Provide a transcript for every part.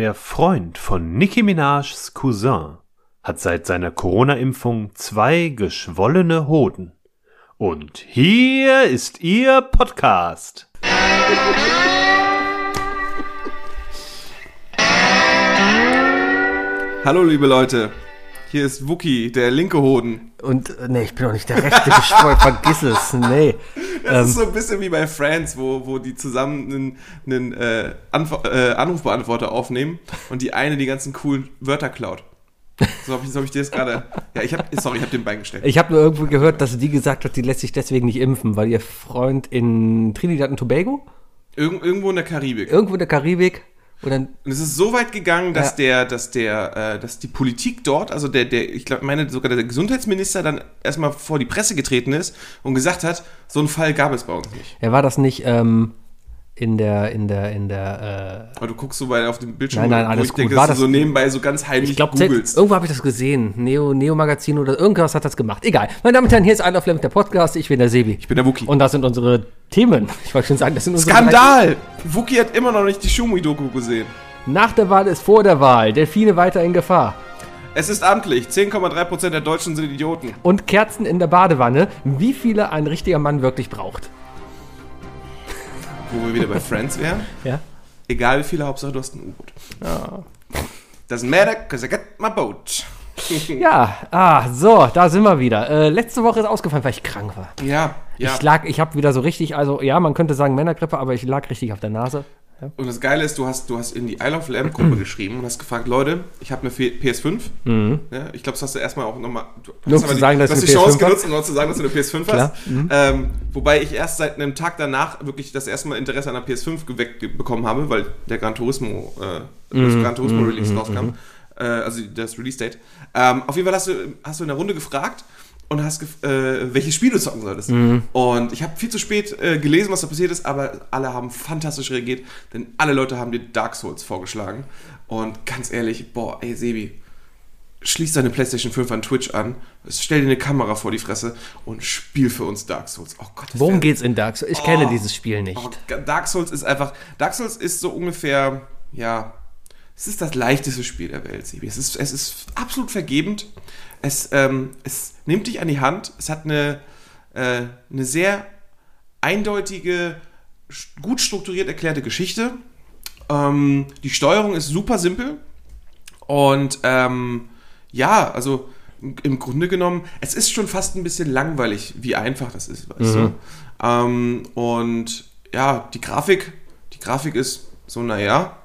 Der Freund von Nicki Minajs Cousin hat seit seiner Corona-Impfung zwei geschwollene Hoden. Und hier ist Ihr Podcast. Hallo liebe Leute, hier ist Wookie, der linke Hoden. Und äh, nee, ich bin doch nicht der rechte Geschwoll, vergiss es. Nee. Das Ähm, ist so ein bisschen wie bei Friends, wo, wo die zusammen einen, einen äh, äh, Anrufbeantworter aufnehmen und die eine die ganzen coolen Wörter klaut. So habe ich, so hab ich dir das gerade. Ja, ich habe, sorry, ich habe den Bein gestellt. ich habe nur irgendwo gehört, dass die gesagt hat, die lässt sich deswegen nicht impfen, weil ihr Freund in Trinidad und Tobago, Irgend, irgendwo in der Karibik. irgendwo in der Karibik, und dann, Und es ist so weit gegangen, dass Ja. der, dass der, äh, dass die Politik dort, also der, der, ich glaube, meine sogar der Gesundheitsminister dann erstmal vor die Presse getreten ist und gesagt hat, so einen Fall gab es bei uns nicht. ja, war das nicht ähm, in der, in der, in der, Aber du guckst so weit auf dem Bildschirm, Nein, nein, alles ich denke, gut. War dass du das- so nebenbei so ganz äh, heimlich ich glaube, googelst. irgendwo habe ich das gesehen, Neo, Neo Magazin oder irgendwas hat das gemacht. Egal. Meine Damen und Herren, hier ist einer Flamme der Podcast, ich bin der Sebi. Ich bin der Wookie. Und das sind unsere Themen. Ich wollte schon sagen, das sind unsere Skandal! Wookie hat immer noch nicht die Schumi-Doku gesehen. Nach der Wahl ist vor der Wahl. Delfine weiter in Gefahr. Es ist amtlich. 10,3% der Deutschen sind Idioten. Und Kerzen in der Badewanne. Wie viele ein richtiger Mann wirklich braucht. Wo wir wieder bei Friends wären. Ja. Egal wie viele, Hauptsache du hast ein U-Boot. Doesn't matter, cause I got my boat. Ja, ah, so, da sind wir wieder. Äh, letzte Woche ist ausgefallen, weil ich krank war. Ja, ja. Ich lag, ich habe wieder so richtig, also ja, man könnte sagen Männergrippe, aber ich lag richtig auf der Nase. Ja. Und das Geile ist, du hast, du hast in die Isle of Lamb Gruppe geschrieben und hast gefragt, Leute, ich habe eine PS5. Ja, ich glaube, das hast du erstmal auch nochmal. Du Mhm. Nur hast zu die, sagen, dass du hast die Chance PS5 genutzt, um zu sagen, dass du eine PS5 Klar. hast. Mhm. Ähm, wobei ich erst seit einem Tag danach wirklich das erste Mal Interesse an einer PS5 geweckt bekommen habe, weil der Gran Turismo, äh, das Mhm. Gran Turismo Release rauskam. Äh, also das Release Date. Ähm, auf jeden Fall hast du, hast du in der Runde gefragt und hast äh, welche Spiele du zocken solltest. Mhm. Und ich habe viel zu spät äh, gelesen, was da passiert ist, aber alle haben fantastisch reagiert, denn alle Leute haben dir Dark Souls vorgeschlagen. Und ganz ehrlich, boah, ey Sebi, schließ deine PlayStation 5 an Twitch an, stell dir eine Kamera vor die Fresse und spiel für uns Dark Souls. Oh Gott, das Worum wär- geht's in Dark Souls? Ich kenne Oh. dieses Spiel nicht. Oh, Dark Souls ist einfach. Dark Souls ist so ungefähr, ja. Es ist das leichteste Spiel der Welt, Sebi. Es ist, es ist absolut vergebend. Es, ähm, es nimmt dich an die Hand. Es hat eine, äh, eine sehr eindeutige, gut strukturiert erklärte Geschichte. Ähm, die Steuerung ist super simpel. Und ähm, ja, also im Grunde genommen, es ist schon fast ein bisschen langweilig, wie einfach das ist, weißt du? Ähm, und ja, die Grafik, die Grafik ist so, naja,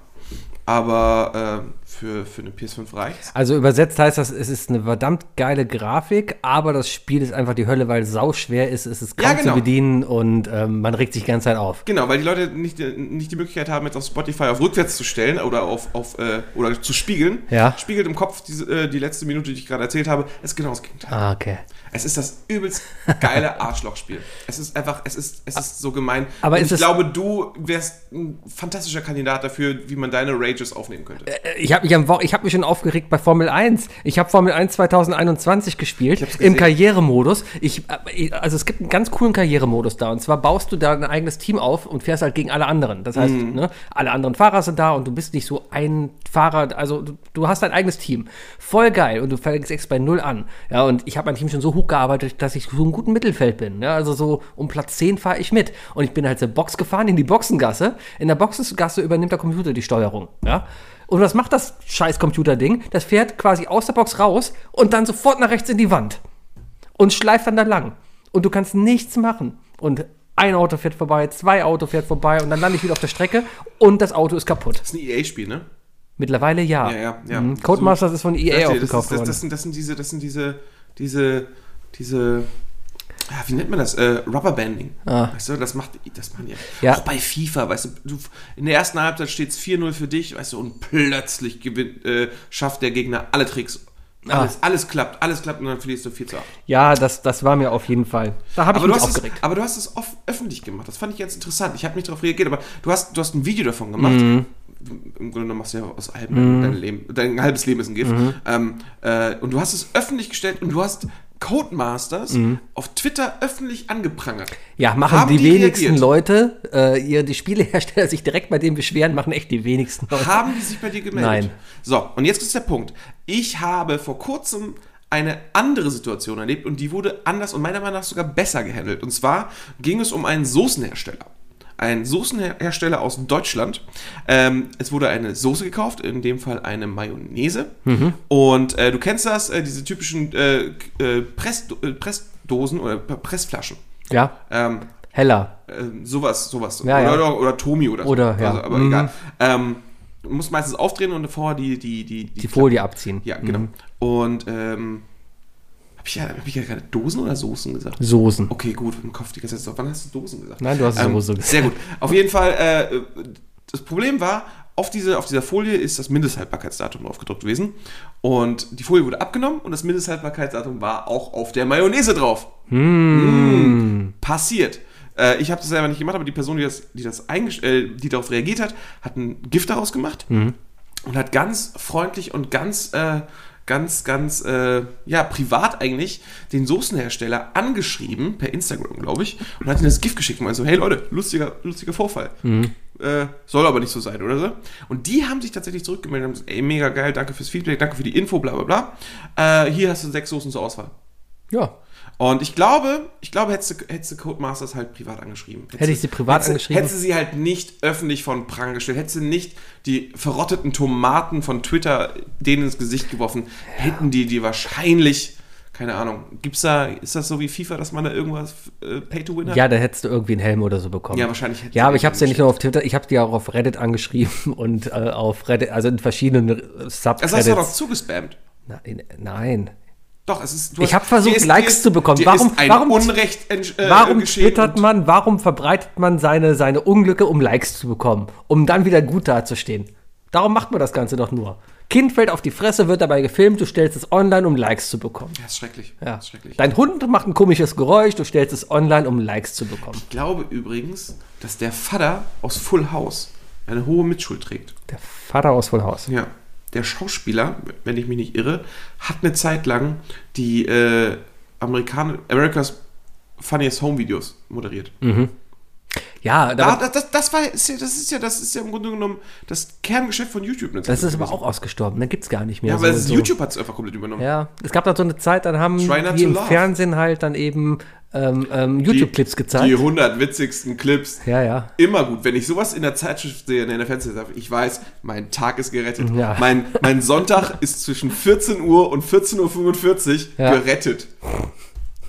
aber äh, für, für eine PS5 reicht's. Also übersetzt heißt das, es ist eine verdammt geile Grafik, aber das Spiel ist einfach die Hölle, weil es sauschwer ist, es ist kaum Ja, genau. zu bedienen und ähm, man regt sich die ganze Zeit auf. Genau, weil die Leute nicht, nicht die Möglichkeit haben, jetzt auf Spotify auf rückwärts zu stellen oder auf, auf äh, oder zu spiegeln. Ja. Spiegelt im Kopf diese, äh, die letzte Minute, die ich gerade erzählt habe, ist genau das Gegenteil. Ah, okay. Es ist das übelst geile Arschlochspiel. Es ist einfach, es ist, es ist so gemein. Aber ich glaube, du wärst ein fantastischer Kandidat dafür, wie man deine Rages aufnehmen könnte. Äh, Ich habe mich, am Wo- ich hab mich schon aufgeregt bei Formel 1. Ich habe Formel 1 2021 gespielt, im. Karrieremodus. Ich, äh, also es gibt einen ganz coolen Karrieremodus da. Und zwar baust du da ein eigenes Team auf und fährst halt gegen alle anderen. Das heißt, Mhm. ne, alle anderen Fahrer sind da und du bist nicht so ein Fahrer, also du, du hast dein eigenes Team. Voll geil und du fängst extra bei Null an. Ja, und ich habe mein Team schon so hochgearbeitet, dass ich so im guten Mittelfeld bin. Ja, also so um Platz 10 fahre ich mit. Und ich bin halt zur Box gefahren, in die Boxengasse. In der Boxengasse übernimmt der Computer die Steuerung. Ja. Und was macht das scheiß Computerding? Das fährt quasi aus der Box raus und dann sofort nach rechts in die Wand. Und schleift dann da lang. Und du kannst nichts machen. Und ein Auto fährt vorbei, zwei Auto fährt vorbei und dann lande ich wieder auf der Strecke und das Auto ist kaputt. Das ist ein EA-Spiel, ne? Mittlerweile ja. Ja, ja, ja. Mhm. Codemasters ist von EA Verstehe, aufgekauft das, ist, das, worden. das, sind, das sind diese, das sind diese, diese, diese, ja, wie nennt man das? Äh, Rubberbanding. Ah. Weißt du, das macht, das machen ja. Ja. Auch bei FIFA, weißt du, du in der ersten Halbzeit steht es 4-0 für dich, weißt du, und plötzlich gewinnt, äh, schafft der Gegner alle Tricks. Ah. Alles, alles klappt, alles klappt und dann verlierst du 4 zu 8. Ja, das, das war mir auf jeden Fall. Da habe ich Aber du, mich hast es, aufgeregt. aber du hast es oft öffentlich gemacht. Das fand ich jetzt interessant. Ich habe nicht darauf reagiert, aber du hast, du hast ein Video davon gemacht. Mhm. Im Grunde genommen machst du ja aus allem dein, Leben. Dein halbes Leben ist ein GIF. Mhm. Ähm, äh, und du hast es öffentlich gestellt und du hast Codemasters auf Twitter öffentlich angeprangert. Ja, machen die, die wenigsten reagiert? Leute, äh, ihr, die Spielehersteller sich direkt bei dem beschweren, machen echt die wenigsten Leute. Haben die sich bei dir gemeldet? Nein. So, und jetzt ist der Punkt. Ich habe vor kurzem eine andere Situation erlebt und die wurde anders und meiner Meinung nach sogar besser gehandelt. Und zwar ging es um einen Soßenhersteller. Ein Soßenhersteller aus Deutschland. Ähm, es wurde eine Soße gekauft, in dem Fall eine Mayonnaise. Und äh, du kennst das, äh, diese typischen äh, äh, Press, äh, Pressdosen oder Pressflaschen. Ja, Ähm, heller. ähm, sowas, sowas. Ja, oder, ja. Oder, oder Tomi oder so. Oder, ja. Also, aber Mhm. egal. Ähm, du musst meistens aufdrehen und vorher die, die, die, Die Folie abziehen. Ja, genau. Und ähm, habe ich, ja, hab ich ja gerade Dosen oder Soßen gesagt? Soßen. Okay, gut, im Kopf die ganze Zeit. Wann hast du Dosen gesagt? Nein, du hast Ähm, Soße gesagt. Sehr gut. Auf jeden Fall, äh, das Problem war, auf, diese, auf dieser Folie ist das Mindesthaltbarkeitsdatum drauf gedruckt gewesen. Und die Folie wurde abgenommen und das Mindesthaltbarkeitsdatum war auch auf der Mayonnaise drauf. Mm. Passiert. Äh, ich habe das selber nicht gemacht, aber die Person, die, das, die, das äh, die darauf reagiert hat, hat ein Gift daraus gemacht und hat ganz freundlich und ganz, äh, ganz, ganz, äh, ja, privat eigentlich den Soßenhersteller angeschrieben, per Instagram, glaube ich, und hat ihm das Gift geschickt und meinte so, hey Leute, lustiger, lustiger Vorfall. Äh, soll aber nicht so sein, oder so. Und die haben sich tatsächlich zurückgemeldet und haben gesagt, ey, mega geil, danke fürs Feedback, danke für die Info, bla bla bla. Äh, hier hast du sechs Soßen zur Auswahl. Ja. Und ich glaube, ich glaube, hättest du, hättest du Codemasters halt privat angeschrieben. Hättest Hätte ich sie privat hättest angeschrieben? Hättest du sie halt nicht öffentlich von Prang gestellt, hättest du nicht die verrotteten Tomaten von Twitter denen ins Gesicht geworfen, hätten die die wahrscheinlich, keine Ahnung, gibt's da, ist das so wie FIFA, dass man da irgendwas äh, Pay to Win hat? Ja, da hättest du irgendwie einen Helm oder so bekommen. Ja, wahrscheinlich hätte Ja, aber ich habe es ja nicht nur auf Twitter, ich habe die auch auf Reddit angeschrieben und äh, auf Reddit, also in verschiedenen äh, Also hast du doch Subreddits. zugespammt. Nein, nein. Doch, es ist. Ich hast- hab versucht, ist- Likes ist- zu bekommen. Warum- warum- Unrecht äh, Warum twittert man, warum verbreitet man seine, seine Unglücke, um Likes zu bekommen? Um dann wieder gut dazustehen. Darum macht man das Ganze doch nur. Kind fällt auf die Fresse, wird dabei gefilmt, du stellst es online, um Likes zu bekommen. Ja, ist schrecklich. Ja. Ist schrecklich. Dein Hund macht ein komisches Geräusch, du stellst es online, um Likes zu bekommen. Ich glaube übrigens, dass der Vater aus Full House eine hohe Mitschuld trägt. Der Vater aus Full House. Ja. Der Schauspieler, wenn ich mich nicht irre, hat eine Zeit lang die äh, Amerikan America's Funniest Home Videos moderiert. Ja, Da, da, das, das, das, war, ist ja, das, ist ja, das ist ja im Grunde genommen das Kerngeschäft von YouTube. das ist aber auch ausgestorben. Dann gibt's gar nicht mehr. Ja, weil so- es-. YouTube hat es einfach komplett übernommen. Ja, es gab da so eine Zeit, dann haben die im laugh. Fernsehen halt dann eben ähm, ähm, YouTube-Clips gezeigt. Die 100 witzigsten Clips. ja, ja. Immer gut. Wenn ich sowas in der Zeitschrift sehe, in der Fernsehserie, ich weiß, mein Tag ist gerettet. Ja. Mein, mein Sonntag ist zwischen 14 Uhr und 14.45 Uhr Ja. gerettet.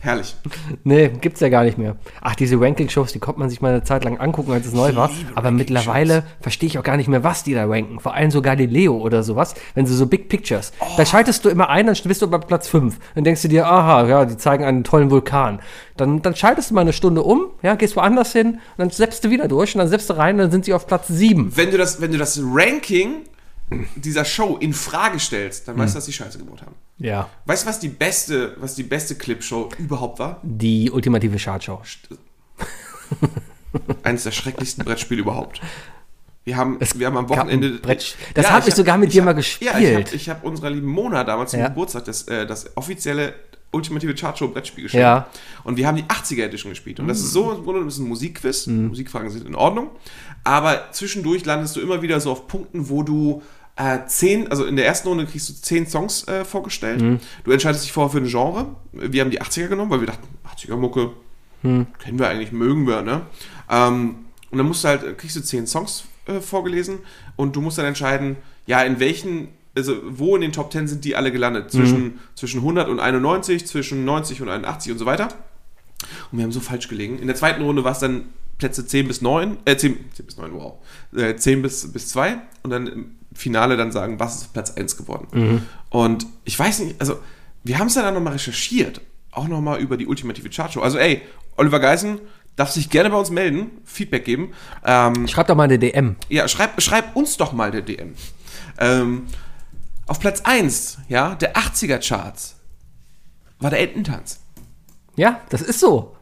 Herrlich. Nee, gibt's ja gar nicht mehr. Ach, diese Ranking-Shows, die konnte man sich mal eine Zeit lang angucken, als es neu war. Aber mittlerweile verstehe ich auch gar nicht mehr, was die da ranken. Vor allem so Galileo oder sowas, wenn sie so Big Pictures. Da schaltest du immer ein, dann bist du bei Platz 5. Dann denkst du dir, aha, ja, die zeigen einen tollen Vulkan. Dann, dann schaltest du mal eine Stunde um, ja, gehst woanders hin, und dann seppst du wieder durch und dann seppst du rein, dann sind sie auf Platz 7. Wenn du das, wenn du das Ranking dieser Show in Frage stellst, dann weißt du, dass die Scheiße gebaut haben. Ja. Weißt du, was die beste, was die beste Clipshow überhaupt war? Die ultimative Chartshow. Eines der schrecklichsten Brettspiele überhaupt. Wir haben, wir haben am Wochenende. Das Ja, hab ich hab- sogar mit dir hab- mal Ja, ich gespielt. habe hab unserer lieben Mona damals zum Ja. Geburtstag das, äh, das offizielle ultimative Chartshow Brettspiel geschenkt. Ja. Mhm. Und wir haben die 80er Edition gespielt. Und das ist so, im Grunde ein Musikquiz. Musikfragen sind in Ordnung. Aber zwischendurch landest du immer wieder so auf Punkten, wo du äh, zehn, also in der ersten Runde kriegst du zehn Songs äh, vorgestellt. Mhm. Du entscheidest dich vorher für ein Genre. Wir haben die 80er genommen, weil wir dachten, 80er-Mucke, Mhm. kennen wir eigentlich, mögen wir, ne? Ähm, und dann musst du halt, kriegst du zehn Songs äh, vorgelesen und du musst dann entscheiden, ja, in welchen, also wo in den Top 10 sind die alle gelandet? Zwischen, zwischen 100 und 91, zwischen 90 und 81 und so weiter. Und wir haben so falsch gelegen. In der zweiten Runde war es dann Plätze 10 bis 9, äh, 10, 10 bis 9, wow. Äh, 10 bis, bis 2 und dann im Finale dann sagen, was ist Platz 1 geworden. Und ich weiß nicht, also wir haben es dann nochmal recherchiert, auch nochmal über die ultimative Chartshow. Also ey, Oliver Geisen darf sich gerne bei uns melden, Feedback geben. Ähm, Schreib doch mal eine DM. ja, schreib, schreib uns doch mal der DM. Ähm, auf Platz 1, ja, der 80er Charts war der Ententanz. Ja, das ist so.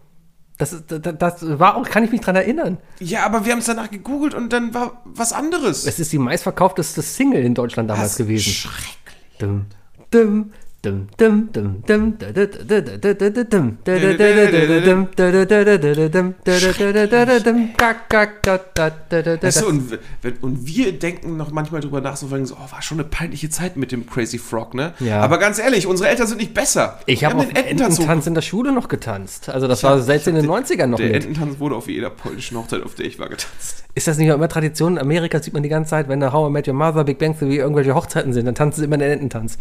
Das, das, das war auch, kann ich mich dran erinnern. Ja, aber wir haben es danach gegoogelt und dann war was anderes. Es ist die meistverkaufteste Single in Deutschland damals Das gewesen. Schrecklich. Dum, dum, Da. und, und wir denken noch manchmal drüber nach, so, so, oh, war schon eine peinliche Zeit mit dem Crazy Frog, ne? Ja. Aber ganz ehrlich, unsere Eltern sind nicht besser. Ich habe auf den Ententanz Ententanz in der Schule noch getanzt. Also das war selbst in den 90ern noch Der mit. Ententanz wurde auf jeder polnischen Hochzeit, auf der ich war, getanzt. Ist das nicht auch immer Tradition? In Amerika sieht man die ganze Zeit, wenn da How I Met Your Mother, Big Bang Theory irgendwelche Hochzeiten sind, dann tanzen sie immer den Ententanz.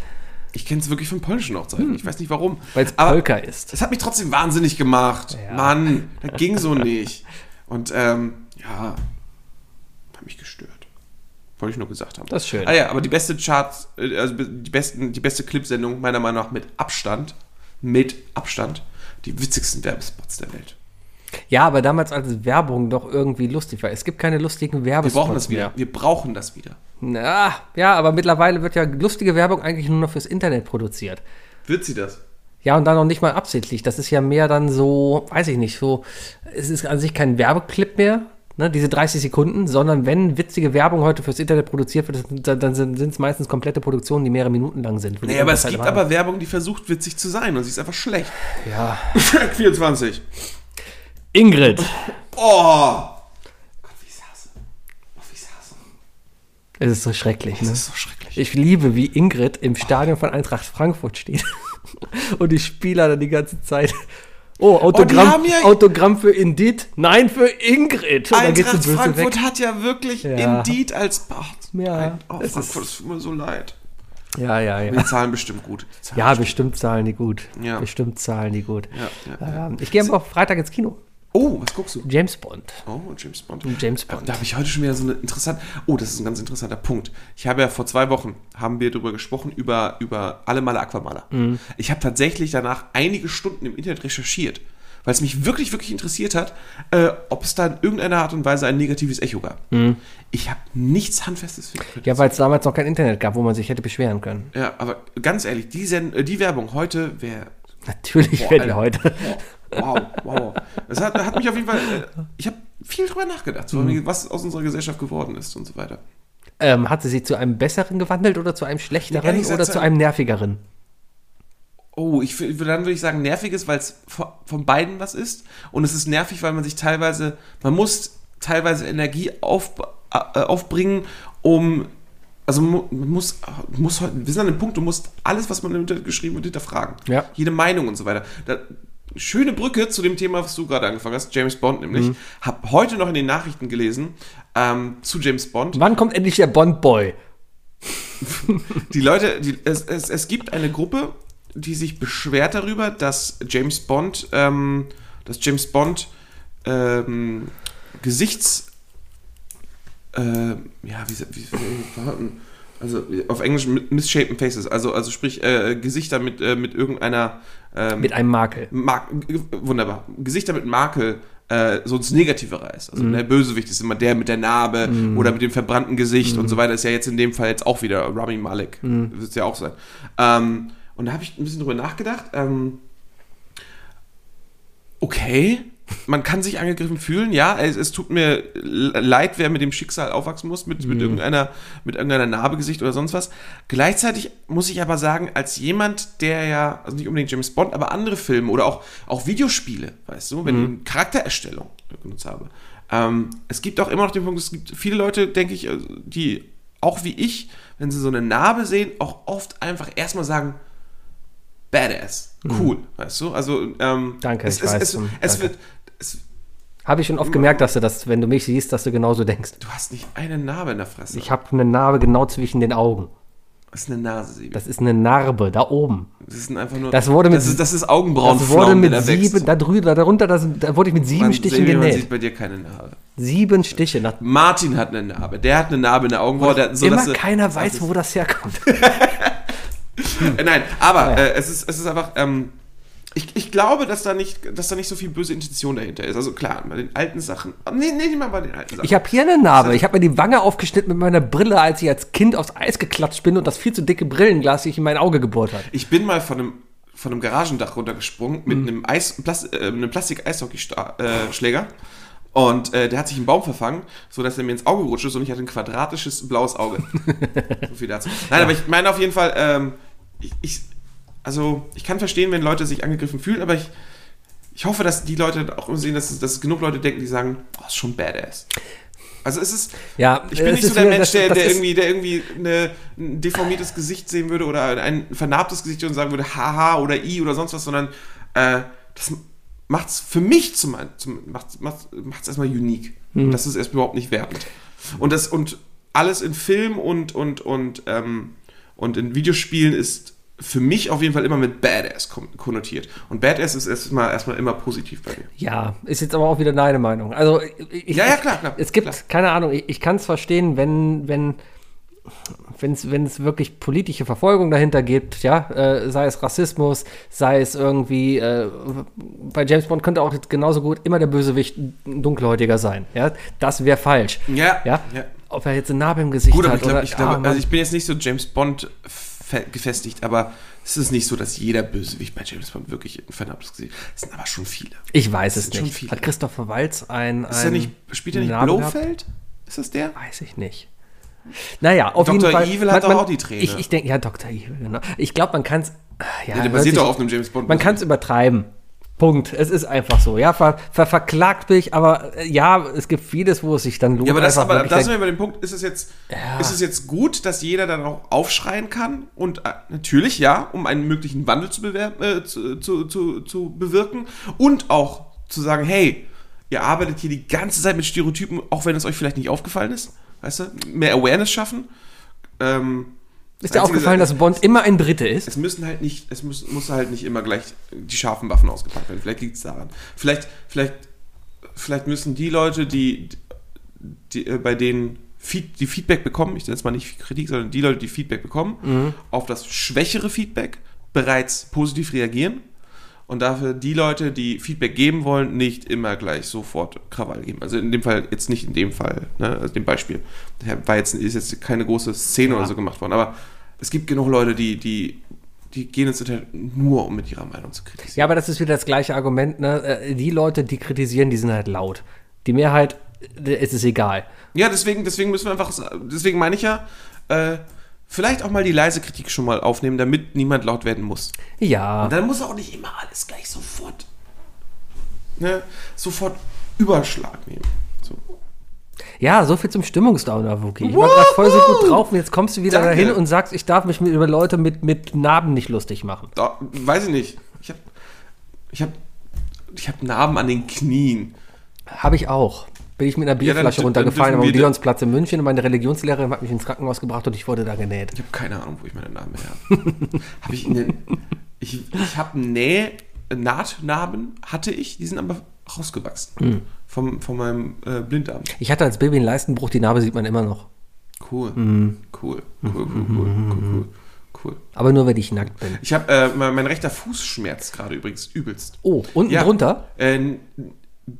Ich kenne es wirklich von polnischen Hochzeiten. Ich weiß nicht warum. Weil es Polka ist. Es hat mich trotzdem wahnsinnig gemacht. Ja. Mann, das ging so nicht. Und ähm, ja, hat mich gestört. Wollte ich nur gesagt haben. Das ist schön. Ah ja, aber die beste Charts, äh, also die, besten, die beste Clipsendung meiner Meinung nach mit Abstand, mit Abstand, die witzigsten Werbespots der Welt. Ja, aber damals als Werbung doch irgendwie lustig war. Es gibt keine lustigen Wir Werbespots brauchen das wieder. mehr. Wir brauchen das wieder. Na, ja, aber mittlerweile wird ja lustige Werbung eigentlich nur noch fürs Internet produziert. Wird sie das? Ja, und dann noch nicht mal absichtlich. Das ist ja mehr dann so, weiß ich nicht, so, es ist an sich kein Werbeclip mehr, ne, diese 30 Sekunden, sondern wenn witzige Werbung heute fürs Internet produziert wird, dann- dann sind es meistens komplette Produktionen, die mehrere Minuten lang sind. Nee, aber es irgendwas gibt halt aber Werbung, die versucht witzig zu sein und sie ist einfach schlecht. Ja. Track 24. Ingrid. Oh! Gott, wie. Oh. Es ist so schrecklich, ne? ist so schrecklich. Ich liebe, wie Ingrid im Stadion von Eintracht Frankfurt steht. Und die Spieler dann die ganze Zeit. Oh, Autogramm, haben ja- Autogramm für Indit. Nein, für Ingrid. Und Eintracht Frankfurt weg. hat ja wirklich Ja. Indeed als Ach, Ja, oh, es Frankfurt, ist- es tut mir so leid. Ja, ja, Die ja. zahlen bestimmt gut. Die zahlen Ja, bestimmt. bestimmt zahlen die gut. Ja. Bestimmt zahlen die gut. Ja, ja, ja. Ähm, ich gehe aber auch Freitag ins Kino. Oh, was guckst du? James Bond. Oh, James Bond. James Bond. Da habe ich heute schon wieder so eine interessante. Oh, das ist ein ganz interessanter Punkt. Ich habe ja vor zwei Wochen haben wir darüber gesprochen über über alle Male Aquamaler. Mhm. Ich habe tatsächlich danach einige Stunden im Internet recherchiert, weil es mich wirklich wirklich interessiert hat, äh, ob es da in irgendeiner Art und Weise ein negatives Echo gab. Ich habe nichts handfestes finden. Mhm. Ja, weil es damals noch kein Internet gab, wo man sich hätte beschweren können. Ja, aber ganz ehrlich, die, Sen äh, die Werbung heute wäre. Natürlich Boah, werden die heute. Wow, wow. Das hat, hat mich auf jeden Fall. Äh, ich habe viel drüber nachgedacht, so, was aus unserer Gesellschaft geworden ist und so weiter. Ähm, hat sie sich zu einem besseren gewandelt oder zu einem schlechteren gesagt, oder zu einem- nervigeren? Oh, ich, dann würde ich sagen, nervig ist, weil es von beiden was ist. Und es ist nervig, weil man sich teilweise, man muss teilweise Energie auf, äh, aufbringen, um, also man muss, muss, heute- wir sind an dem Punkt, du musst alles, was man im Internet geschrieben wird, hinterfragen. Ja. Jede Meinung und so weiter. Da, schöne Brücke zu dem Thema, was du gerade angefangen hast, James Bond nämlich. Mhm. Hab heute noch in den Nachrichten gelesen, ähm, zu James Bond. Wann kommt endlich der Bond-Boy? Die Leute, die, es, es, es gibt eine Gruppe, die sich beschwert darüber, dass James Bond, ähm, dass James Bond ähm, Gesichts, äh, ja, wie, wie, wie also auf Englisch misshapen faces, also also sprich äh, Gesichter mit äh, mit irgendeiner ähm, Mit einem Makel. Mar wunderbar. Gesichter mit Makel äh, so ins Negative reißt. Also der Bösewicht ist immer der mit der Narbe oder mit dem verbrannten Gesicht und so weiter. Ist ja jetzt in dem Fall jetzt auch wieder Rami Malek. Wird es ja auch sein. Ähm, und da habe ich ein bisschen drüber nachgedacht. Ähm, okay, man kann sich angegriffen fühlen, ja, es, es tut mir leid, wer mit dem Schicksal aufwachsen muss, mit, mit, irgendeiner, mit irgendeiner Narbegesicht oder sonst was. Gleichzeitig muss ich aber sagen, als jemand, der ja, also nicht unbedingt James Bond, aber andere Filme oder auch, auch Videospiele, weißt du, wenn ich Charaktererstellung genutzt habe. Ähm, es gibt auch immer noch den Punkt, es gibt viele Leute, denke ich, also, die auch wie ich, wenn sie so eine Narbe sehen, auch oft einfach erstmal sagen, badass, cool, weißt du? Also, ähm, Danke, es, ich es, weiß es, es Danke. wird, es, Habe ich schon oft gemerkt, dass du das, wenn du mich siehst, dass du genauso denkst. du hast nicht eine Narbe in der Fresse. Ich habe eine Narbe genau zwischen den Augen. das ist eine Nase, Sebi. Das ist eine Narbe da oben. Das ist einfach nur, Das wurde mit- das ist, das ist Augenbrauen. Das wurde mit sieben, da drüber, darunter, das, da wurde ich mit sieben man, Stichen Sebi, man genäht. sieht bei dir keine Narbe. Sieben Stiche. Martin hat eine Narbe. Der hat eine Narbe in der Augenbraue. Der, so, immer dass er- keiner weiß, wo das herkommt. Äh, Nein, aber äh, es, ist, es ist einfach. Ähm, ich, ich glaube, dass da, nicht, dass da nicht so viel böse Intention dahinter ist. Also klar, bei den alten Sachen. Nee, nee, nicht mal bei den alten Sachen. Ich habe hier eine Narbe. Ich habe mir die Wange aufgeschnitten mit meiner Brille, als ich als Kind aufs Eis geklatscht bin und das viel zu dicke Brillenglas sich in mein Auge gebohrt hat. Ich bin mal von einem, von einem Garagendach runtergesprungen mit Mhm. einem, Eis, Plas, äh, einem Plastik-Eishockey-Schläger. Und äh, der hat sich im Baum verfangen, sodass er mir ins Auge gerutscht ist und ich hatte ein quadratisches blaues Auge. so viel dazu. Nein, aber ich meine auf jeden Fall, ähm, ich, ich, also ich kann verstehen, wenn Leute sich angegriffen fühlen, aber ich, ich hoffe, dass die Leute auch sehen, dass, es- dass es genug Leute denken, die sagen, oh, ist schon badass. Also es ist, Ja, ich bin es nicht so der Mensch, das- der, der irgendwie, der irgendwie eine, ein deformiertes Gesicht sehen würde oder ein vernarbtes Gesicht und sagen würde, haha oder i oder sonst was, sondern äh, das macht's für mich zum, zum macht's, macht's, macht's erstmal unique. Mhm. Das ist erst überhaupt nicht wertend. Und das und alles in Film und und und ähm, und in Videospielen ist für mich auf jeden Fall immer mit Badass kon- konnotiert. Und Badass ist erstmal erstmal immer positiv bei mir. Ja, ist jetzt aber auch wieder deine Meinung. Also ich, Ja, ja, klar, klar, Es gibt, klar. keine Ahnung, ich, ich kann es verstehen, wenn, wenn, wenn es wirklich politische Verfolgung dahinter gibt, ja, äh, sei es Rassismus, sei es irgendwie, äh, bei James Bond könnte auch jetzt genauso gut immer der Bösewicht ein Dunkelhäutiger sein, ja, das wäre falsch. Ja, Ja? ja. Ob er jetzt eine Narbe im Gesicht Gut, aber hat ich glaube, oder, ich, glaube ah, also ich bin jetzt nicht so James Bond fe- gefestigt, aber es ist nicht so, dass jeder Bösewicht bei James Bond wirklich ein vernarbtes Gesicht Es sind aber schon viele. ich weiß es schon nicht. Hat Christopher Walz ein, Ist ein er nicht, spielt er nicht gehabt? Blofeld? Ist das der? Weiß ich nicht. Naja, auf Dr. jeden Fall. Evil hat doch auch die Träne. Ich, ich denke, ja, Dr. Evil, genau. Ich glaube, man kann es. Ja, der hört basiert doch auf einem James Bond. Man kann es übertreiben. Punkt. Es ist einfach so. Ja, ver, ver, verklagt mich, aber äh, ja, es gibt vieles, wo es sich dann lohnt. ja, aber das, aber da sind wir bei dem Punkt, ist es jetzt, Ja. ist es jetzt gut, dass jeder dann auch aufschreien kann und äh, natürlich, ja, um einen möglichen Wandel zu, bewerben, äh, zu, zu, zu, zu bewirken und auch zu sagen, hey, ihr arbeitet hier die ganze Zeit mit Stereotypen, auch wenn es euch vielleicht nicht aufgefallen ist, weißt du, mehr Awareness schaffen. Ähm, ist dir einzige aufgefallen, dass Bond immer ein Brite ist? es müssen halt nicht, es muss, muss halt nicht immer gleich die scharfen Waffen ausgepackt werden. Vielleicht liegt es daran. Vielleicht, vielleicht, vielleicht müssen die Leute, die, die äh, bei denen Feed, die Feedback bekommen, ich nenne es mal nicht Kritik, sondern die Leute, die Feedback bekommen, auf das schwächere Feedback bereits positiv reagieren und dafür die Leute, die Feedback geben wollen, nicht immer gleich sofort Krawall geben. Also in dem Fall, jetzt nicht in dem Fall, ne, also dem Beispiel. War jetzt, ist jetzt keine große Szene oder so gemacht worden, aber es gibt genug Leute, die, die, die gehen ins Internet nur, um mit ihrer Meinung zu kritisieren. Ja, aber das ist wieder das gleiche Argument. Ne? Äh, Die Leute, die kritisieren, die sind halt laut. Die Mehrheit, äh, es ist egal. Ja, deswegen, deswegen müssen wir einfach, deswegen meine ich ja, äh, vielleicht auch mal die leise Kritik schon mal aufnehmen, damit niemand laut werden muss. Ja. Und dann muss auch nicht immer alles gleich sofort, ne, sofort Überschlag nehmen. So. Ja, so viel zum Stimmungsdowner, Wookie. Ich war gerade voll so gut drauf und jetzt kommst du wieder Danke. dahin und sagst, ich darf mich mit, über Leute mit, mit Narben nicht lustig machen. Da, weiß ich nicht. Ich habe ich hab, ich hab Narben an den Knien. Habe ich auch. Bin ich mit einer Ja, Bierflasche dü- runtergefallen am Leonsplatz in München und meine Religionslehrerin hat mich ins Krankenhaus gebracht und ich wurde da genäht. Ich habe keine Ahnung, wo ich meine Narben her habe. hab ich eine, ich ich habe Näh, Nahtnarben, hatte ich, die sind aber rausgewachsen. Vom, von meinem äh, Blinddarm. Ich hatte als Baby einen Leistenbruch, die Narbe sieht man immer noch. Cool. Cool. Cool, cool, cool, cool, cool, cool. Aber nur, wenn ich nackt bin. Ich habe, äh, mein, mein rechter Fuß schmerzt gerade übrigens übelst. Oh, unten Ja. drunter? Äh,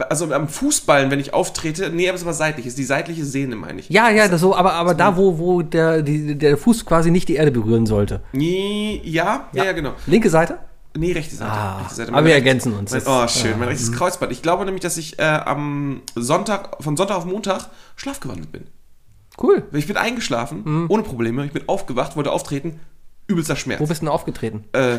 also am Fußballen, wenn ich auftrete, nee, aber es ist aber seitlich, ist die seitliche Sehne, meine ich. Ja, ja, das so, aber, aber da, wo, wo der, die, der Fuß quasi nicht die Erde berühren sollte. Nee, ja, ja, ja, genau. Linke Seite? Nee, rechte Seite. Ah, rechte Seite. aber wir rechtes- ergänzen uns. Mein, oh, schön, mein rechtes Kreuzband. Ich glaube nämlich, dass ich äh, am Sonntag, von Sonntag auf Montag schlafgewandelt bin. Cool. Ich bin eingeschlafen, ohne Probleme. Ich bin aufgewacht, wollte auftreten, übelster Schmerz. Wo bist du denn aufgetreten? Äh,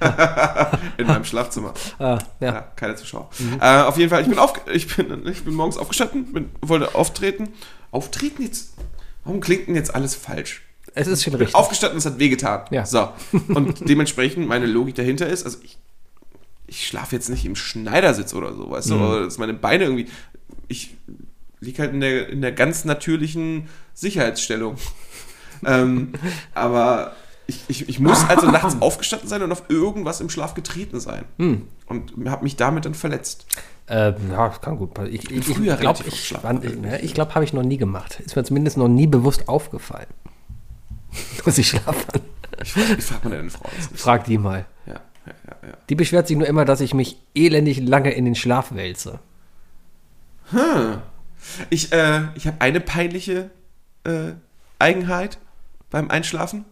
in meinem Schlafzimmer. Ah, ja. Ja, keine Zuschauer. Äh, auf jeden Fall, ich bin, auf, ich, bin, ich bin morgens aufgestanden, bin, wollte auftreten. Auftreten jetzt? Warum klingt denn jetzt alles falsch? Es ist schon richtig. aufgestanden, es hat wehgetan. Ja. So. Und dementsprechend meine Logik dahinter ist, also ich, ich schlafe jetzt nicht im Schneidersitz oder so, weißt du, oder dass meine Beine irgendwie. Ich liege halt in der, in der ganz natürlichen Sicherheitsstellung. Ähm, aber ich, ich, ich muss also nachts aufgestanden sein und auf irgendwas im Schlaf getreten sein. Und habe mich damit dann verletzt. Äh, ja, das kann gut. Ich, ich, glaube, ich, ne, ich glaube, habe ich noch nie gemacht. Ist mir zumindest noch nie bewusst aufgefallen. Dass ich schlafe. Ich, ich frage mal deine Frau. Frag die mal. Ja, ja, ja. Die beschwert sich nur immer, dass ich mich elendig lange in den Schlaf wälze. Hm. Ich, äh, ich habe eine peinliche äh, Eigenheit beim Einschlafen.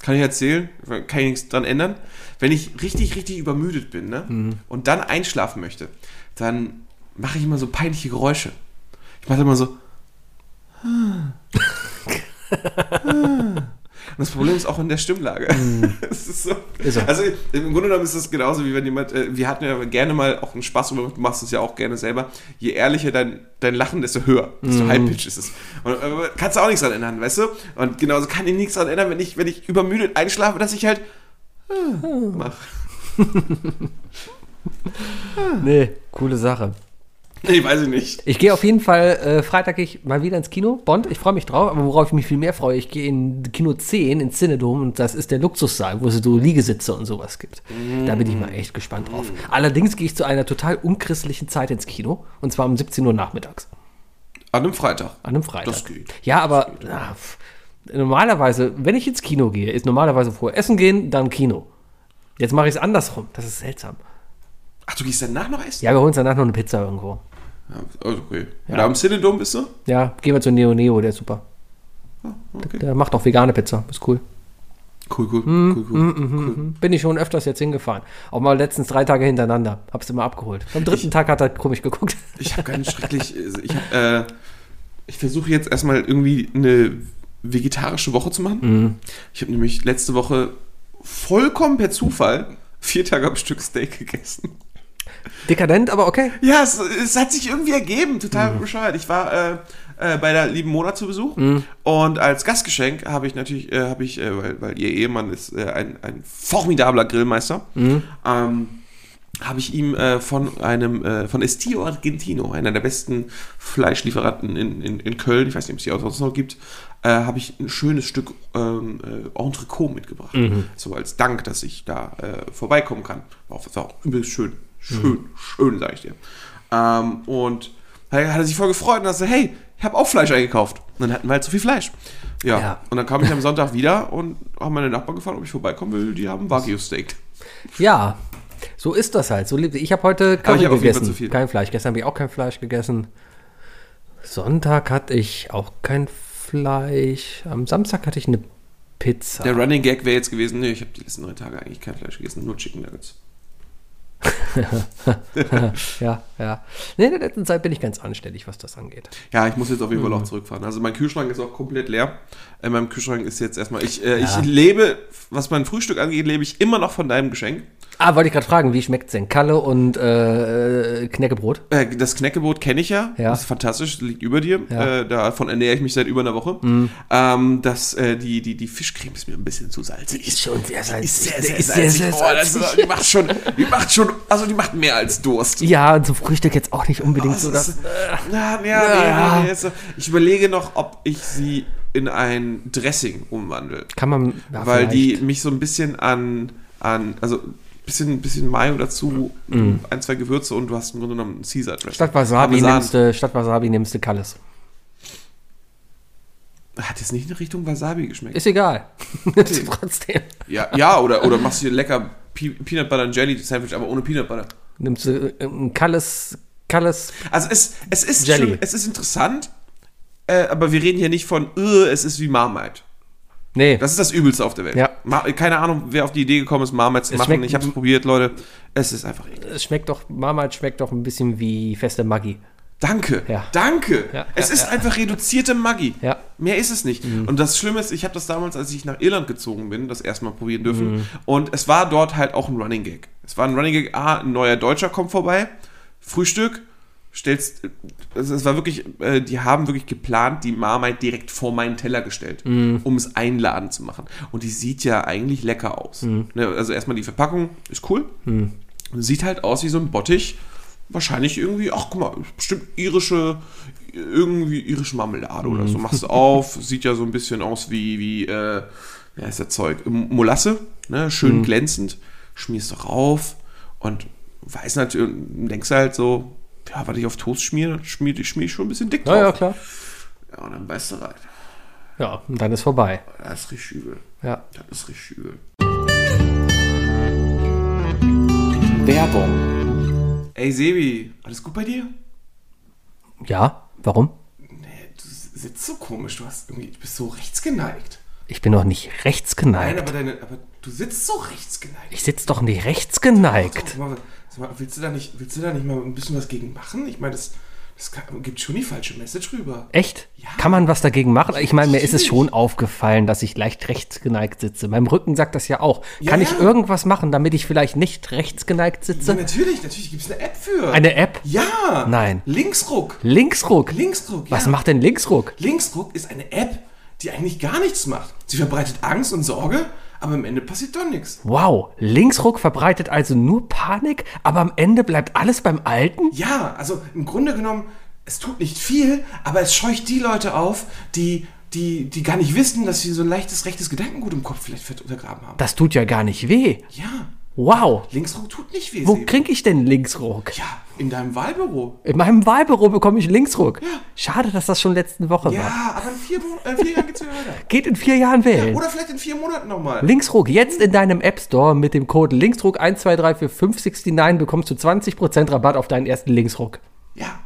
Kann ich erzählen, kann ich nichts dran ändern. Wenn ich richtig, richtig übermüdet bin ne? und dann einschlafen möchte, dann mache ich immer so peinliche Geräusche. Ich mache immer so. Und das Problem ist auch in der Stimmlage. Es ist so. Mm. Ist so. Also im Grunde genommen ist das genauso, wie wenn jemand, äh, wir hatten ja gerne mal auch einen Spaß, du machst es ja auch gerne selber. Je ehrlicher dein, dein Lachen, desto höher, desto Mm. high-pitch ist es. Und äh, kannst du auch nichts dran ändern, weißt du? Und genauso kann ich nichts dran ändern, wenn ich, wenn ich übermüdet einschlafe, dass ich halt äh, mach. Nee, coole Sache. Nee, weiß ich nicht. Ich gehe auf jeden Fall äh, Freitag geh ich mal wieder ins Kino. Bond, ich freue mich drauf, aber worauf ich mich viel mehr freue, ich gehe in Kino 10 ins Cinedom und das ist der Luxussaal, wo es so Liegesitze und sowas gibt. Da bin ich mal echt gespannt drauf. Allerdings gehe ich zu einer total unchristlichen Zeit ins Kino und zwar um 17 Uhr nachmittags. An einem Freitag. An einem Freitag. Das geht. Ja, aber na, pf, normalerweise, wenn ich ins Kino gehe, ist normalerweise vorher Essen gehen, dann Kino. Jetzt mache ich es andersrum. Das ist seltsam. Ach, du gehst danach noch essen? Ja, wir holen uns danach noch eine Pizza irgendwo. Ja, also okay. Ja. Da am Cinedom bist du? Ja, gehen wir zu Neo Neo, der ist super. Okay. Der macht auch vegane Pizza, ist cool. Cool, cool, Mm, cool, cool. cool. Bin ich schon öfters jetzt hingefahren. Auch mal letztens drei Tage hintereinander. Hab's immer abgeholt. Am dritten Tag hat er komisch geguckt. Ich habe ganz schrecklich. Ich, hab, äh, ich versuche jetzt erstmal irgendwie eine vegetarische Woche zu machen. Mhm. Ich habe nämlich letzte Woche vollkommen per Zufall vier Tage am Stück Steak gegessen. Dekadent, aber okay. Ja, es, es hat sich irgendwie ergeben, total bescheuert. Ich war äh, äh, bei der lieben Mona zu Besuch und als Gastgeschenk habe ich natürlich, äh, habe ich, äh, weil, weil ihr Ehemann ist äh, ein, ein formidabler Grillmeister, ähm, habe ich ihm äh, von einem, äh, von Estio Argentino, einer der besten Fleischlieferanten in, in, in Köln, ich weiß nicht, ob es die auch sonst noch gibt, habe ich ein schönes Stück ähm, äh, Entrecot mitgebracht. So als Dank, dass ich da vorbeikommen kann. War auch, war auch übelst schön. Schön, schön, sag ich dir. Ähm, und hat er sich voll gefreut und hat gesagt, hey, ich habe auch Fleisch eingekauft. Und dann hatten wir halt so viel Fleisch. Ja. Ja. Und dann kam ich am Sonntag wieder und haben meine Nachbarn gefragt, ob ich vorbeikommen will. Die haben Wagyu-Steak. Ja, so ist das halt. So lebt Ich habe heute Curry gegessen. zu viel. Kein Fleisch. Gestern habe ich auch kein Fleisch gegessen. Sonntag hatte ich auch kein Fleisch. Am Samstag hatte ich eine Pizza. Der Running Gag wäre jetzt gewesen, nee, ich habe die letzten drei Tage eigentlich kein Fleisch gegessen, nur Chicken Nuggets. ja, ja. Nee, in der letzten Zeit bin ich ganz anständig, was das angeht. Ja, ich muss jetzt auf jeden Mhm. Fall auch zurückfahren. Also mein Kühlschrank ist auch komplett leer. In meinem Kühlschrank ist jetzt erstmal, ich, äh, ich lebe, was mein Frühstück angeht, lebe ich immer noch von deinem Geschenk. Ah, wollte ich gerade fragen, wie schmeckt's denn? Kalle und äh, Knäckebrot? Äh, das Knäckebrot kenne ich ja. Ja. Das ist fantastisch, liegt über dir. Ja. Mhm. Äh, davon ernähre ich mich seit über einer Woche. Ähm, das, äh, die, die, die Fischcreme ist mir ein bisschen zu salzig. Ist schon sehr salzig. Ist sehr, sehr Ist salzig. sehr, oh, das, die macht schon, die macht schon, also die macht mehr als Durst. Ja, und zum Frühstück jetzt auch nicht unbedingt Das so. ist- Das, Na, ja, Ja. nee, nee, nee, so. Ich überlege noch, ob ich sie in ein Dressing umwandle. kann man. Ja, weil die vielleicht. mich so ein bisschen an, an also bisschen, bisschen Mayo dazu, ein, zwei Gewürze und du hast im Grunde genommen einen Caesar Dressing. Statt Wasabi nimmst du, statt Wasabi nimmst du Kalles. Hat jetzt nicht in Richtung Wasabi geschmeckt. Ist egal. Trotzdem. ja, ja oder, oder machst du dir lecker Pe Peanut Butter and Jelly Sandwich, aber ohne Peanut Butter. Nimmst du ein Kalles, Kalles. Also es, es ist Jelly. schon, es ist interessant, äh, aber wir reden hier nicht von, äh, es ist wie Marmite. Nee. Das ist das Übelste auf der Welt. Ja. Keine Ahnung, wer auf die Idee gekommen ist, Marmite zu machen. Ich habe es probiert, Leute. Es ist einfach eklig. es schmeckt doch, Marmite schmeckt doch ein bisschen wie feste Maggi. Danke, Ja. danke. Ja, es ja, ist einfach reduzierte Maggi. Ja. Mehr ist es nicht. Und das Schlimme ist, ich habe das damals, als ich nach Irland gezogen bin, das erste Mal probieren dürfen. Und es war dort halt auch ein Running Gag. Es war ein Running Gag, ah, ein neuer Deutscher kommt vorbei, Frühstück, stellst, also es war wirklich, äh, die haben wirklich geplant, die Marmite direkt vor meinen Teller gestellt, um es einladend zu machen. Und die sieht ja eigentlich lecker aus. Ne, also erstmal die Verpackung ist cool. Sieht halt aus wie so ein Bottich. Wahrscheinlich irgendwie, ach guck mal, bestimmt irische, irgendwie irische Marmelade oder so. Machst du auf, sieht ja so ein bisschen aus wie, wie, äh, wie heißt das Zeug? Molasse, ne? Schön glänzend, schmierst du rauf und weiß natürlich, denkst halt so, ja, was ich auf Toast schmiere, schmier, schmier ich schon ein bisschen dick drauf. Ja, ja, klar. Ja, und dann beißt du rein. Ja, und dann ist vorbei. Das ist richtig übel. Ja. Das ist richtig übel. Werbung. Ey, Sebi, alles gut bei dir? Ja, warum? Du sitzt so komisch, du hast irgendwie, du bist so rechtsgeneigt. Ich bin doch nicht rechts geneigt. Nein, aber, deine, aber du sitzt so rechtsgeneigt. ich sitze doch nicht rechts geneigt. Sag mal, sag mal, willst, du da nicht, willst du da nicht mal ein bisschen was gegen machen? Ich meine, das, kann- gibt schon die falsche Message rüber. Echt? Ja. Kann man was dagegen machen? Ich meine, mir ist es schon aufgefallen, dass ich leicht rechtsgeneigt sitze. Mein Rücken sagt das ja auch. Ja, Kann ja. ich irgendwas machen, damit ich vielleicht nicht rechtsgeneigt sitze? natürlich, natürlich gibt es eine App für. Eine App? Ja. Nein. Linksruck. Linksruck. Linksruck, Was macht denn Linksruck? Linksruck ist eine App, die eigentlich gar nichts macht. Sie verbreitet Angst und Sorge, aber am Ende passiert doch nichts. Wow, Linksruck verbreitet also nur Panik, aber am Ende bleibt alles beim Alten? Ja, also im Grunde genommen, es tut nicht viel, aber es scheucht die Leute auf, die, die, die gar nicht wissen, dass sie so ein leichtes rechtes Gedankengut im Kopf vielleicht fett untergraben haben. Das tut ja gar nicht weh. Ja, Wow. Linksruck tut nicht weh. Wo Sebi. krieg ich denn Linksruck? Ja, in deinem Wahlbüro. In meinem Wahlbüro bekomme ich Linksruck. Schade, dass das schon letzte Woche war. Ja, aber in vier, äh, vier Jahren geht's wieder weiter. Geht in vier Jahren wählen. Oder vielleicht in vier Monaten nochmal. Linksruck, jetzt in deinem App Store mit dem Code Linksruck 1234 bekommst du 20% Rabatt auf deinen ersten Linksruck. Ja.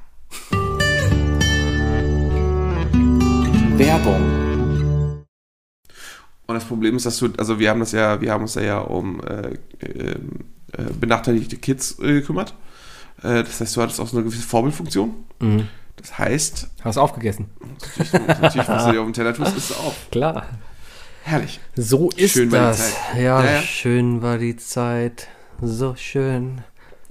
Werbung. Und das Problem ist, dass du, also wir haben das ja, wir haben uns ja um äh, ähm, äh, benachteiligte Kids äh, gekümmert. Äh, das heißt, du hattest auch so eine gewisse Vorbildfunktion. Das heißt, Hast du aufgegessen? natürlich, was du dir auf dem Teller tust, ist auch Klar. herrlich. So ist Schön war die das. Zeit. Ja, Ja, ja. schön war die Zeit. So schön.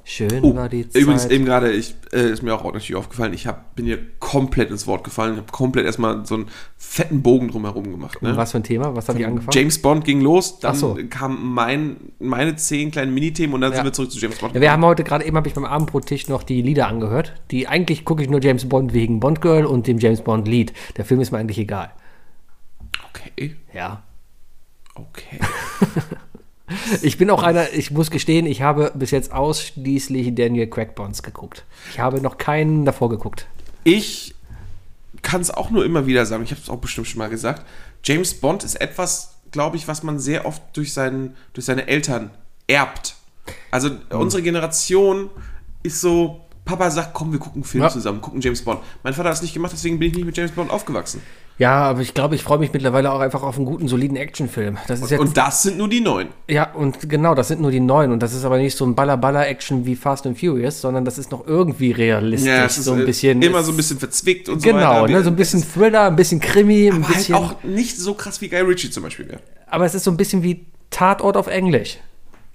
Schön Oh, war die Zeit. übrigens eben gerade, ich, äh, ist mir auch natürlich aufgefallen, ich hab, bin hier komplett ins Wort gefallen. Ich habe komplett erstmal so einen fetten Bogen drumherum gemacht. Ne? Was für ein Thema? Was hat die angefangen? James Bond ging los, dann so. kamen mein, meine zehn kleinen Minithemen und dann Ja. sind wir zurück zu James Bond. Ja, wir haben heute gerade eben, habe ich beim Abendbrottisch noch die Lieder angehört. Die eigentlich gucke ich nur James Bond wegen Bond Girl und dem James Bond Lied. Der Film ist mir eigentlich egal. okay, Ja. okay. Ich bin auch einer, ich muss gestehen, ich habe bis jetzt ausschließlich Daniel Craig Bonds geguckt. Ich habe noch keinen davor geguckt. Ich kann es auch nur immer wieder sagen, ich habe es auch bestimmt schon mal gesagt. James Bond ist etwas, glaube ich, was man sehr oft durch, seinen, durch seine Eltern erbt. Also unsere Generation ist so, Papa sagt, komm, wir gucken einen Film Ja. zusammen, gucken James Bond. Mein Vater hat es nicht gemacht, deswegen bin ich nicht mit James Bond aufgewachsen. Ja, aber ich glaube, ich freue mich mittlerweile auch einfach auf einen guten, soliden Actionfilm. Das ist jetzt, Und das sind nur die neuen. ja, und genau, das sind nur die neuen. Und das ist aber nicht so ein Baller-Baller-Action wie Fast and Furious, sondern das ist noch irgendwie realistisch. es ist so ein äh, bisschen. immer es- so ein bisschen verzwickt und Genau, so weiter. ne, so ein bisschen Thriller, ein bisschen Krimi, ein aber halt bisschen. auch nicht so krass wie Guy Ritchie zum Beispiel wäre. aber es ist so ein bisschen wie Tatort auf Englisch.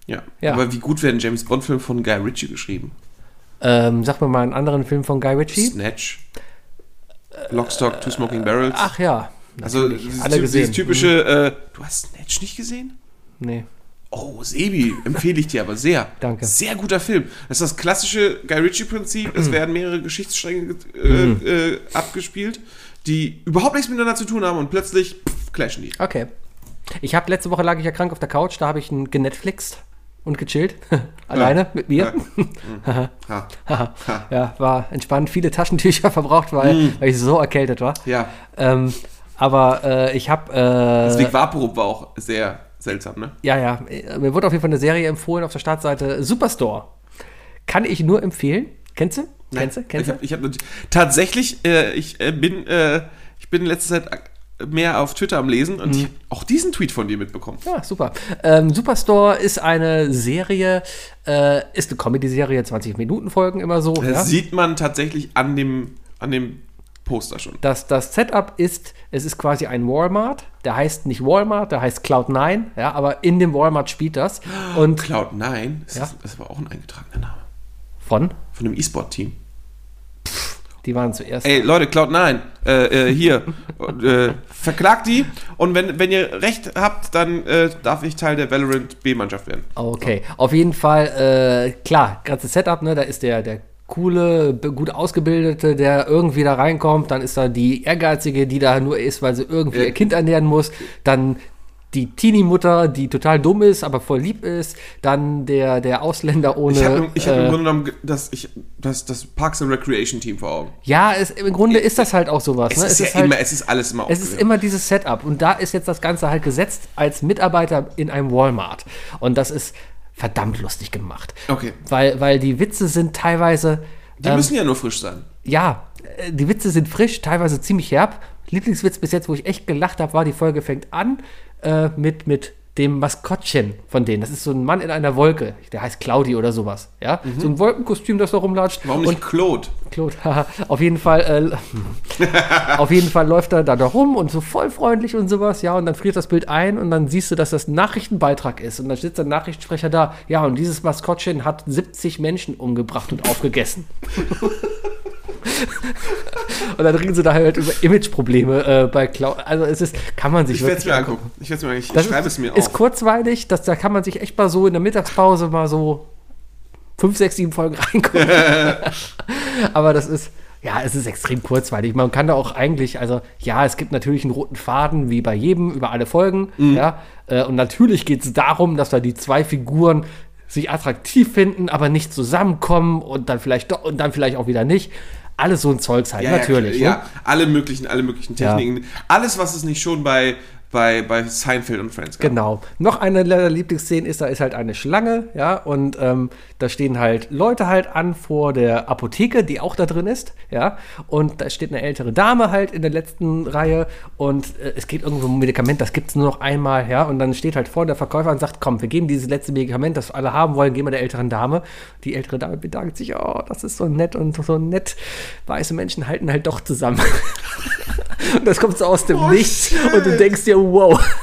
Ja. Ja. Aber wie gut wäre ein James Bond-Film von Guy Ritchie geschrieben? Ähm, sag mir mal einen anderen Film von Guy Ritchie. Snatch. Lockstock, Two Smoking Barrels. Ach ja. also dieses, alle gesehen. dieses typische, äh, du hast Snatch nicht gesehen? Nee. Oh, Sebi, empfehle ich dir aber sehr. Danke. Sehr guter Film. Das ist das klassische Guy Ritchie-Prinzip. Mhm. Es werden mehrere Geschichtsstränge äh, äh, abgespielt, die überhaupt nichts miteinander zu tun haben und plötzlich pff, clashen die. Okay. Ich habe letzte Woche lag ich ja krank auf der Couch, da habe ich ein genetflixt und gechillt. Alleine mit mir. Ja, war entspannt, viele Taschentücher verbraucht, weil, weil ich so erkältet war. Ja, Ähm, aber äh, ich habe. Äh, deswegen Vaporub war auch sehr seltsam, ne? ja, ja, mir wurde auf jeden Fall eine Serie empfohlen auf der Startseite Superstore. Kann ich nur empfehlen. Kennst du? Kennst du? Kennst ich du? hab, ich hab, tatsächlich, äh, ich äh, bin, äh, ich bin in letzter Zeit mehr auf Twitter am Lesen Mhm. und ich hab auch diesen Tweet von dir mitbekommen. Ja, super. Ähm, Superstore ist eine Serie, äh, ist eine Comedy-Serie, 20 Minuten Folgen immer so. Das Ja? sieht man tatsächlich an dem, an dem Poster schon. Das, das Setup ist, es ist quasi ein Walmart. Der heißt nicht Walmart, der heißt Cloud9, ja, aber in dem Walmart spielt das. Und Cloud9, das, Ja. ist, das war auch ein eingetragener Name. von, Von einem E-Sport-Team. Die waren zuerst. Ey, Leute, Cloud9, äh, äh, hier, äh, verklagt die. Und wenn, wenn ihr recht habt, dann äh, darf ich Teil der Valorant B-Mannschaft werden. Okay, auf jeden Fall, äh, klar, ganzes Setup, ne, da ist der, der coole, gut ausgebildete, der irgendwie da reinkommt, dann ist da die ehrgeizige, die da nur ist, weil sie irgendwie Ja. ihr Kind ernähren muss, dann die Teenie-Mutter, die total dumm ist, aber voll lieb ist, dann der, der Ausländer ohne. Ich habe ich hab äh, im Grunde genommen ge- das, ich, das, das Parks and Recreation Team vor Augen. ja, es, im Grunde ist das halt auch sowas. Es ne? ist, ja halt, immer, es ist alles immer Es ist immer dieses Setup und da ist jetzt das Ganze halt gesetzt als Mitarbeiter in einem Walmart und das ist verdammt lustig gemacht. Okay. Weil, weil die Witze sind teilweise, Die ähm, müssen ja nur frisch sein. ja, äh, die Witze sind frisch, teilweise ziemlich herb. Lieblingswitz bis jetzt, wo ich echt gelacht habe, war, die Folge fängt an äh, mit, mit dem Maskottchen von denen. Das ist so ein Mann in einer Wolke. Der heißt Claudi oder sowas. Ja, so ein Wolkenkostüm, das da rumlatscht. Warum nicht Claude? Claude, haha. auf jeden Fall, äh, auf jeden Fall läuft er da, da rum und so voll freundlich und sowas, ja, und dann friert das Bild ein und dann siehst du, dass das ein Nachrichtenbeitrag ist und dann sitzt der Nachrichtensprecher da, ja, und dieses Maskottchen hat 70 Menschen umgebracht und aufgegessen. und dann reden sie da halt über Imageprobleme äh, bei Claude. Also es ist, kann man sich Ich werde es mir angucken. Ich werde es mir ich das schreibe ist, es mir ist auf. kurzweilig, das, da kann man sich echt mal so in der Mittagspause mal so fünf, sechs, sieben Folgen reingucken. Aber das ist, ja, es ist extrem kurzweilig. Man kann da auch eigentlich, also ja, es gibt natürlich einen roten Faden, wie bei jedem, über alle Folgen. Mhm. Ja, äh, und natürlich geht es darum, dass da die zwei Figuren sich attraktiv finden, aber nicht zusammenkommen und dann vielleicht doch und dann vielleicht auch wieder nicht. Alles so ein Zeugs halt, Ja, natürlich. Ja, ne? ja, alle möglichen, alle möglichen Ja. Techniken. Alles, was es nicht schon bei, bei, bei Seinfeld und Friends gab. Genau. Noch eine der Lieblingsszenen ist, da ist halt eine Schlange, ja, und ähm, da stehen halt Leute halt an vor der Apotheke, die auch da drin ist, ja, und da steht eine ältere Dame halt in der letzten Reihe und äh, es geht irgendwo um ein Medikament, das gibt es nur noch einmal, ja, und dann steht halt vor der Verkäufer und sagt, komm, wir geben dieses letzte Medikament, das alle haben wollen, geben wir der älteren Dame. Die ältere Dame bedankt sich, oh, das ist so nett und so nett. Weiße Menschen halten halt doch zusammen. und das kommt so aus dem Oh, Nichts und du denkst dir, wow.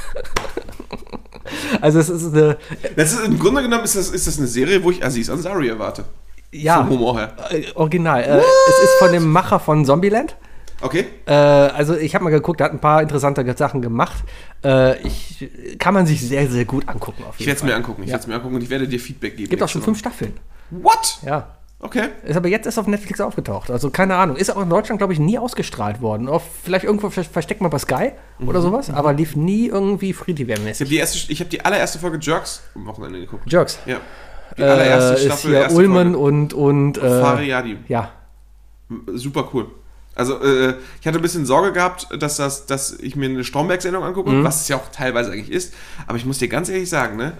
Also es ist eine, Das ist, Im Grunde genommen ist das, ist das eine Serie, wo ich Aziz Ansari erwarte. ja, Vom Humor her. äh, original. Äh, es ist von dem Macher von Zombieland. Okay? Äh, also ich habe mal geguckt, der hat ein paar interessante Sachen gemacht. Äh, ich, kann man sich sehr, sehr gut angucken auf Ich werde es mir angucken. Ich werde es mir angucken und ich werde dir Feedback geben. Gibt auch schon fünf Staffeln. What? Ja. Okay. Ist aber jetzt erst auf Netflix aufgetaucht. Also keine Ahnung. Ist auch in Deutschland, glaube ich, nie ausgestrahlt worden. Auf, vielleicht irgendwo ver- versteckt man bei Sky oder sowas, aber lief nie irgendwie free Ich habe die, hab die allererste Folge Jerks am Wochenende geguckt. Jerks. Ja. Die Äh, allererste ist Staffel. hier erste Ullman Folge. und, und äh, Fariadi. ja. Super cool. Also, äh, ich hatte ein bisschen Sorge gehabt, dass, das, dass ich mir eine Stromberg-Sendung angucke, Mhm. was es ja auch teilweise eigentlich ist. Aber ich muss dir ganz ehrlich sagen, ne,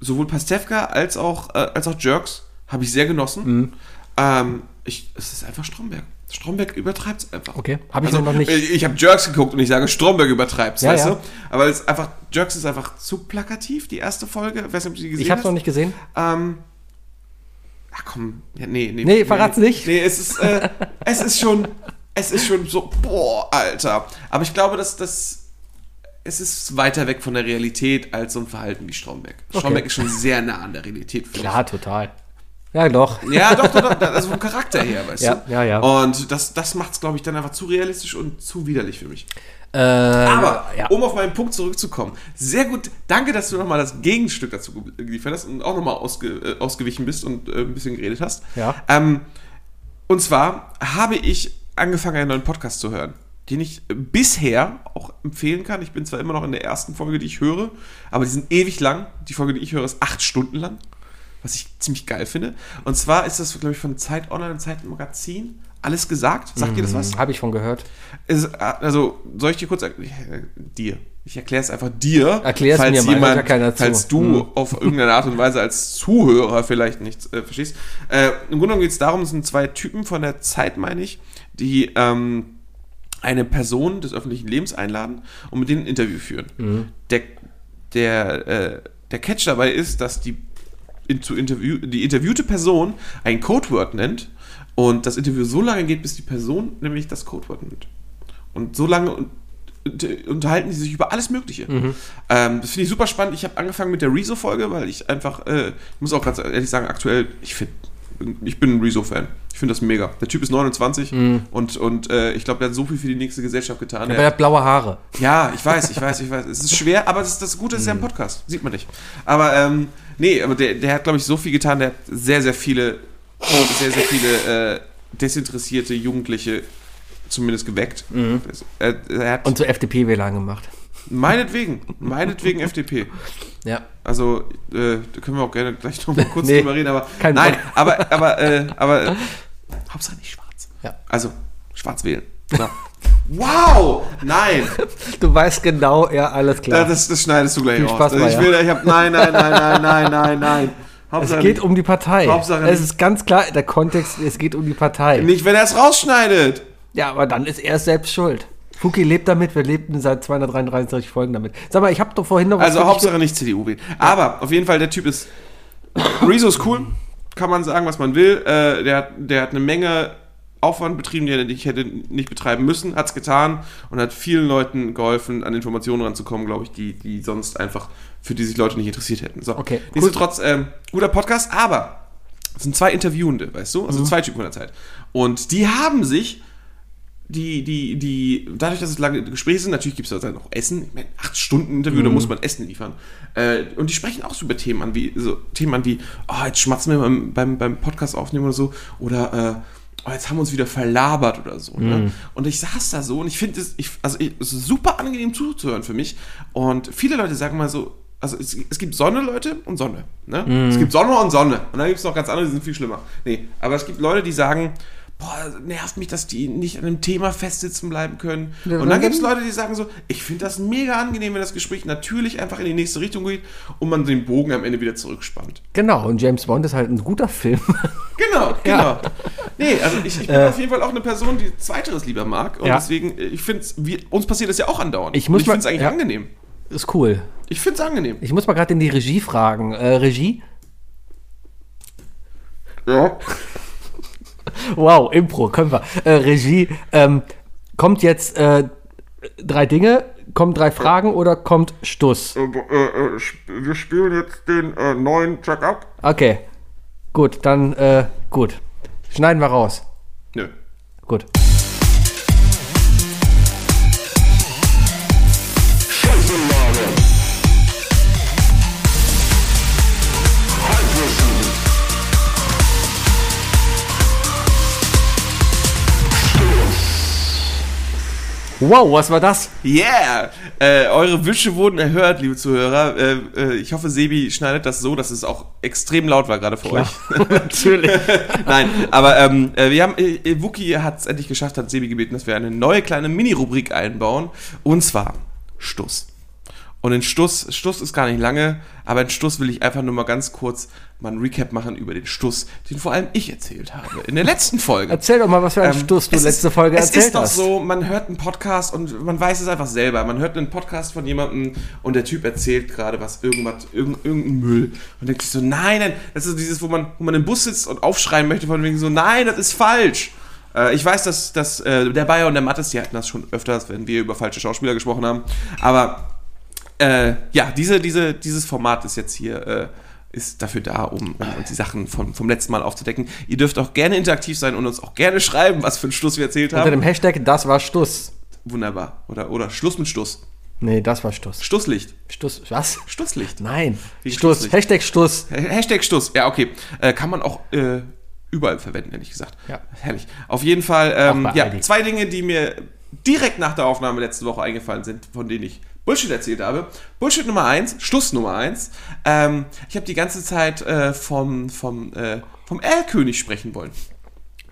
sowohl Pastewka als auch, äh, als auch Jerks habe ich sehr genossen. Mhm. Ähm, ich, es ist einfach Stromberg. Stromberg übertreibt es einfach. Okay, habe ich Also, noch nicht. äh, Ich habe Jerks geguckt und ich sage, Stromberg übertreibt Ja, weißt ja. du? Aber es ist einfach, Jerks ist einfach zu plakativ, die erste Folge. Ich weiß nicht, ob du die gesehen Ich habe hast. noch nicht gesehen. Ähm, ach komm, ja, nee, nee. Nee, verrat's nicht. Nee, es ist, äh, es ist schon, es ist schon so, boah, Alter. Aber ich glaube, dass das, es ist weiter weg von der Realität als so ein Verhalten wie Stromberg. Stromberg ist schon sehr nah an der Realität. finde Klar, total. Ja, doch. Ja, doch, doch, doch, also vom Charakter her, weißt Ja, du? ja, ja. Und das, das macht es, glaube ich, dann einfach zu realistisch und zu widerlich für mich. Äh, Aber, ja. um auf meinen Punkt zurückzukommen, sehr gut, danke, dass du nochmal das Gegenstück dazu geliefert hast und auch nochmal ausge, äh, ausgewichen bist und äh, ein bisschen geredet hast. Ja. Ähm, und zwar habe ich angefangen, einen neuen Podcast zu hören, den ich bisher auch empfehlen kann. Ich bin zwar immer noch in der ersten Folge, die ich höre, aber die sind ewig lang. Die Folge, die ich höre, ist acht Stunden lang, was ich ziemlich geil finde. Und zwar ist das, glaube ich, von Zeit Online und Zeit Magazin. Alles gesagt? Sagt dir das was? Habe ich von gehört. Es, also, soll ich dir kurz erklären? Dir. Ich erkläre es einfach dir. Erklär's falls mir mal, jemand, hört ja falls du Hm. auf irgendeine Art und Weise als Zuhörer vielleicht nichts äh, verstehst. Äh, Im Grunde genommen geht es darum, es sind zwei Typen von der Zeit, meine ich, die ähm, eine Person des öffentlichen Lebens einladen und mit denen ein Interview führen. Mhm. Der, der, äh, der Catch dabei ist, dass die, zu Interview, die interviewte Person ein Codewort nennt und das Interview so lange geht, bis die Person nämlich das Codewort nennt. Und so lange un- unter- unterhalten die sich über alles Mögliche. Mhm. Ähm, das finde ich super spannend. Ich habe angefangen mit der Rezo-Folge, weil ich einfach, äh, ich muss auch ganz ehrlich sagen, aktuell, ich finde, ich bin ein Rezo-Fan. Ich finde das mega. Der Typ ist 29 und, und äh, ich glaube, der hat so viel für die nächste Gesellschaft getan. Aber er hat blaue Haare. ja, ich weiß, ich weiß, ich weiß. Es ist schwer, aber das, das Gute ist ja Mhm. ein Podcast. Sieht man nicht. Aber, ähm, nee, aber der, der hat, glaube ich, so viel getan. Der hat sehr, sehr viele, sehr, sehr viele äh, desinteressierte Jugendliche zumindest geweckt. Er, er Mhm. Und zur FDP-WLAN gemacht. meinetwegen, meinetwegen FDP. Ja. Also, äh, da können wir auch gerne gleich noch mal kurz Nee, drüber reden, aber kein nein, Bock. aber, aber, äh, aber äh, Hauptsache nicht schwarz. Ja. Also, schwarz wählen. So. wow! Nein! Du weißt genau, ja, alles Ja, klar. das, das schneidest du gleich Viel raus. Spaß Also ich will, ich hab, nein, nein, nein, nein, nein, nein, nein. es Hauptsache geht nicht. um die Partei. Hauptsache es ist ganz klar, der Kontext, es geht um die Partei. nicht, wenn er es rausschneidet. Ja, aber dann ist er selbst schuld. Fuki lebt damit, wir lebten seit 233 Folgen damit. Sag mal, ich habe doch vorhin noch Also für dich Hauptsache nicht CDU wählen. Aber auf jeden Fall, der Typ ist. Rezo ist cool. Kann man sagen, was man will. Äh, der, der hat eine Menge Aufwand betrieben, den er nicht hätte nicht betreiben müssen, hat es getan und hat vielen Leuten geholfen, an Informationen ranzukommen, glaube ich, die, die sonst einfach, für die sich Leute nicht interessiert hätten. So. Okay, cool. Nichtsdestotrotz, ähm, guter Podcast, aber es sind zwei Interviewende, weißt du? Also Mhm. zwei Typen von der Zeit. Und die haben sich die, die, die, dadurch, dass es lange Gespräche sind, natürlich gibt es da noch Essen. Ich meine, acht Stunden Interview, Mhm. da muss man Essen liefern. Äh, und die sprechen auch so über Themen an, wie, so Themen an wie, oh, jetzt schmatzen wir beim, beim, beim Podcast aufnehmen oder so, oder, äh, oh, jetzt haben wir uns wieder verlabert oder so. Mhm. Ne? Und ich saß da so und ich finde es, also ich, es ist super angenehm zuzuhören für mich. Und viele Leute sagen mal so, also es, es gibt Sonne-Leute und Sonne. Ne? Mhm. Es gibt Sonne und Sonne. Und dann gibt es noch ganz andere, die sind viel schlimmer. Nee, aber es gibt Leute, die sagen, boah, nervt mich, dass die nicht an einem Thema festsitzen bleiben können. Ja, und dann gibt es Leute, die sagen so, ich finde das mega angenehm, wenn das Gespräch natürlich einfach in die nächste Richtung geht und man den Bogen am Ende wieder zurückspannt. Genau, und James Bond ist halt ein guter Film. Genau, genau. Ja. Nee, also ich, ich bin Äh. auf jeden Fall auch eine Person, die Zweiteres lieber mag. Und Ja. deswegen, äh, ich finde uns passiert das ja auch andauernd. Ich muss und ich finde es eigentlich ja. angenehm. ist cool. Ich finde es angenehm. Ich muss mal gerade in die Regie fragen. Äh, Regie? Ja. Wow, Impro, können wir. Äh, Regie, ähm, kommt jetzt äh, drei Dinge, kommen drei Fragen oder kommt Stuss? wir spielen jetzt den äh, neuen Track ab. Okay, gut, dann äh, gut. Schneiden wir raus. Nö. Gut. Wow, was war das? Yeah! Äh, eure Wünsche wurden erhört, liebe Zuhörer. Äh, äh, ich hoffe, Sebi schneidet das so, dass es auch extrem laut war gerade für euch. Natürlich. Nein, aber ähm, äh, wir haben, äh, äh, Wookie hat es endlich geschafft, hat Sebi gebeten, dass wir eine neue kleine Mini-Rubrik einbauen. Und zwar Stuss. Und in Stuss, Stuss ist gar nicht lange, aber in Stuss will ich einfach nur mal ganz kurz mal ein Recap machen über den Stuss, den vor allem ich erzählt habe. In der letzten Folge. Erzähl doch mal, was für ein Ähm, Stuss du es letzte ist, Folge es erzählt ist doch hast. so, man hört einen Podcast und man weiß es einfach selber. Man hört einen Podcast von jemandem und der Typ erzählt gerade was, irgendwas, irgend, irgendein Müll. Und denkt sich so, nein, nein, das ist dieses, wo man, wo man im Bus sitzt und aufschreien möchte von wegen so, nein, das ist falsch. Äh, ich weiß, dass, dass äh, der Bayer und der Mattes, die hatten das schon öfters, wenn wir über falsche Schauspieler gesprochen haben. Aber äh, ja, diese, diese, dieses Format ist jetzt hier, äh, ist dafür da, um, um uns die Sachen vom, vom letzten Mal aufzudecken. Ihr dürft auch gerne interaktiv sein und uns auch gerne schreiben, was für einen Schluss wir erzählt Unter haben. dem Hashtag, das war Stuss. Wunderbar. Oder, oder Schluss mit Stuss. Nee, das war Stuss. Stusslicht. Stuss, was? Stusslicht. Nein. Wegen Stuss. Stusslicht. Hashtag Stuss. Ha- Hashtag Stuss. Ja, okay. Äh, kann man auch äh, überall verwenden, ehrlich gesagt. Ja. Herrlich. Auf jeden Fall, ähm, ja, Aldi. zwei Dinge, die mir direkt nach der Aufnahme letzte Woche eingefallen sind, von denen ich Bullshit erzählt habe. Bullshit Nummer eins, Stuss Nummer eins. Ähm, ich habe die ganze Zeit äh, vom, vom, äh, vom Erlkönig sprechen wollen.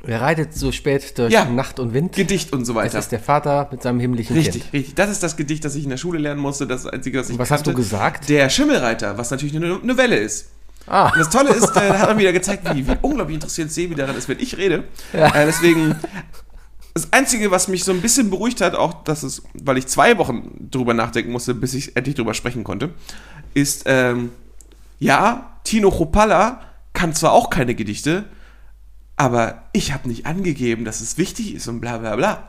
Wer reitet so spät durch Ja. Nacht und Wind? Gedicht und so Das weiter. ist der Vater mit seinem himmlischen Richtig, Kind. richtig. Das ist das Gedicht, das ich in der Schule lernen musste. Das das Einzige, was ich Und was hast du kannte. gesagt? Der Schimmelreiter, was natürlich eine Novelle ist. Ah, Und das Tolle ist, äh, da hat er wieder gezeigt, wie, wie unglaublich interessiert Sebi daran ist, wenn ich rede. Äh, deswegen, das Einzige, was mich so ein bisschen beruhigt hat, auch dass es, weil ich zwei Wochen drüber nachdenken musste, bis ich endlich drüber sprechen konnte, ist, ähm, ja, Tino Chopalla kann zwar auch keine Gedichte, aber ich habe nicht angegeben, dass es wichtig ist und bla bla bla.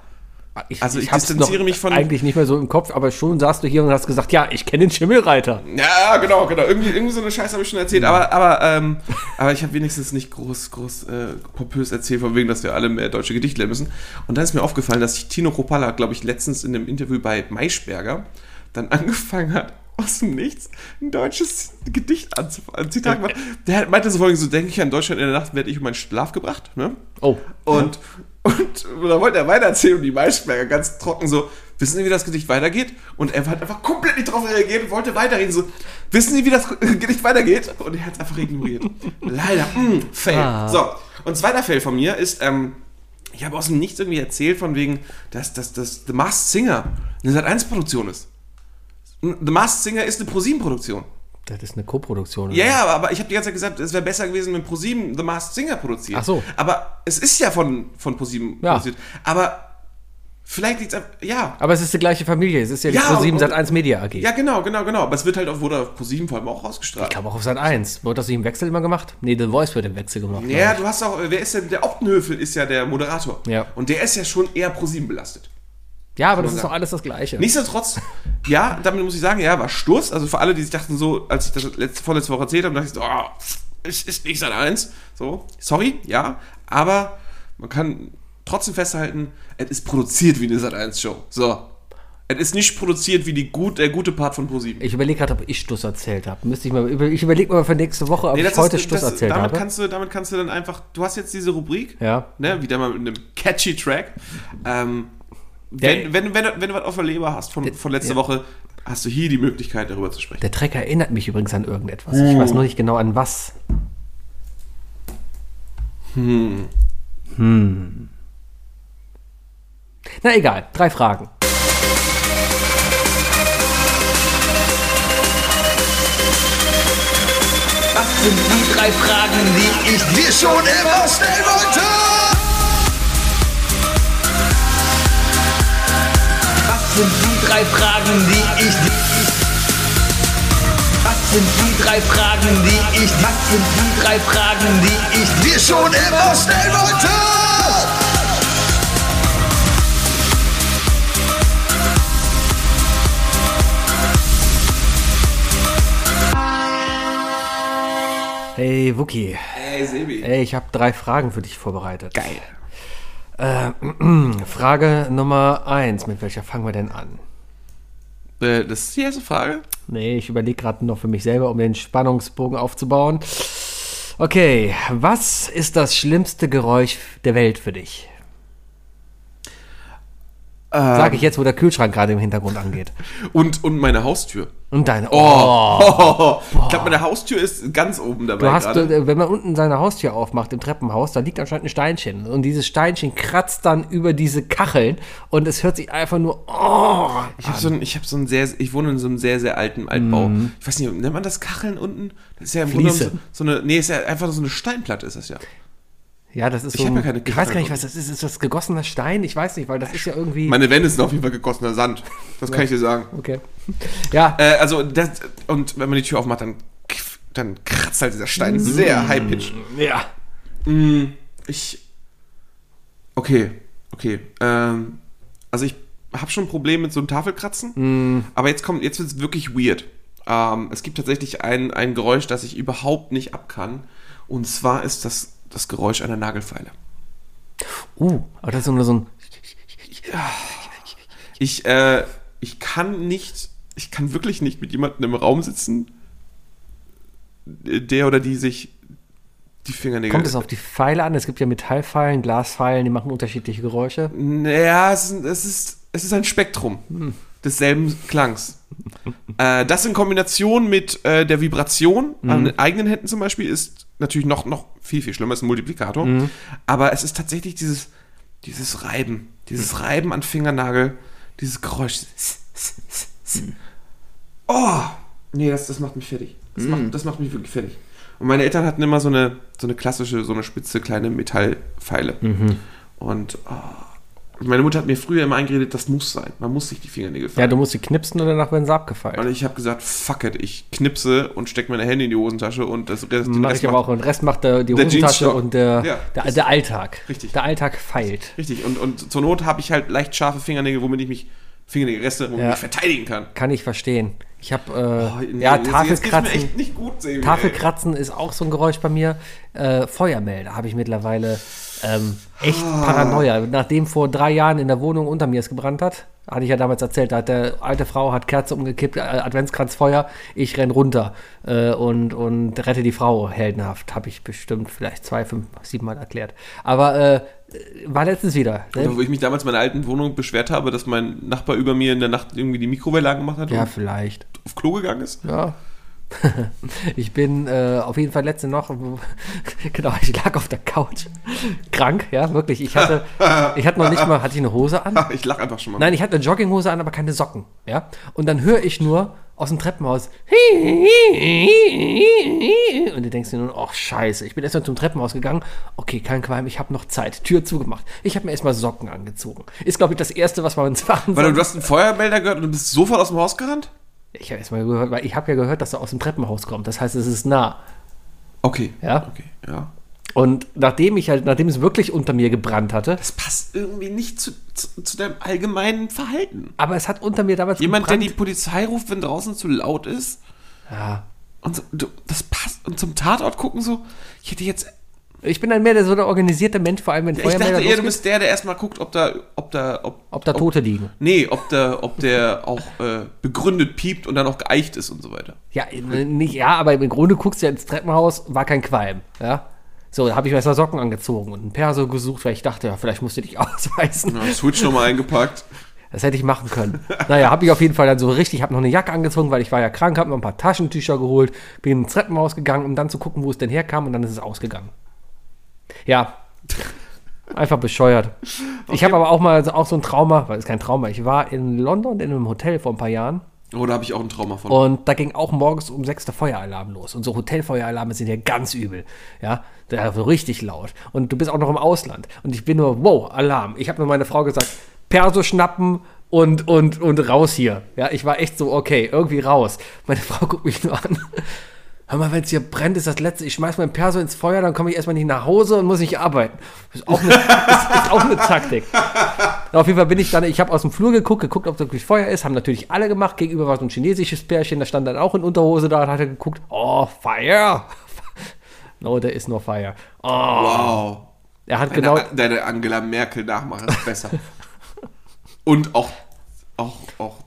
Ich, also ich hab's distanziere noch mich von- Eigentlich nicht mehr so im Kopf, aber schon saßt du hier und hast gesagt, ja, ich kenne den Schimmelreiter. Ja, genau, genau. Irgendwie, irgendwie so eine Scheiße habe ich schon erzählt, aber, aber, ähm, aber ich habe wenigstens nicht groß, groß äh, pompös erzählt, von wegen, dass wir alle mehr deutsche Gedichte lernen müssen. Und dann ist mir aufgefallen, dass ich Tino Kropala, glaube ich, letztens in einem Interview bei Maischberger dann angefangen hat, aus dem Nichts ein deutsches Gedicht anzufangen. Zitat. Der meinte so folgendes, so denke ich an Deutschland in der Nacht werde ich um meinen Schlaf gebracht, ne? Oh. Und, und, da wollte er weitererzählen und die Maischberger ganz trocken so, wissen Sie, wie das Gedicht weitergeht? Und er hat einfach komplett nicht drauf reagiert und wollte weiterreden, so, wissen Sie, wie das Gedicht weitergeht? Und er hat es einfach ignoriert. Leider, mm, Fail. Ah. So, und zweiter Fail von mir ist, ähm, ich habe aus dem Nichts irgendwie erzählt, von wegen, dass, dass, dass The Masked Singer eine Sat1-Produktion ist. The Masked Singer ist eine ProSieben-Produktion. Das ist eine Co-Produktion. Ja, ja, aber, ich habe die ganze Zeit gesagt, es wäre besser gewesen, wenn ProSieben The Masked Singer produziert. Ach so. Aber es ist ja von, von ProSieben Ja. produziert. Aber Vielleicht liegt es ja. Aber es ist die gleiche Familie. Es ist ja die Ja, Pro7 und- Sat 1 Media AG. Ja, genau, genau, genau. Aber es wird halt auf, wurde auf ProSieben vor allem auch Ich ausgestrahlt. glaube auch auf Sat 1. Wird das nicht im Wechsel immer gemacht? Nee, The Voice wird im Wechsel gemacht. Ja, du hast auch, wer ist denn, der Optenhöfel ist ja der Moderator. Ja. Und der ist ja schon eher ProSieben belastet. Ja aber das ist doch alles das Gleiche. Nichtsdestotrotz, ja, damit muss ich sagen, ja, war Sturz. Also für alle, die sich dachten so, als ich das letzte, vorletzte Woche erzählt habe, dachte ich so, oh, es ist nicht Sat 1. So, sorry, ja, aber man kann trotzdem festhalten, es ist produziert wie eine Sat 1 Show. So. Es ist nicht produziert wie die gut, der gute Part von ProSieben. Ich überlege gerade, ob ich Stuss erzählt habe. Müsste ich mal, ich überlege mal für nächste Woche, ob Nee, ich heute ist- Stuss das- erzählt damit habe. Kannst du, damit kannst du dann einfach, du hast jetzt diese Rubrik, Ja. ne, wieder mal mit einem catchy Track. Ähm, wenn, wenn, wenn, wenn du was auf der Leber hast von, von letzter ja. Woche, hast du hier die Möglichkeit, darüber zu sprechen. Der Track erinnert mich übrigens an irgendetwas. Uh. Ich weiß nur nicht genau an was. Hm. Na egal, drei Fragen. Was sind die drei Fragen, die ich dir schon immer stellen wollte? Was sind die drei Fragen, die ich dir... Was sind die drei Fragen, die ich... Was sind die drei Fragen, die ich dir schon immer stellen wollte? Hey Wookie, Ey, Sebi. ey, ich habe drei Fragen für dich vorbereitet. Geil. Frage Nummer eins. Mit welcher fangen wir denn an? Äh, das ist die erste Frage. Nee, ich überlege gerade noch für mich selber, um den Spannungsbogen aufzubauen. Okay, was ist das schlimmste Geräusch der Welt für dich? Sag ich jetzt, wo der Kühlschrank gerade im Hintergrund angeht. Und, und meine Haustür. Und deine. Oh, Oh. ich glaube, meine Haustür ist ganz oben dabei Du hast, gerade. äh, wenn man unten seine Haustür aufmacht im Treppenhaus, da liegt anscheinend ein Steinchen. Und dieses Steinchen kratzt dann über diese Kacheln und es hört sich einfach nur. Oh, Ich habe so ein, ich habe so ein sehr, ich wohne in so einem sehr, sehr alten Altbau. Ich weiß nicht, nennt man das Kacheln unten? Das ist ja im Grunde so, so eine, nee, ist ja einfach so eine Steinplatte ist das ja. Ja, das ist Ich so. ein- ja keine ich weiß gar nicht, was das ist. Ist das gegossener Stein? Ich weiß nicht, weil das ist ja irgendwie. Meine Wände sind auf jeden Fall gegossener Sand. Das kann ich dir sagen. okay. Ja, Äh, also, das, und wenn man die Tür aufmacht, dann, dann kratzt halt dieser Stein sehr high-pitched. ja. Ich. Okay, okay. Ähm, also ich habe schon ein Problem mit so einem Tafelkratzen, aber jetzt kommt, jetzt wird es wirklich weird. Ähm, es gibt tatsächlich ein, ein Geräusch, das ich überhaupt nicht ab kann. Und zwar ist das das Geräusch einer Nagelfeile. Uh, aber das ist nur so ein. Ich, äh, ich kann nicht, ich kann wirklich nicht mit jemandem im Raum sitzen, der oder die sich die Fingernägel. Kommt es auf die Pfeile an? Es gibt ja Metallpfeilen, Glaspfeilen, die machen unterschiedliche Geräusche. Naja, es ist, es ist, es ist ein Spektrum desselben Klangs. äh, das in Kombination mit äh, der Vibration an den eigenen Händen zum Beispiel ist natürlich noch, noch viel, viel schlimmer, ist ein Multiplikator. Aber es ist tatsächlich dieses, dieses Reiben, dieses Reiben an Fingernagel, dieses Geräusch. Oh! Nee, das, das macht mich fertig. Das, macht, das macht mich wirklich fertig. Und meine Eltern hatten immer so eine, so eine klassische, so eine spitze kleine Metallpfeile. Und oh, meine Mutter hat mir früher immer eingeredet, das muss sein. Man muss sich die Fingernägel Ja, fallen. du musst sie knipsen und danach werden sie abgefeilt. und ich habe gesagt, fuck it, ich knipse und stecke meine Hände in die Hosentasche und das Rest, den Mach Rest ich aber macht- auch. Und Rest macht der, die Der Hosentasche und der, Ja, der, der Alltag. Richtig. Der Alltag feilt. Richtig. Und, und zur Not habe ich halt leicht scharfe Fingernägel, womit ich mich, Fingernägelreste, womit Ja. ich mich verteidigen kann. Kann ich verstehen. Ich habe Oh, äh, nee, ja Tafelkratzen. echt nicht gut, Sebi, ey. Tafelkratzen ist auch so ein Geräusch bei mir. Äh, Feuermelder habe ich mittlerweile ähm, echt Ah. Paranoia. Nachdem vor drei Jahren in der Wohnung unter mir es gebrannt hat, hatte ich ja damals erzählt, da hat der alte Frau hat Kerze umgekippt, äh, Adventskranz Feuer, ich renn runter äh, und, und rette die Frau heldenhaft. Habe ich bestimmt vielleicht zwei, fünf, sieben Mal erklärt. Aber äh, war letztens wieder. Ne? wo ich mich damals in meiner alten Wohnung beschwert habe, dass mein Nachbar über mir in der Nacht irgendwie die Mikrowelle angemacht hat Ja, und vielleicht. auf Klo gegangen ist. Ja. ich bin äh, auf jeden Fall letzte noch, genau, ich lag auf der Couch, krank, ja, wirklich. Ich hatte, ich hatte noch nicht mal, hatte ich eine Hose an? Ich lach einfach schon mal. Nein, ich hatte eine Jogginghose an, aber keine Socken, ja. Und dann höre ich nur, aus dem Treppenhaus. Und du denkst dir nur, ach scheiße, ich bin erstmal zum Treppenhaus gegangen. Okay, kein Qualm, ich habe noch Zeit. Tür zugemacht. Ich habe mir erstmal Socken angezogen. Ist, glaube ich, das Erste, was man uns machen Weil du hast einen Feuermelder gehört und du bist sofort aus dem Haus gerannt? Ich habe erstmal gehört, weil ich habe ja gehört, dass er aus dem Treppenhaus kommt. Das heißt, es ist nah. Okay. Ja. Okay, ja. Und nachdem ich halt, nachdem es wirklich unter mir gebrannt hatte, Das passt irgendwie nicht zu, zu, zu deinem allgemeinen Verhalten. aber es hat unter mir damals Jemand, der die gebrannt. Polizei ruft, wenn draußen zu laut ist. ja. Und so, das passt. Und zum Tatort gucken so. Ich hätte jetzt. Ich bin dann mehr der, so der organisierte Mensch, vor allem wenn Ich dachte eher, du bist der, der erstmal guckt, ob da. Ob da. Ob, ob da Tote liegen. Nee, ob der, ob der auch äh, begründet piept und dann auch geeicht ist und so weiter. Ja, äh, nicht, ja, aber im Grunde guckst du ja ins Treppenhaus, war kein Qualm. Ja. So, da habe ich mir erstmal Socken angezogen und einen Perso gesucht, weil ich dachte, ja, vielleicht musst du dich ausweisen. Ja, Switch nochmal eingepackt. Das hätte ich machen können. Naja, habe ich auf jeden Fall dann so richtig, habe noch eine Jacke angezogen, weil ich war ja krank, habe noch ein paar Taschentücher geholt, bin ins Treppenhaus gegangen, um dann zu gucken, wo es denn herkam und dann ist es ausgegangen. Ja, einfach bescheuert. Ich habe aber auch mal so- auch so ein Trauma, weil es kein Trauma, ich war in London in einem Hotel vor ein paar Jahren Oh, da habe ich auch ein Trauma von. und da ging auch morgens um sechs der Feueralarm los. Und so Hotelfeueralarme sind ja ganz übel. Ja, da so richtig laut. Und du bist auch noch im Ausland. Und ich bin nur, wow, Alarm. Ich habe nur meine Frau gesagt, Perso schnappen und, und, und raus hier. Ja, ich war echt so, okay, irgendwie raus. Meine Frau guckt mich nur an. Hör mal, wenn es hier brennt, ist das letzte. Ich schmeiß mein Perso ins Feuer, dann komme ich erstmal nicht nach Hause und muss nicht arbeiten. Ist auch eine, ist, ist auch eine Taktik. Auf jeden Fall bin ich dann, ich habe aus dem Flur geguckt, geguckt, ob da wirklich Feuer ist, haben natürlich alle gemacht. Gegenüber war so ein chinesisches Pärchen, da stand dann auch in Unterhose da und hat er geguckt, oh, Fire. No, there is no fire. Oh, wow. er hat Deine, genau, deine Angela Merkel nachmachen ist besser. und auch, auch, auch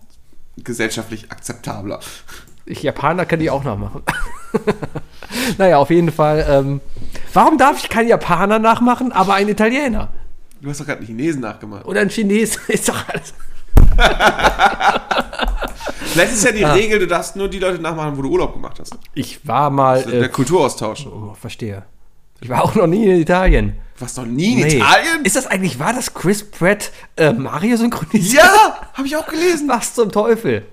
gesellschaftlich akzeptabler. Ich Japaner kann die auch noch machen. naja, auf jeden Fall, ähm, warum darf ich keinen Japaner nachmachen, aber einen Italiener? Du hast doch gerade einen Chinesen nachgemacht. Oder ein Chines, ist doch alles. Vielleicht ist ja die Ah. Regel, du darfst nur die Leute nachmachen, wo du Urlaub gemacht hast. Ich war mal, Der äh, Kulturaustausch. oh, verstehe. Ich war auch noch nie in Italien. Du warst noch nie in Nee. Italien? Ist das eigentlich wahr, dass Chris Pratt äh, Mario synchronisiert? ja, habe ich auch gelesen. Was zum Teufel?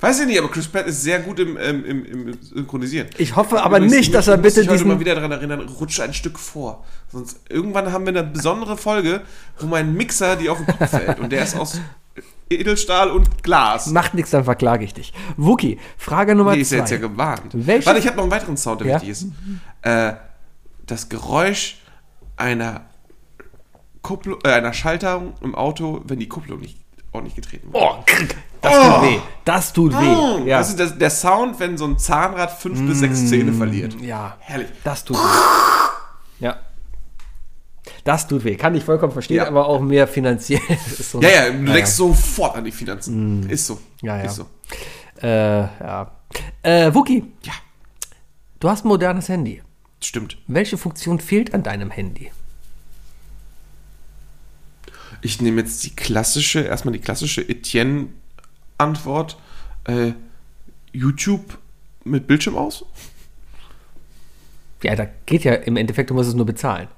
Weiß ich nicht, aber Chris Pratt ist sehr gut im, ähm, im, im Synchronisieren. Ich hoffe aber Übrigens, nicht, dass er ich muss bitte dich heute mal diesen. wieder daran erinnern, rutsche ein Stück vor. Sonst irgendwann haben wir eine besondere Folge, wo mein Mixer dir auf den Kopf fällt. Und der ist aus Edelstahl und Glas. Macht nichts, dann verklage ich dich. Wookie, Frage Nummer Die ist zwei. jetzt ja gewarnt. Welche- Warte, ich habe noch einen weiteren Sound, der Ja? wichtig ist. Äh, das Geräusch einer, Kupplung, äh, einer Schalterung im Auto, wenn die Kupplung nicht ordentlich getreten wird. oh, das Oh. tut weh. Das tut weh. Ja. Das ist das, der Sound, wenn so ein Zahnrad fünf bis sechs Zähne verliert. ja. Herrlich. Das tut weh. Ja. Das tut weh. Kann ich vollkommen verstehen, Ja. aber auch mehr finanziell. so Ja, ja, du Naja. denkst sofort an die Finanzen. Ist so. Mm. Ja, ja. Ist so. Äh, ja. Äh, Wookie, Ja, du hast ein modernes Handy. stimmt. Welche Funktion fehlt an deinem Handy? Ich nehme jetzt die klassische, erstmal die klassische Etienne-Antwort. Äh, YouTube mit Bildschirm aus? Ja, da geht ja im Endeffekt, du musst es nur bezahlen.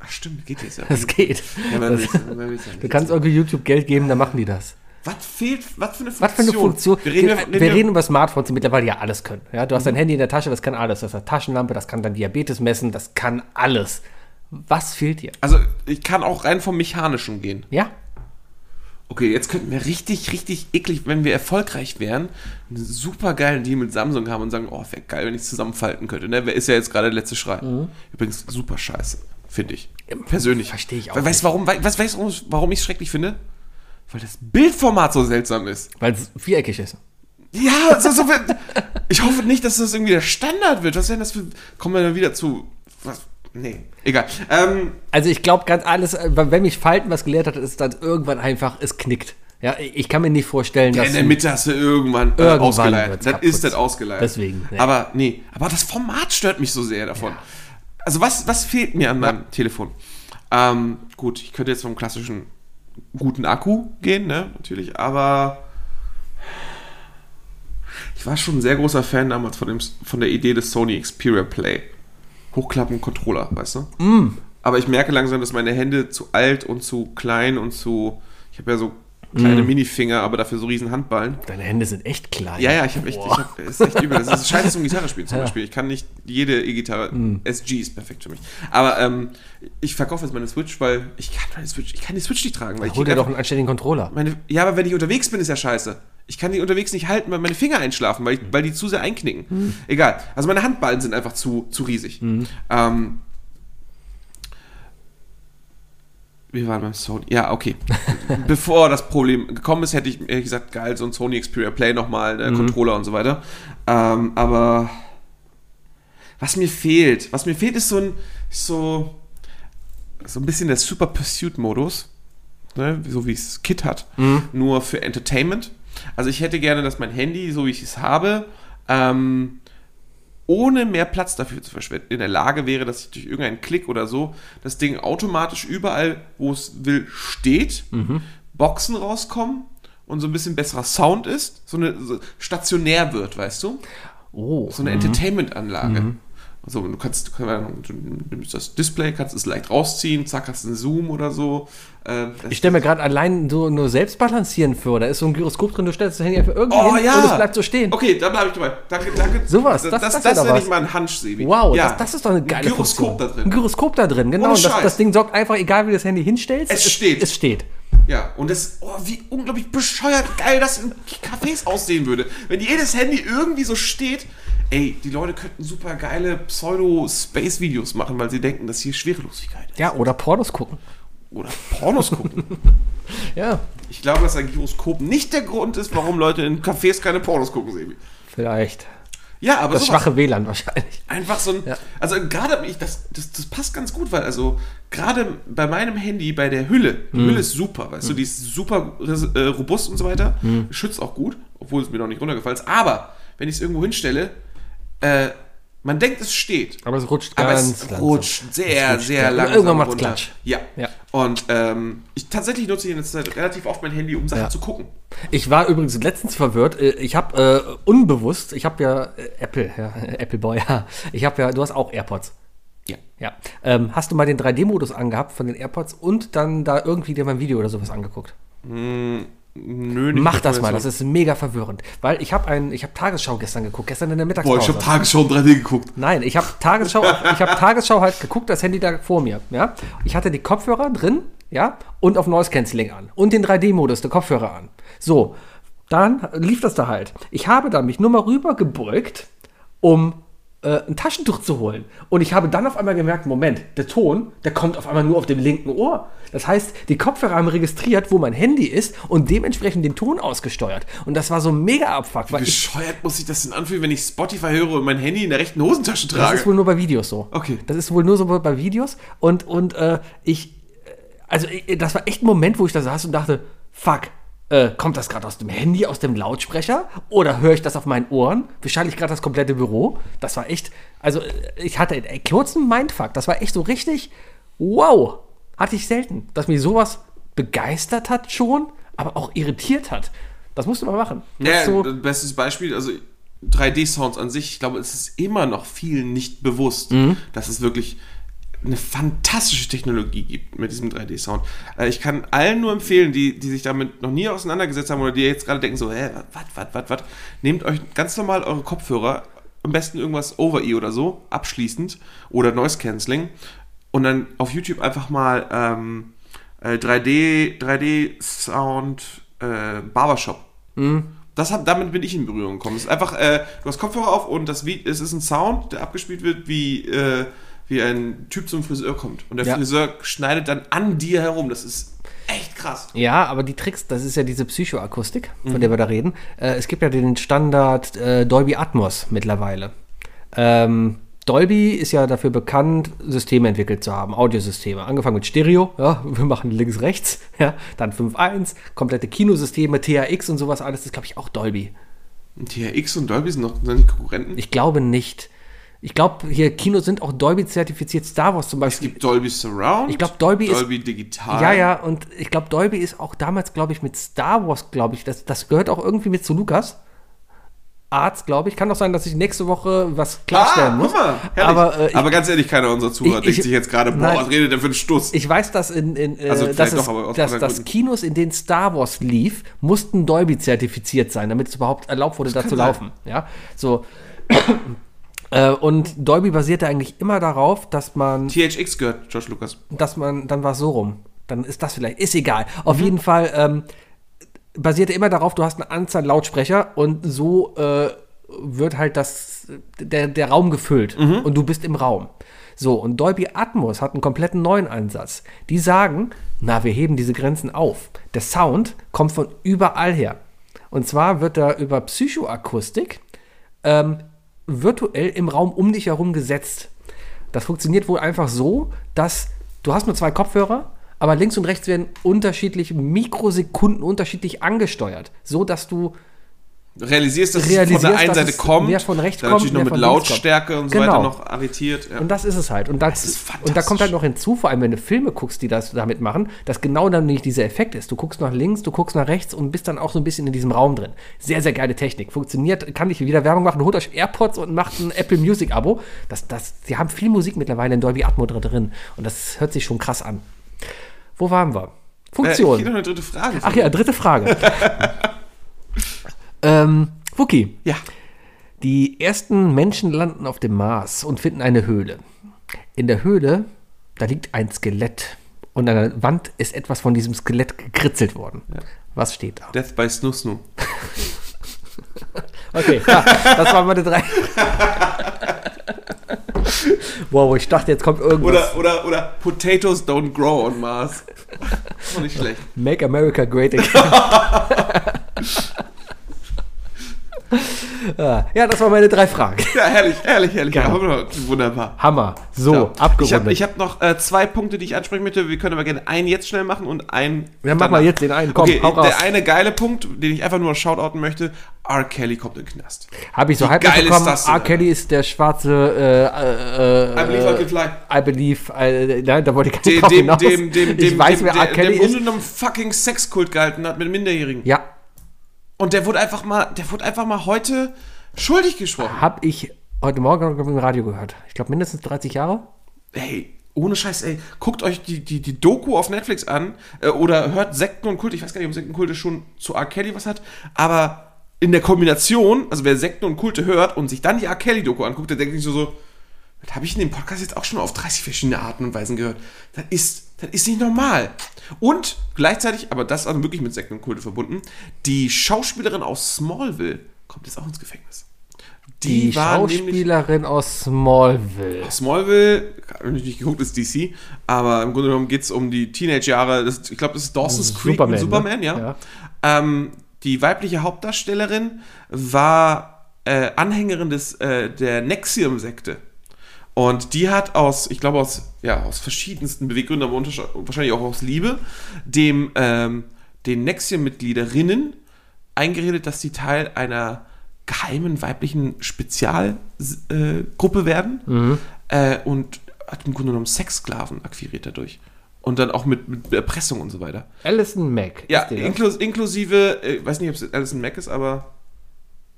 Ach stimmt, geht jetzt ja. Das geht. Ja, Das, will's- will's ja du kannst irgendwie YouTube Geld geben, dann machen die das. Was fehlt? Was für eine Funktion? Was für eine Funktion? Wir reden, wir, ja- wir reden über Smartphones, die mittlerweile ja alles können. Ja, du hast Mhm. dein Handy in der Tasche, das kann alles. Das hat eine Taschenlampe, das kann dann Diabetes messen, das kann alles. Was fehlt dir? Also, ich kann auch rein vom Mechanischen gehen. Ja? Okay, jetzt könnten wir richtig, richtig eklig, wenn wir erfolgreich wären, einen super geilen Deal mit Samsung haben und sagen, oh, wäre geil, wenn ich es zusammenfalten könnte. Ne? Wer ist ja jetzt gerade der letzte Schrei. Übrigens, super scheiße, finde ich. Persönlich. Mhm. Verstehe ich auch Weil, weißt du, warum, wei- was, weißt du, warum ich es schrecklich finde? Weil das Bildformat so seltsam ist. Weil es viereckig ist. Ja, so, so, ich hoffe nicht, dass das irgendwie der Standard wird. Was wäre das für. Kommen wir dann wieder zu. Was? Nee, egal. Ähm, Also ich glaube ganz alles, äh, wenn mich Falten was gelehrt hat, ist dann irgendwann einfach, es knickt. Ja, ich kann mir nicht vorstellen, Ja, dass in der Mitte hast du irgendwann, äh, Irgendwann ausgeleiert. Das ist das ausgeleiert. Deswegen, nee. Aber nee, aber das Format stört mich so sehr davon. Also was, was fehlt mir an meinem Telefon? Ähm, gut, ich könnte jetzt vom klassischen guten Akku gehen, ne, natürlich, aber ich war schon ein sehr großer Fan damals von, dem, von der Idee des Sony Xperia Play. Hochklappen Controller, weißt du? Mm. Aber ich merke langsam, dass meine Hände zu alt und zu klein und zu. Ich habe ja so kleine Minifinger, aber dafür so riesen Handballen. Deine Hände sind echt klein. Ja, ja, ich habe echt, ich hab, ist echt übel. Das ist scheiße zum Gitarre spielen zum Beispiel. Ich kann nicht jede E-Gitarre, SG ist perfekt für mich. Aber ähm, ich verkaufe jetzt meine Switch, weil ich kann meine Switch, ich kann die Switch nicht tragen, weil ich Hol dir doch einen anständigen Controller. meine, ja, aber wenn ich unterwegs bin, ist ja scheiße. Ich kann die unterwegs nicht halten, weil meine Finger einschlafen, weil, ich, weil die zu sehr einknicken. Egal. Also meine Handballen sind einfach zu, zu riesig. Ähm, wir waren beim Sony. Ja, okay. Bevor das Problem gekommen ist, hätte ich ehrlich gesagt, geil, so ein Sony Xperia Play nochmal, ne, Controller und so weiter. Ähm, aber was mir fehlt, was mir fehlt, ist so ein, so, so ein bisschen der Super Pursuit-Modus ne, so wie es Kit hat, nur für Entertainment. Also ich hätte gerne, dass mein Handy, so wie ich es habe, ähm, ohne mehr Platz dafür zu verschwenden, in der Lage wäre, dass ich durch irgendeinen Klick oder so das Ding automatisch überall, wo es will, steht, Boxen rauskommen und so ein bisschen besserer Sound ist, so eine so stationär wird, weißt du? Oh. So eine Entertainment-Anlage. Also du kannst, du nimmst das Display, kannst es leicht rausziehen, zack, hast einen Zoom oder so. Äh, das- Ich stelle mir gerade allein so nur selbst balancieren vor. Da ist so ein Gyroskop drin, du stellst das Handy einfach irgendwie Oh hin ja! und es bleibt so stehen. Okay, da bleibe ich dabei. Danke, danke. Sowas, das, das- das, das das, nenne ich mal ein Hunch, Sebi. Wow, ja. das, das ist doch eine geile Ein Gyroskop Funktion. da Ein drin. Gyroskop da drin, genau. Und das, das Ding sorgt einfach, egal wie du das Handy hinstellst, Es steht. Es steht. Ja, und das, oh, wie unglaublich bescheuert geil das in Cafés aussehen würde. Wenn jedes Handy irgendwie so steht, ey, die Leute könnten super geile Pseudo-Space-Videos machen, weil sie denken, dass hier Schwerelosigkeit ist. Ja, oder Pornos gucken. Oder Pornos gucken. Ja, Ich glaube, dass ein Gyroskop nicht der Grund ist, warum Leute in Cafés keine Pornos gucken, Sebi. vielleicht. Ja, aber Das sowas. schwache WLAN wahrscheinlich. Einfach so ein. Ja. Also gerade, ich, das, das, das passt ganz gut, weil also gerade bei meinem Handy, bei der Hülle, die Mhm. Hülle ist super, weißt du, die ist super äh, robust und so weiter, schützt auch gut, obwohl es mir noch nicht runtergefallen ist. Aber wenn ich es irgendwo hinstelle, äh, man denkt, es steht. Aber es rutscht Aber ganz es langsam. rutscht sehr, rutscht, sehr langsam irgendwann macht's runter. Klatsch. Ja. Ja. Und ähm, ich tatsächlich nutze ich in letzter Zeit relativ oft mein Handy, um Sachen Ja. zu gucken. Ich war übrigens letztens verwirrt. Äh, Ich habe äh, unbewusst, ich habe ja äh, Apple, ja, Apple Boy, ja. Ich habe ja, du hast auch AirPods. Ja. Ja. Ähm, hast du mal den 3D-Modus angehabt von den AirPods und dann da irgendwie dir mal ein Video oder sowas angeguckt? Nö, nicht Mach das mal, das ist mega verwirrend. Weil ich habe ein, ich habe Tagesschau gestern geguckt, gestern in der Boah, Mittagspause. ich habe Tagesschau in 3D geguckt. Nein, ich habe Tagesschau, ich habe Tagesschau halt geguckt, das Handy da vor mir, ja. Ich hatte die Kopfhörer drin, ja, und auf Noise Cancelling an und den 3D-Modus der Kopfhörer an. So, dann lief das da halt. Ich habe dann mich nur mal rüber gebeugt, um äh, ein Taschentuch zu holen. Und ich habe dann auf einmal gemerkt, Moment, der Ton, der kommt auf einmal nur auf dem linken Ohr. Das heißt, die Kopfhörer haben registriert, wo mein Handy ist und dementsprechend den Ton ausgesteuert. Und das war so mega abfuck, ich, Bescheuert muss sich das denn anfühlen, wenn ich Spotify höre und mein Handy in der rechten Hosentasche Das trage? ist wohl nur bei Videos so. Okay. Das ist wohl nur so bei Videos. Und, und äh, ich, äh, also ich, das war echt ein Moment, wo ich da saß und dachte, fuck, äh, kommt das gerade aus dem Handy, aus dem Lautsprecher? Oder höre ich das auf meinen Ohren? Wahrscheinlich gerade das komplette Büro. Das war echt, also äh, ich hatte einen kurzen Mindfuck. Das war echt so richtig, wow, hatte ich selten. Dass mich sowas begeistert hat schon, aber auch irritiert hat. Das musst du mal machen. Ja, so, bestes Beispiel, also 3D-Sounds an sich, ich glaube, es ist immer noch vielen nicht bewusst, Mhm. dass es wirklich eine fantastische Technologie gibt mit diesem 3D-Sound. Äh, Ich kann allen nur empfehlen, die, die sich damit noch nie auseinandergesetzt haben oder die jetzt gerade denken so, hä, was, was, was, was, nehmt euch ganz normal eure Kopfhörer, am besten irgendwas Over-E oder so, abschließend oder Noise Cancelling und dann auf YouTube einfach mal ähm, äh, 3D, 3D-Sound äh, Barbershop. Das hab, damit bin ich in Berührung gekommen. Es ist einfach, äh, du hast Kopfhörer auf und das, es ist ein Sound, der abgespielt wird, wie, äh, wie ein Typ zum Friseur kommt. Und der Ja. Friseur schneidet dann an dir herum. Das ist echt krass. Ja, aber die Tricks, das ist ja diese Psychoakustik, von der wir da reden. Äh, es gibt ja den Standard äh, Dolby Atmos mittlerweile. Ähm, Dolby ist ja dafür bekannt, Systeme entwickelt zu haben, Audiosysteme. Angefangen mit Stereo, ja, wir machen links, rechts, ja, dann 5.1, komplette Kinosysteme, THX und sowas alles, das glaube ich auch Dolby. THX und Dolby sind noch sind nicht Konkurrenten. Ich glaube nicht. Ich glaube, hier Kinos sind auch Dolby zertifiziert, Star Wars zum es Beispiel. gibt Dolby Surround. Ich glaub, Dolby ist- Dolby Digital. Ja, ja, und ich glaube, Dolby ist auch damals, glaube ich, mit Star Wars, glaube ich, das, das gehört auch irgendwie mit zu Lukas. Arzt, glaube ich. Kann doch sein, dass ich nächste Woche was klarstellen muss. Ah, guck mal. Aber, äh, aber ganz ehrlich, keiner unserer Zuhörer Ich- denkt ich- sich jetzt gerade, boah, Nein. was redet der für einen Stuss? Ich weiß, dass in, in äh, Also dass, es, doch, dass, dass. Kinos, in denen Star Wars lief, mussten Dolby zertifiziert sein, damit es überhaupt erlaubt wurde, da kann zu sein. laufen. Ja, so. Äh, und Dolby basierte eigentlich immer darauf, dass man THX gehört, George Lucas. dass man, dann war es so rum. Dann ist das vielleicht, ist egal. Mhm. Auf jeden Fall ähm, basierte immer darauf, du hast eine Anzahl Lautsprecher und so äh, wird halt das, der, der Raum gefüllt Mhm. und du bist im Raum. So, und Dolby Atmos hat einen kompletten neuen Ansatz. Die sagen, na, wir heben diese Grenzen auf. Der Sound kommt von überall her. Und zwar wird er über Psychoakustik ähm, virtuell im Raum um dich herum gesetzt. Das funktioniert wohl einfach so, dass du hast nur zwei Kopfhörer, aber links und rechts werden unterschiedliche Mikrosekunden unterschiedlich angesteuert, so dass du Realisierst, dass es Realisierst, von der einen Seite es kommt, mehr von rechts dann kommt, natürlich noch mit Lautstärke und so Genau. weiter noch arretiert. Ja. und das ist es halt. Und, das, ist und da kommt halt noch hinzu, vor allem wenn du Filme guckst, die das damit machen, dass genau dann nicht dieser Effekt ist. Du guckst nach links, du guckst nach rechts und bist dann auch so ein bisschen in diesem Raum drin. Sehr, sehr geile Technik. Funktioniert, kann ich wieder Werbung machen. Holt euch AirPods und macht ein Apple Music Abo. Das, das, die haben viel Musik mittlerweile in Dolby Atmo drin. Und das hört sich schon krass an. Wo waren wir? Äh, Funktion. ich noch eine dritte Frage. Ach ja, dritte Frage. ähm, Wookie. Ja. Die ersten Menschen landen auf dem Mars und finden eine Höhle. In der Höhle, da liegt ein Skelett. Und an der Wand ist etwas von diesem Skelett gekritzelt worden. Was steht da? Death by Snoo Snoo. Okay, ja, das waren meine drei. wow, ich dachte, jetzt kommt irgendwas. Oder, oder, oder Potatoes don't grow on Mars. Auch nicht schlecht. Make America Great Again. Ah, ja, das waren meine drei Fragen. Ja, herrlich, herrlich, herrlich. Ja, wunderbar. Hammer. So, Ja. Ich abgerundet. habe ich hab noch äh, zwei Punkte, die ich ansprechen möchte. Wir können aber gerne einen jetzt schnell machen und einen. Ja, mach mal jetzt den einen. Komm, okay, hau raus. der eine geile Punkt, den ich einfach nur shoutouten möchte: R. Kelly kommt in den Knast. Habe ich so Wie halb geil ist das denn, R. Kelly ist der schwarze. Äh, äh, I believe I can fly. I believe. Äh, nein, da wollte ich gar nicht Dem, dem, dem, dem, dem, ich weiß, dem, wer R. Kelly der im ist. Grunde genommen fucking Sexkult gehalten hat mit Minderjährigen. Ja, Und der wurde einfach mal, der wurde einfach mal heute schuldig gesprochen. habe ich heute Morgen noch im Radio gehört. Ich glaube mindestens 30 Jahre. Ey, ohne Scheiß, ey, guckt euch die, die, die Doku auf Netflix an äh, oder hört Sekten und Kulte. Ich weiß gar nicht, ob Sekten und Kulte schon zu R. Kelly was hat, aber in der Kombination, also wer Sekten und Kulte hört und sich dann die R. Kelly-Doku anguckt, der denkt sich so, so das habe ich in dem Podcast jetzt auch schon auf 30 verschiedene Arten und Weisen gehört. Das ist, das ist nicht normal. Und gleichzeitig, aber das ist also wirklich mit Sekten und Kulte verbunden, die Schauspielerin aus Smallville kommt jetzt auch ins Gefängnis. Die, nämlich- Schauspielerin aus Smallville. Smallville, habe ich nicht geguckt, ist DC, aber im Grunde genommen geht es um die Teenage-Jahre. Ich glaube, das ist Dawson's Creek Superman, und ne? Superman, ja. Ja. Ähm, die weibliche Hauptdarstellerin war äh, Anhängerin des, äh, der Nexium-Sekte. Und die hat aus, ich glaube, aus, ja, aus verschiedensten Beweggründen, aber wahrscheinlich auch aus Liebe, dem, ähm, den Nexium-Mitgliederinnen eingeredet, dass sie Teil einer geheimen weiblichen Spezialgruppe äh, werden äh, und hat im Grunde genommen Sexsklaven akquiriert dadurch. Und dann auch mit, mit Erpressung und so weiter. Alison Mack. Ja, inklus inklusive, äh, weiß nicht, ob es Alison Mack ist, aber.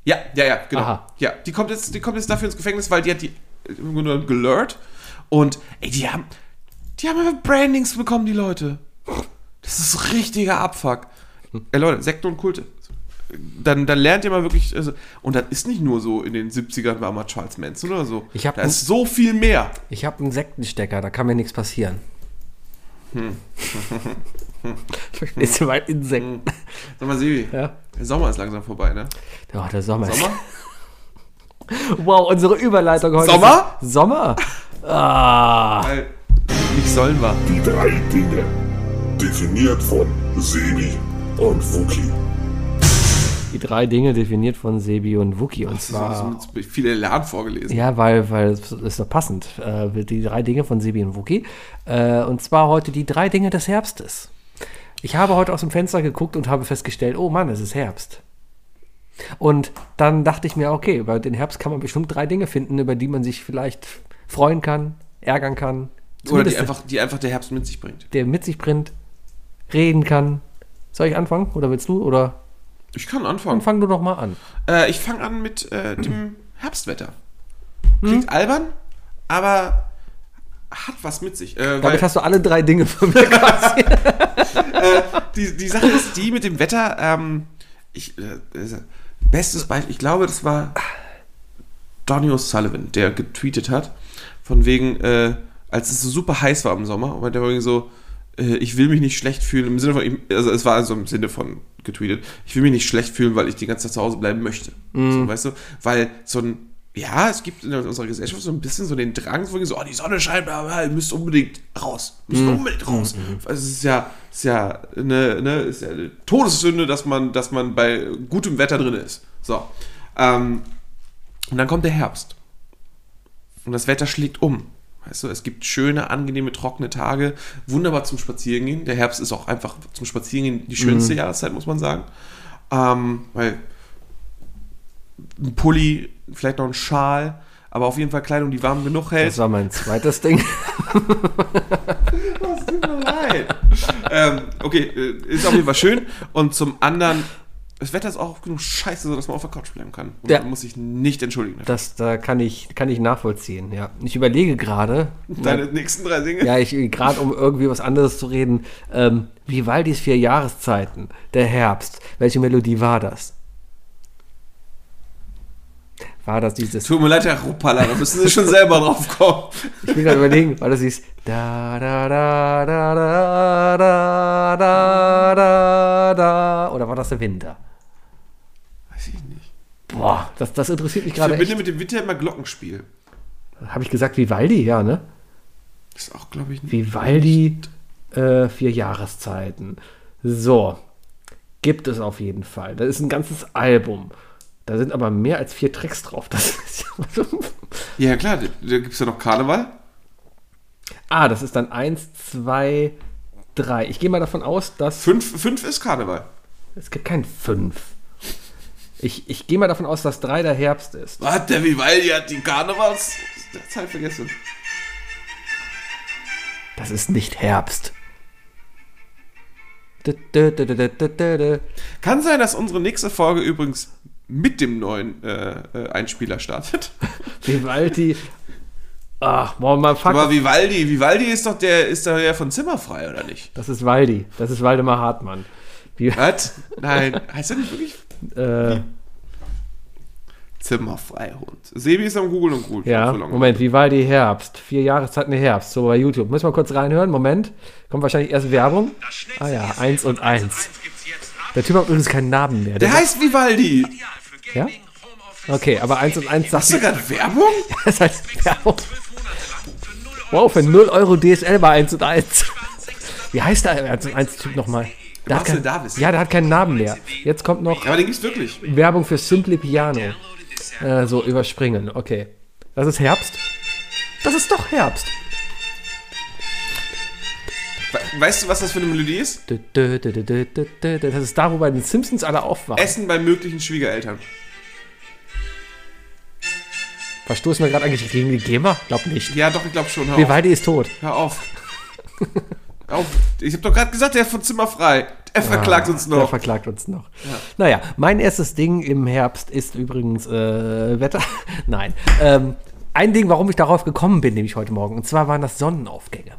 Ja, ja, ja, genau. Aha. Ja, die kommt, jetzt, die kommt jetzt dafür ins Gefängnis, weil die hat die im Grunde genommen gelurrt. Und, ey, die haben. Die haben einfach Brandings bekommen, die Leute. Das ist richtiger Abfuck. Ey, Leute, Sekte und Kulte. Dann, dann lernt ihr mal wirklich. Also, und das ist nicht nur so, in den 70ern war mal Charles Manson oder so. Ich hab da ist so viel mehr. Ich habe einen Sektenstecker, da kann mir nichts passieren. Hm. Du mal Insekten? Sag mal, Sebi, Ja. der Sommer ist langsam vorbei, ne? Oh, der Sommer. ist- Sommer? Wow, unsere Überleitung heute. Sommer? Ist Sommer? Ah. Weil nicht sollen wir. Die drei Dinge. Definiert von Sebi und Wookie. Die drei Dinge definiert von Sebi und Wookie. Und Das zwar. ist mit viel Elan vorgelesen. Ja, weil, weil es ist doch passend. Äh, die drei Dinge von Sebi und Wookie. Äh, und zwar heute die drei Dinge des Herbstes. Ich habe heute aus dem Fenster geguckt und habe festgestellt, oh Mann, es ist Herbst. Und dann dachte ich mir, okay, über den Herbst kann man bestimmt drei Dinge finden, über die man sich vielleicht freuen kann, ärgern kann. Oder die einfach, die einfach der Herbst mit sich bringt. der mit sich bringt, reden kann. Soll ich anfangen? Oder willst du? Oder Ich kann Dann anfangen. fang du doch mal an. Äh, ich fange an mit äh, dem Herbstwetter. Klingt albern, aber hat was mit sich. Äh, weil Damit hast du alle drei Dinge von mir quasi. die, die Sache ist die mit dem Wetter. Ähm, ich, äh, äh, bestes Beispiel, ich glaube, das war Donny O'Sullivan, der getweetet hat, von wegen, äh, als es so super heiß war im Sommer, und der war irgendwie so, äh, ich will mich nicht schlecht fühlen, im Sinne von, also es war also im Sinne von getweetet, ich will mich nicht schlecht fühlen, weil ich die ganze Zeit zu Hause bleiben möchte. So, weißt du? Weil so ein, ja, es gibt in unserer Gesellschaft so ein bisschen so den Drang, so, so oh, die Sonne scheint, bla, bla, ihr müsst unbedingt raus. Müsst unbedingt raus. Also es ist ja, ist ja eine, ne, ist ja eine Todessünde, dass man, dass man bei gutem Wetter drin ist. So. Ähm, und dann kommt der Herbst. Und das Wetter schlägt um. Weißt du, es gibt schöne, angenehme, trockene Tage, wunderbar zum Spazierengehen. Der Herbst ist auch einfach zum Spazierengehen die schönste Jahreszeit, muss man sagen. Ähm, weil ein Pulli, vielleicht noch ein Schal, aber auf jeden Fall Kleidung, die warm genug hält. Das war mein zweites Ding. Das tut mir leid. ähm, okay, äh, ist auf jeden Fall schön. Und zum anderen, das Wetter ist auch genug scheiße, sodass man auf der Couch bleiben kann. Und Ja. man muss sich nicht entschuldigen. dafür. Das da kann ich, kann ich nachvollziehen, ja. Ich überlege gerade, Deine nächsten drei Dinge? ja, ich gerade um irgendwie was anderes zu reden, ähm, Vivaldis vier Jahreszeiten, der Herbst. Welche Melodie war das? War das dieses Tut mir leid, Herr Ruppala, da müssen Sie schon selber drauf kommen. Ich bin gerade überlegen, weil das hieß da da da da da da da da da oder war das der Winter? Weiß ich nicht. Boah, das, das interessiert mich Ich gerade verbinde echt. mit dem Winter immer Glockenspiel. Habe ich gesagt Vivaldi, ja, ne? Das ist auch, glaube ich, nicht. Vivaldi äh, vier Jahreszeiten. So, gibt es auf jeden Fall. Das ist ein ganzes Album. Da sind aber mehr als vier Tracks drauf. Das ist ja Ja, klar, da, gibt es ja noch Karneval. ah, das ist dann eins, zwei, drei. Ich gehe mal davon aus, dass Fünf, fünf ist Karneval. es gibt kein fünf. Ich, ich gehe mal davon aus, dass drei der Herbst ist. Was? Der Vivaldi hat die Karnevalszeit vergessen. Das ist nicht Herbst. Kann sein, dass unsere nächste Folge übrigens mit dem neuen äh, äh, Einspieler startet. Vivaldi. Ach, boah, mal fuck. Aber Vivaldi, Vivaldi ist doch der, ist doch der von Zimmerfrei, oder nicht? Das ist Waldi. Das ist Waldemar Hartmann. Wie, Was? Nein, heißt er nicht wirklich äh, Zimmerfrei Hund? Sebi ist am Google und gut. ja, Moment, Vivaldi Herbst. Vier Jahreszeiten Herbst. So bei YouTube. Müssen wir kurz reinhören. Moment. Kommt wahrscheinlich erst Werbung. Ah ja, eins und eins. Der Typ hat übrigens keinen Namen mehr. Der heißt Vivaldi. ja? Okay, aber eins und eins sagt Hast du gerade Werbung? Das heißt Werbung. Wow, für 0 Euro DSL bei 1 und 1. Wie heißt der 1 und 1 Typ nochmal? Der hat Was denn kein-? Ja, der hat keinen Namen mehr. Jetzt kommt noch Aber den gibt's wirklich. Werbung für Simply Piano. Äh, so, überspringen. Okay. Das ist Herbst? Das ist doch Herbst. We- Weißt du, was das für eine Melodie ist? Das ist da, wo bei den Simpsons alle aufwachen. Essen bei möglichen Schwiegereltern. Verstoßen wir gerade eigentlich gegen die GEMA? Glaub nicht. Ja, doch, ich glaube schon. Hör auf. Vivaldi ist tot. Hör auf. Hör auf. Ich habe doch gerade gesagt, der ist von Zimmerfrei. Der verklagt uns Der noch. verklagt uns noch. Naja, mein erstes Ding im Herbst ist übrigens äh, Wetter. Nein. Ähm, ein Ding, warum ich darauf gekommen bin, nämlich heute Morgen. Und zwar waren das Sonnenaufgänge.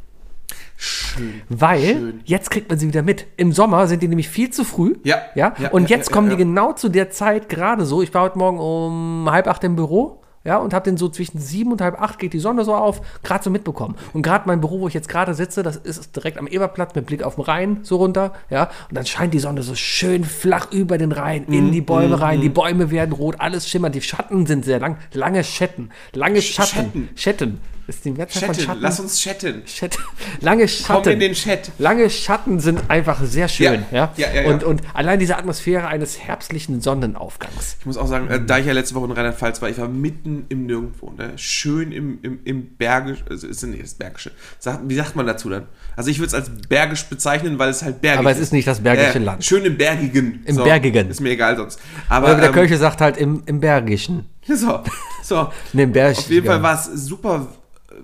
Schön. Weil jetzt kriegt man sie wieder mit. Im Sommer sind die nämlich viel zu früh. Ja. Ja. Ja, und ja, jetzt ja, kommen die genau zu der Zeit gerade so. Ich war heute Morgen um halb acht im Büro. Ja, und habe den so zwischen sieben und halb acht geht die Sonne so auf, gerade so mitbekommen. Und gerade mein Büro, wo ich jetzt gerade sitze, das ist direkt am Eberplatz mit Blick auf den Rhein so runter, ja. Und dann scheint die Sonne so schön flach über den Rhein, in Mhm, die Bäume rein. Die Bäume werden rot, alles schimmert. Die Schatten sind sehr lang, lange Schatten, lange Schatten, Schatten. Schatten. Ist die Mehrzahl von Chatten, Schatten? lass uns chatten. Chat. Lange Schatten. Komm in den Chat. Lange Schatten sind einfach sehr schön. Ja, Ja, ja, ja. Und, und allein diese Atmosphäre eines herbstlichen Sonnenaufgangs. Ich muss auch sagen, äh, da ich ja letzte Woche in Rheinland-Pfalz war, ich war mitten im Nirgendwo, ne? Schön im, im, im Bergisch, also ist nee, das Bergische. Sag, wie sagt man dazu dann? Also ich würde es als Bergisch bezeichnen, weil es halt bergig Aber es ist nicht das bergische Land. Schön im Bergigen. Im Bergigen. Ist mir egal sonst. Aber Aber der ähm, Kölsche sagt halt im, im Bergischen. so, so. Ne, im Bergigen. Auf jeden Fall war es super.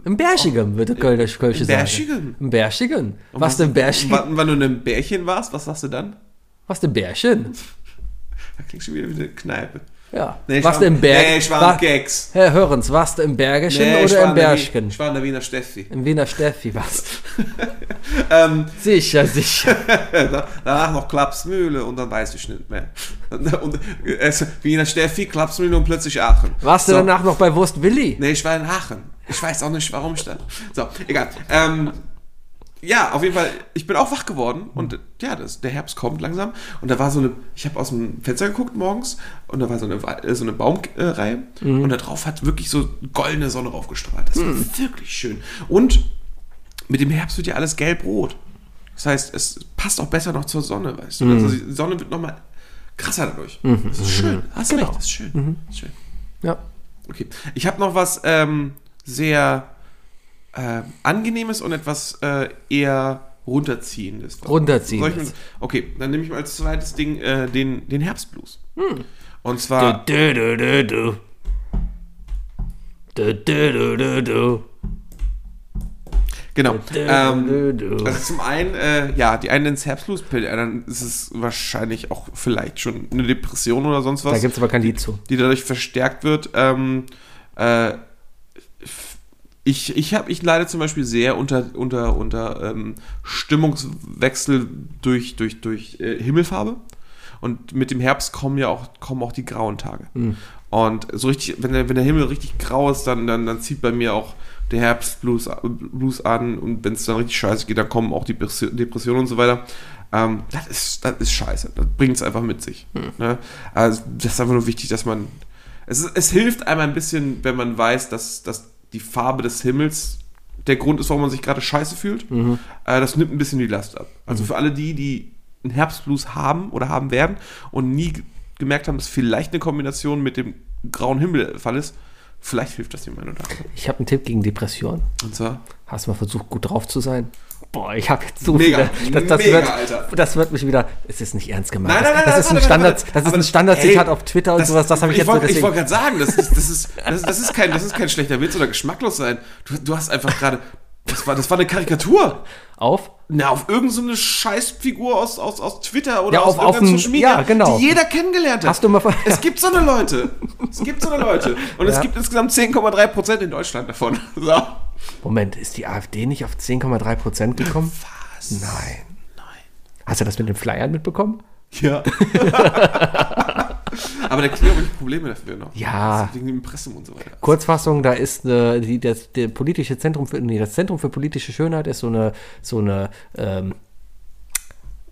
Im Bergigen, würde der Kölsche, Kölsche sagen. Bergigen? Im Bergigen. Was denn? Wann, wann du in einem Bärchen warst, was sagst du dann? Was denn Bärchen? Da klingt schon wieder wie eine Kneipe. Ja. Nee, warst war- du im Berg? Nee, ich war War- im Gags. Herr Hörens, warst du im Bergischen Nee, oder im der Bergchen? Ich war in der Wiener Steffi. Im Wiener Steffi warst Ähm, du. Sicher, sicher. da- danach noch Klapsmühle und dann weiß ich nicht mehr. Und, es, Wiener Steffi, Klapsmühle und plötzlich Aachen. Warst du So. danach noch bei Wurst Willi? Nee, ich war in Aachen. Ich weiß auch nicht, warum ich da. So, egal. Ähm, ja, auf jeden Fall, ich bin auch wach geworden und ja, das, der Herbst kommt langsam. Und da war so eine, ich habe aus dem Fenster geguckt morgens und da war so eine, äh, so eine Baumreihe und da drauf hat wirklich so goldene Sonne raufgestrahlt. Das war wirklich schön. Und mit dem Herbst wird ja alles gelb-rot. Das heißt, es passt auch besser noch zur Sonne, weißt du. Also die Sonne wird nochmal krasser dadurch. Das ist schön. Hast recht, das ist schön. Das ist schön. Ja. Okay. Ich habe noch was ähm, sehr äh, angenehmes und etwas äh, eher runterziehendes. Runterziehendes. Okay, dann nehme ich mal als zweites Ding äh, den, den Herbstblues. Hm. Und zwar, Du, du, du, du. Du, du, du, du, genau. Ähm, also zum einen, äh, ja, die einen ins Herbstblues, anderen ist es wahrscheinlich auch vielleicht schon eine Depression oder sonst was. Da gibt es aber kein Lied zu. die dadurch verstärkt wird. Ähm, äh, ich, ich, hab, ich leide zum Beispiel sehr unter, unter, unter ähm, Stimmungswechsel durch, durch, durch äh, Himmelfarbe. Und mit dem Herbst kommen ja auch, kommen auch die grauen Tage. Und so richtig, wenn der, wenn der Himmel richtig grau ist, dann, dann, dann zieht bei mir auch der Herbstblues Blues an und wenn es dann richtig scheiße geht, dann kommen auch die Depression- Depressionen und so weiter. Ähm, das, ist, das ist scheiße. Das bringt es einfach mit sich. Ne? Also, das ist einfach nur wichtig, dass man. Es, es hilft einem ein bisschen, wenn man weiß, dass, dass die Farbe des Himmels der Grund ist, warum man sich gerade scheiße fühlt. Äh, das nimmt ein bisschen die Last ab. Also für alle die, die einen Herbstblues haben oder haben werden und nie gemerkt haben, dass vielleicht eine Kombination mit dem grauen Himmel der Fall ist, vielleicht hilft das dem einen oder anderen. Ich habe einen Tipp gegen Depressionen. Und zwar, Hast du mal versucht, gut drauf zu sein? Boah, ich habe jetzt so Mega, viele. Das, das, mega, wird, Alter. das wird mich wieder. Es ist nicht ernst gemeint. Nein, nein, nein, das ist ein Standard, das ist ein Standardzitat auf Twitter und sowas. Das habe ich ich jetzt so wollte deswegen. wollt gerade sagen, das ist, das, ist, das, das, ist kein, das ist kein schlechter Witz oder geschmacklos sein. Du, du hast einfach gerade. Das war, das war eine Karikatur. auf. Na, auf irgendeine so eine Scheißfigur aus, aus, aus Twitter oder Ja, aus auf- auf irgendeinem ein- Social Media, ja, genau. die jeder kennengelernt hat. Hast du mal ver- es gibt so eine Leute. Es gibt so eine Leute. Und es Ja. gibt insgesamt 10,3 Prozent in Deutschland davon. So. Moment, ist die AfD nicht auf 10,3 Prozent gekommen? Was? Nein. Nein. Hast du das mit den Flyern mitbekommen? Ja. Aber da kriegen wir wirklich Probleme dafür noch. Ja. Wegen dem Impressum und so weiter. Kurzfassung, da ist äh, die, das der politische Zentrum für nee, das Zentrum für politische Schönheit ist so eine so eine ähm,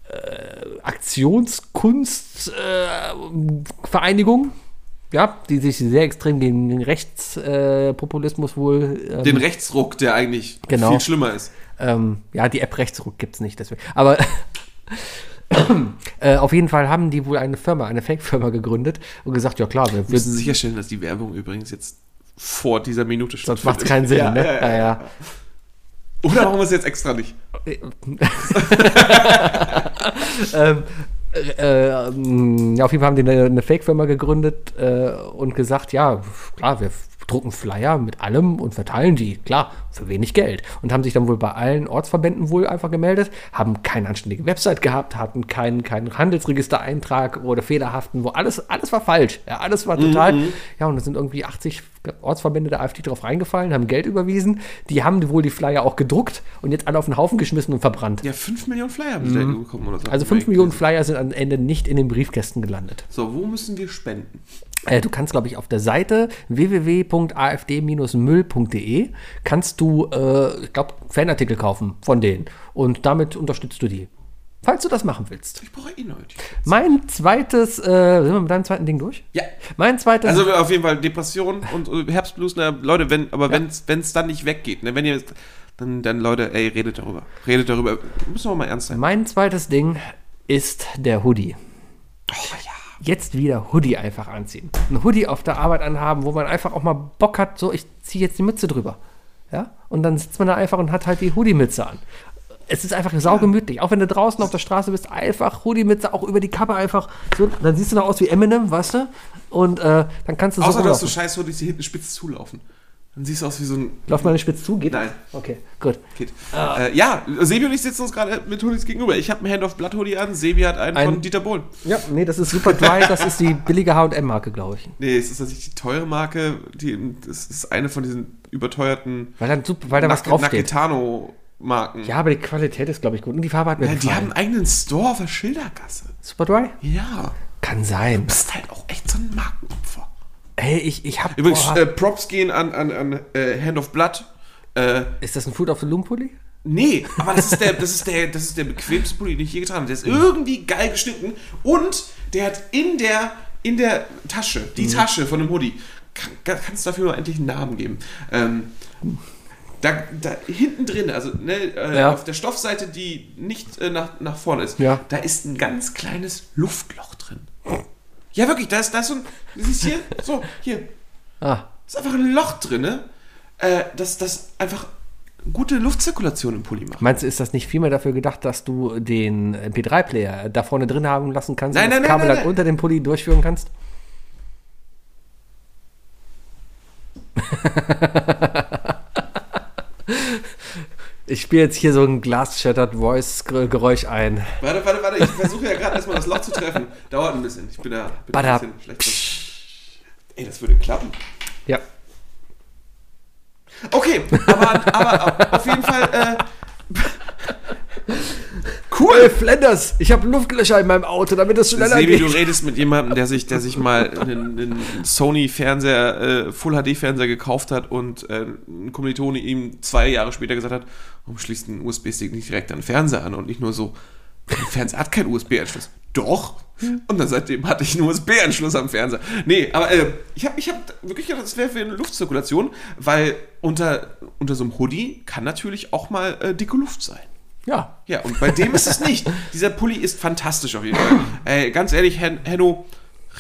äh, Aktionskunstvereinigung, äh, ja, die sich sehr extrem gegen den Rechtspopulismus äh, wohl ähm, Den Rechtsruck, der eigentlich Genau. viel schlimmer ist. ähm, ja, die App Rechtsruck gibt es nicht, deswegen. Aber äh, auf jeden Fall haben die wohl eine Firma, eine Fake-Firma gegründet und gesagt, ja klar, wir, müssen sicherstellen, dass die Werbung übrigens jetzt vor dieser Minute sonst macht es keinen Sinn, ja, ne? Ja, ja. ja. Oder machen wir es jetzt extra nicht? ähm, äh, ähm, ja, auf jeden Fall haben die eine, eine Fake-Firma gegründet äh, und gesagt, ja, klar, wir drucken Flyer mit allem und verteilen die, klar, für wenig Geld. Und haben sich dann wohl bei allen Ortsverbänden wohl einfach gemeldet, haben keine anständige Website gehabt, hatten keinen keinen Handelsregistereintrag oder fehlerhaften, wo alles, alles war falsch. Ja, alles war total. Ja, und es sind irgendwie 80 Ortsverbände der AfD drauf reingefallen, haben Geld überwiesen. Die haben wohl die Flyer auch gedruckt und jetzt alle auf den Haufen geschmissen und verbrannt. Ja, 5 Millionen Flyer haben da bekommen oder so. Mhm. Also 5 Millionen Flyer sind am Ende nicht in den Briefkästen gelandet. So, wo müssen wir spenden? Äh, du kannst, glaube ich, auf der Seite www.afd-müll.de kannst du, äh, ich glaube, Fanartikel kaufen von denen. Und damit unterstützt du die. Falls du das machen willst. Ich brauche eh T-Shirts. Mein zweites, äh, sind wir mit deinem zweiten Ding durch? Ja. Mein zweites, Also auf jeden Fall Depression und äh, Herbstblues, na, Leute, wenn, aber wenn es dann nicht weggeht, ne, wenn ihr dann, dann Leute, ey, redet darüber. Redet darüber. Müssen wir mal ernst sein. mein zweites Ding ist der Hoodie. Jetzt wieder Hoodie einfach anziehen. Ein Hoodie auf der Arbeit anhaben, wo man einfach auch mal Bock hat, so, ich ziehe jetzt die Mütze drüber. Ja? Und dann sitzt man da einfach und hat halt die Hoodie-Mütze an. Es ist einfach saugemütlich. Auch wenn du draußen auf der Straße bist, einfach Hoodie-Mütze auch über die Kappe einfach. So, dann siehst du noch aus wie Eminem, weißt du? Und äh, dann kannst du so Außer, dass du rumlaufen. scheiß Hoodies, die hinten spitz zulaufen. Dann siehst du aus wie so ein Läuft meine Spitze zu? Geht Nein. Okay, gut. Kid. Äh, ja, Sebi und ich sitzen uns gerade mit Hoodies gegenüber. Ich habe einen Hand of Blood Hoodie an, Sebi hat einen Ein- von Dieter Bohlen. Ja, nee, das ist Super Dry, das ist die billige H&M-Marke, glaube ich. Nee, es ist tatsächlich die teure Marke. Die, das ist eine von diesen überteuerten Weil, dann, weil da was draufsteht. Nakitano-Marken. Ja, aber die Qualität ist, glaube ich, gut. Und die Farbe hat mir Ja, die haben einen eigenen Store auf der Schildergasse. Super Dry? Ja. Kann sein. Das ist halt auch echt so ein Markenopfer. Ey, ich, ich hab... Übrigens, äh, Props gehen an, an, an äh, Hand of Blood. Äh, ist das ein Food of the Loom Pulli? nee, aber das ist, der, das, ist der, das ist der bequemste Pulli, den ich je getragen habe. Der ist irgendwie geil geschnitten und der hat in der, in der Tasche, die Tasche von dem Hoodie, kann, kannst du dafür nur endlich einen Namen geben. Ähm, da, da hinten drin, also ne, äh, Ja. auf der Stoffseite, die nicht äh, nach, nach vorne ist, Ja. da ist ein ganz kleines Luftloch drin. Ja, wirklich, da ist, da ist so ein, siehst hier, so, hier, Ah, ist einfach ein Loch drin, ne? Äh, das, das einfach gute Luftzirkulation im Pulli macht. meinst du, ist das nicht vielmehr dafür gedacht, dass du den MP3-Player da vorne drin haben lassen kannst Nein, und nein, das nein, Kabel nein, dann unter dem Pulli durchführen kannst? ich spiele jetzt hier so ein Glass-Shattered Voice-Geräusch ein. Warte, warte, warte, ich versuche ja gerade erstmal das Loch zu treffen. Dauert ein bisschen. Ich bin da, bin da Bada. ein bisschen schlecht. Ey, das würde klappen. Ja. Okay, aber, aber auf jeden Fall, äh, Cool. Flanders, ich habe Luftlöcher in meinem Auto, damit es schneller Sebi, du geht. redest mit jemandem, der sich, der sich mal einen, einen Sony-Fernseher, äh, Full-HD-Fernseher gekauft hat und äh, ein Kommilitone ihm zwei Jahre später gesagt hat, warum schließt ein USB-Stick nicht direkt an den Fernseher an und nicht nur so, der Fernseher hat keinen USB-Anschluss. Doch. Und dann seitdem hatte ich einen USB-Anschluss am Fernseher. Nee, aber äh, ich habe ich hab wirklich gedacht, das wäre für eine Luftzirkulation, weil unter, unter so einem Hoodie kann natürlich auch mal äh, dicke Luft sein. Ja, Ja, und bei dem ist es nicht. Dieser Pulli ist fantastisch auf jeden Fall. Ey, ganz ehrlich, Hen Henno,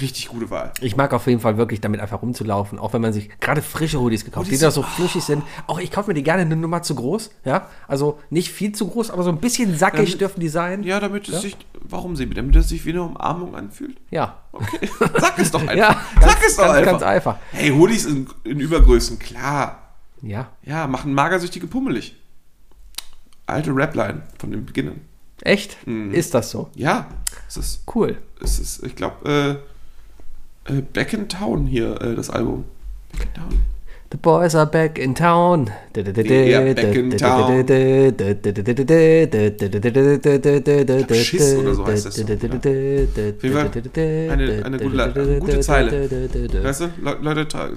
richtig gute Wahl. ich mag auf jeden Fall wirklich damit einfach rumzulaufen, auch wenn man sich gerade frische Hoodies gekauft, die Hoodies- da so flüssig sind. Auch ich kaufe mir die gerne eine Nummer zu groß, ja, also nicht viel zu groß, aber so ein bisschen sackig Ähm, dürfen die sein. Ja, damit es sich, warum Sebi? Damit es sich wie eine Umarmung anfühlt? Ja. Okay, sag es doch einfach. Ja, sag es doch ganz, einfach. ganz einfach. Hey, Hoodies in, in Übergrößen, klar. Ja. Ja, machen Magersüchtige pummelig. Alte Rapline von den Beginnern. Echt? Mhm. Ist das so? Ja, es ist, Cool. es ist ich glaube, äh, äh, Back in Town hier, äh, das Album. Back in Town. The boys are back in town. Yeah, back in town. Schiss oder so heißt das Song, Fall eine- eine gute eine gute Zeile. Weißt du, Le Leute tra äh,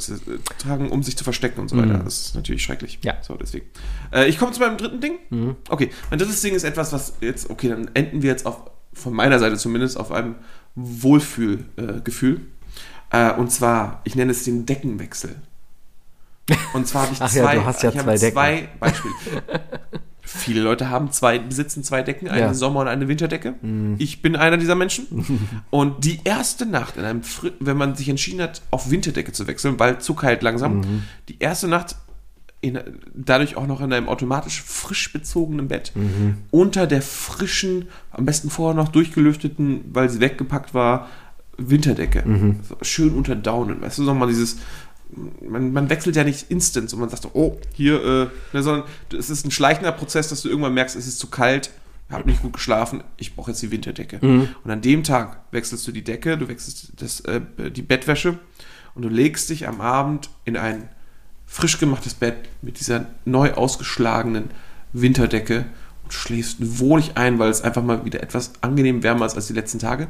tragen, um sich zu verstecken und so weiter. Das ist natürlich schrecklich. Ja. So, deswegen. Äh, ich komme zu meinem dritten Ding. Okay, mein drittes Ding ist etwas, was jetzt, okay, dann enden wir jetzt auf, von meiner Seite zumindest, auf einem Wohlfühlgefühl. Äh, äh, und zwar, ich nenne es den Deckenwechsel. Und zwar habe ich Ach zwei, ja, du hast ja ich habe zwei Decken. zwei Beispiele. Viele Leute haben zwei, besitzen zwei Decken, eine Ja. Mhm. Sommer- und eine Winterdecke. Ich bin einer dieser Menschen. Und die erste Nacht, in einem Fri wenn man sich entschieden hat, auf Winterdecke zu wechseln, weil zu kalt langsam, Mhm. die erste Nacht in, dadurch auch noch in einem automatisch frisch bezogenen Bett, Mhm. unter der frischen, am besten vorher noch durchgelüfteten, weil sie weggepackt war, Winterdecke. Mhm. So, schön unter Daunen. Weißt du, nochmal dieses, man, man wechselt ja nicht instant und man sagt, oh, hier, äh, ne, sondern es ist ein schleichender Prozess, dass du irgendwann merkst, es ist zu kalt, habe nicht gut geschlafen, ich brauche jetzt die Winterdecke. Und an dem Tag wechselst du die Decke, du wechselst das, äh, die Bettwäsche und du legst dich am Abend in ein frisch gemachtes Bett mit dieser neu ausgeschlagenen Winterdecke und schläfst wohlig ein, weil es einfach mal wieder etwas angenehm wärmer ist als die letzten Tage.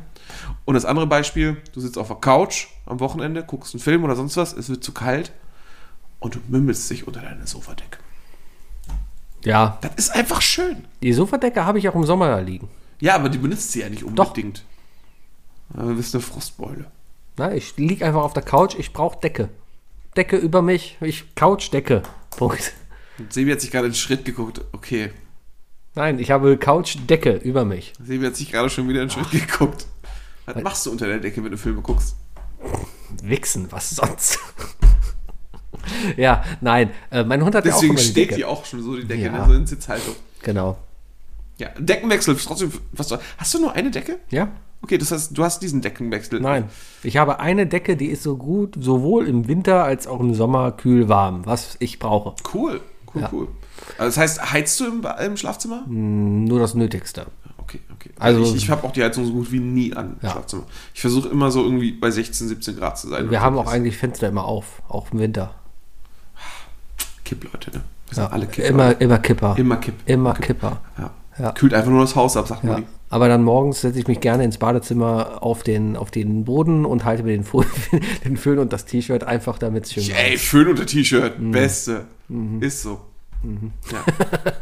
Und das andere Beispiel, du sitzt auf der Couch am Wochenende, guckst einen Film oder sonst was, es wird zu kalt und du mümmelst dich unter deine Sofadecke. Ja, Das ist einfach schön. die Sofadecke habe ich auch im Sommer da liegen. Ja, aber die benutzt sie ja nicht Doch. unbedingt. Ja, Du bist eine Frostbeule. Na, ich liege einfach auf der Couch, ich brauche Decke. Decke über mich, ich Couchdecke. Punkt. Und Sebi hat sich gerade einen Schritt geguckt. Okay. Nein, ich habe Couchdecke über mich. Sebi hat sich gerade schon wieder einen Schritt geguckt. Was machst du unter der Decke, wenn du Filme guckst? Wichsen, was sonst? ja, nein, äh, mein Hund hat ja auch Deswegen immer die steht Decke. die auch schon so, die Decke, Ja. ne, so in Sitzhaltung. Genau. Ja, Deckenwechsel trotzdem. Was, hast du nur eine Decke? Ja? Okay, das heißt, du hast diesen Deckenwechsel. Nein. Ich habe eine Decke, die ist so gut, sowohl im Winter als auch im Sommer kühl warm, was ich brauche. Cool, cool, Ja. cool. Also das heißt, heizt du im, im Schlafzimmer? Nur das Nötigste. Okay, okay. Also- ich, ich habe auch die Heizung so gut wie nie an im Ja. Schlafzimmer. Ich versuche immer so irgendwie bei 16, 17 Grad zu sein. Wir haben auch Das- eigentlich Fenster immer auf, auch im Winter. Kippleute, ne? Wir sind Ja. alle Kippleute. Immer, immer Kipper. Immer Kipp. Immer Kipper. Ja. Ja. Kühlt einfach nur das Haus ab, sagt Ja. Moni. Aber dann morgens setze ich mich gerne ins Badezimmer auf den, auf den Boden und halte mir den, Fu- den Föhn und das T-Shirt einfach, damit es schön Ey, Föhn unter T-Shirt. Mhm. Beste. Ist so. Ja.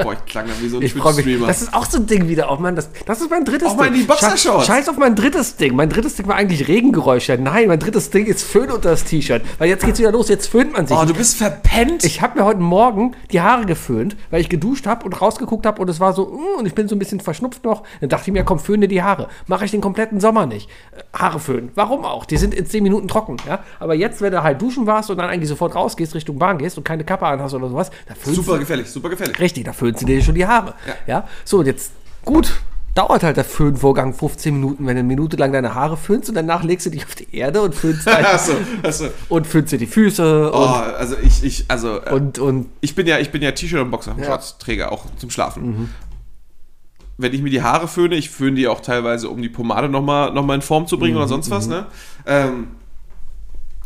Boah, ich klang da wie so ein. Twitch-Streamer. Das ist auch so ein Ding wieder. Oh Mann, das, das ist mein drittes Auch Ding. in die Boxershorts. Scheiß, auf mein drittes Ding. Mein drittes Ding war eigentlich Regengeräusche. Nein, mein drittes Ding ist Föhn unter das T-Shirt. Weil jetzt geht's wieder los. Jetzt föhnt man sich. Oh, du bist verpennt. Ich habe mir heute Morgen die Haare geföhnt, weil ich geduscht habe und rausgeguckt habe und es war so, mm, und ich bin so ein bisschen verschnupft noch. Dann dachte ich mir, komm, föhne die Haare. Mache ich den kompletten Sommer nicht. Äh, Haare föhnen. Warum auch? Die sind in 10 Minuten trocken. Ja? Aber jetzt, wenn du halt duschen warst und dann eigentlich sofort rausgehst, Richtung Bahn gehst und keine Kappe anhast oder sowas, da föhnst super gefährlich, super gefährlich. richtig, da föhnst du dir schon die Haare. Ja. So, und jetzt, gut. Dauert halt der Föhnvorgang 15 Minuten, wenn du eine Minute lang deine Haare föhnst und danach legst du dich auf die Erde und föhnst, dein, Achso, achso. und föhnst dir die Füße Oh, also ich, ich, also äh, und, und, und ich bin ja, ich bin ja T-Shirt und Boxer Träger auch zum Schlafen. Wenn ich mir die Haare föhne, ich föhne die auch teilweise, um die Pomade nochmal noch mal in Form zu bringen oder sonst was, ne? Ähm,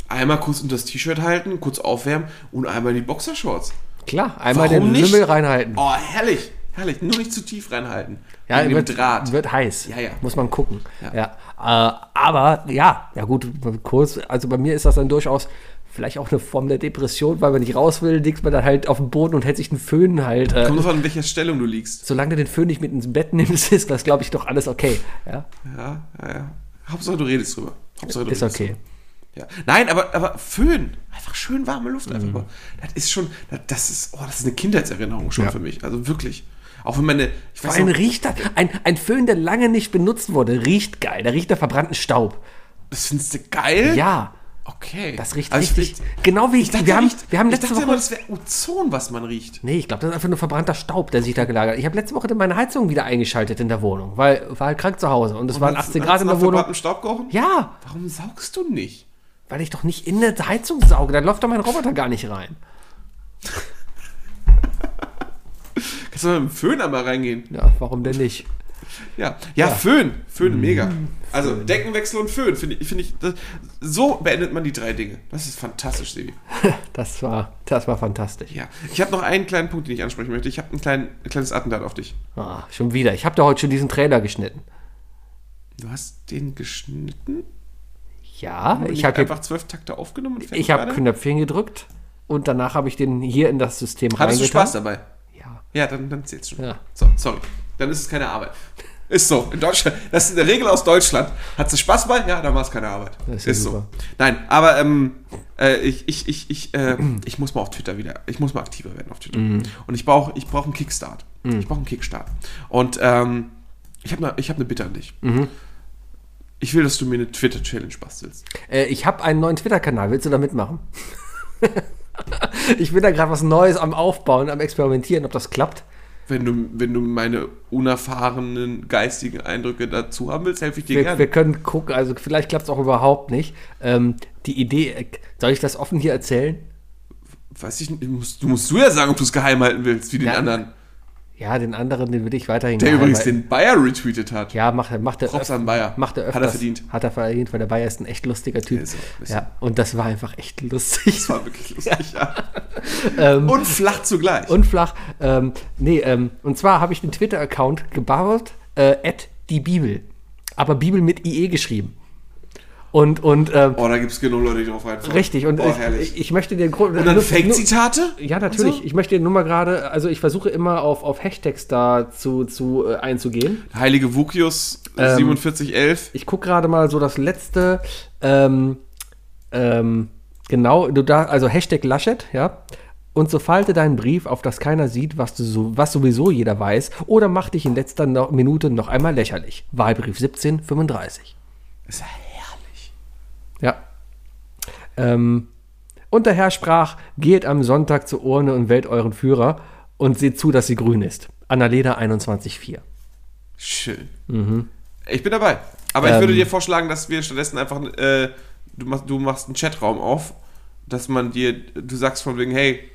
einmal kurz unter das T-Shirt halten, kurz aufwärmen und einmal in die Boxershorts. Klar, einmal Warum den nicht? Lümmel reinhalten. Oh, herrlich, herrlich. Nur nicht zu tief reinhalten. ja, wird, Draht. wird heiß. Ja, ja. Muss man gucken. Ja. Ja. Äh, aber ja, ja gut, kurz, also bei mir ist das dann durchaus vielleicht auch eine Form der Depression, weil man nicht raus will, liegt man dann halt auf dem Boden und hält sich einen Föhn halt. Äh, Kommt an, welcher Stellung du liegst. solange du den Föhn nicht mit ins Bett nimmst, ist das, glaube ich, doch alles okay. Ja, Ja, ja, ja. Hauptsache du redest drüber. Hauptsache du ist redest okay. drüber. Ja. Nein, aber, aber Föhn. Einfach schön warme Luft einfach mal. Das ist schon, das- ist, oh, das ist eine Kindheitserinnerung schon Ja. für mich. Also wirklich. Auch wenn meine, ich weiß allem noch, riecht das, ein, ein Föhn, der lange nicht benutzt wurde, riecht geil. Der riecht nach verbrannten Staub. das findest du geil? Ja, Okay. das riecht Also ich- richtig. genau wie ich, Ich dachte, wir, haben, wir haben ich letzte dachte Woche. immer, das wäre Ozon, was man riecht. Nee, ich glaube, das ist einfach nur verbrannter Staub, der sich da gelagert hat. Ich habe letzte Woche meine Heizung wieder eingeschaltet in der Wohnung, weil war halt krank zu Hause und es waren Hat's- 18 hat's Grad in der Wohnung. verbranntem Staub gerochen? Ja, Warum saugst du nicht? Weil ich doch nicht in der Heizung sauge. Da läuft doch mein Roboter gar nicht rein. Kannst du mal mit dem Föhn einmal reingehen? Ja, warum denn nicht? Ja, ja, Föhn. Föhn, Mhm. mega. Also Deckenwechsel und Föhn, finde ich, finde ich das, so beendet man die drei Dinge. Das ist fantastisch, Sebi. Das war, das war fantastisch. Ja, ich habe noch einen kleinen Punkt, den ich ansprechen möchte. Ich habe ein, klein, ein kleines Attentat auf dich. Ah, schon wieder. Ich habe da heute schon diesen Trailer geschnitten. Du hast den geschnitten? Ja, ich habe einfach zwölf Takte aufgenommen. und ich habe? Knöpfchen gedrückt und danach habe ich den hier in das System Hattest du reingetan. Spaß dabei? Ja. Ja, dann, dann zählt's schon. Ja. So, sorry. Dann ist es keine Arbeit. Ist so. In Deutschland, das ist in der Regel aus Deutschland. Hat sie Spaß bei? Ja, dann war es keine Arbeit. Ist ist so. Nein, aber ähm, äh, ich, ich, ich, ich, äh, ich muss mal auf Twitter wieder, ich muss mal aktiver werden auf Twitter. Mhm. Und ich brauche ich brauch einen Kickstart. Ich brauche einen Kickstart. Und ähm, ich habe eine hab ne Bitte an dich. Mhm. Ich will, dass du mir eine Twitter-Challenge bastelst. Äh, ich habe einen neuen Twitter-Kanal. Willst du da mitmachen? ich bin da gerade was Neues am Aufbauen, am Experimentieren, ob das klappt. Wenn du, wenn du meine unerfahrenen geistigen Eindrücke dazu haben willst, helfe ich dir Wir, gerne. wir können gucken, also vielleicht klappt es auch überhaupt nicht. Ähm, die Idee, äh, soll ich das offen hier erzählen? Weiß ich nicht, du musst, du musst du ja sagen, ob du es geheim halten willst, wie den Ja, anderen. Ja, den anderen, den würde ich weiterhin Der geheim übrigens den Bayer retweetet hat. Ja, macht er, macht er, Props an Bayer. macht er Hat öfters. er verdient. Hat er verdient, weil der Bayer ist ein echt lustiger Typ. Ja, er, ist ja, und das war einfach echt lustig. Das war wirklich lustig, ja. Und flach zugleich. Und flach. Ähm, nee, ähm, und zwar habe ich den Twitter-Account gebaut, äh, at die Bibel. Aber Bibel mit IE geschrieben. Und, und, ähm, oh, da gibt es genug Leute, die drauf reinfallen. richtig. Und oh, ich, ich, möchte den Grund. Und dann Fake-Zitate? Ja, natürlich. Und so? Ich möchte nur mal gerade, also ich versuche immer auf, auf Hashtags da zu, zu äh, einzugehen. Heilige Vukius Ähm, 4711. Ich gucke gerade mal so das letzte, ähm, ähm, genau, du da, also Hashtag Laschet, ja. Und so falte deinen Brief, auf das keiner sieht, was, du so, was sowieso jeder weiß, oder mach dich in letzter no Minute noch einmal lächerlich. Wahlbrief 1735. Das ist. Ja. Ähm, und der Herr sprach, geht am Sonntag zur Urne und wählt euren Führer und seht zu, dass sie grün ist. Annalena 21,4. Schön. Mhm. Ich bin dabei. Aber ich Ähm. würde dir vorschlagen, dass wir stattdessen einfach, äh, du, machst, du machst einen Chatraum auf, dass man dir, du sagst von wegen, hey,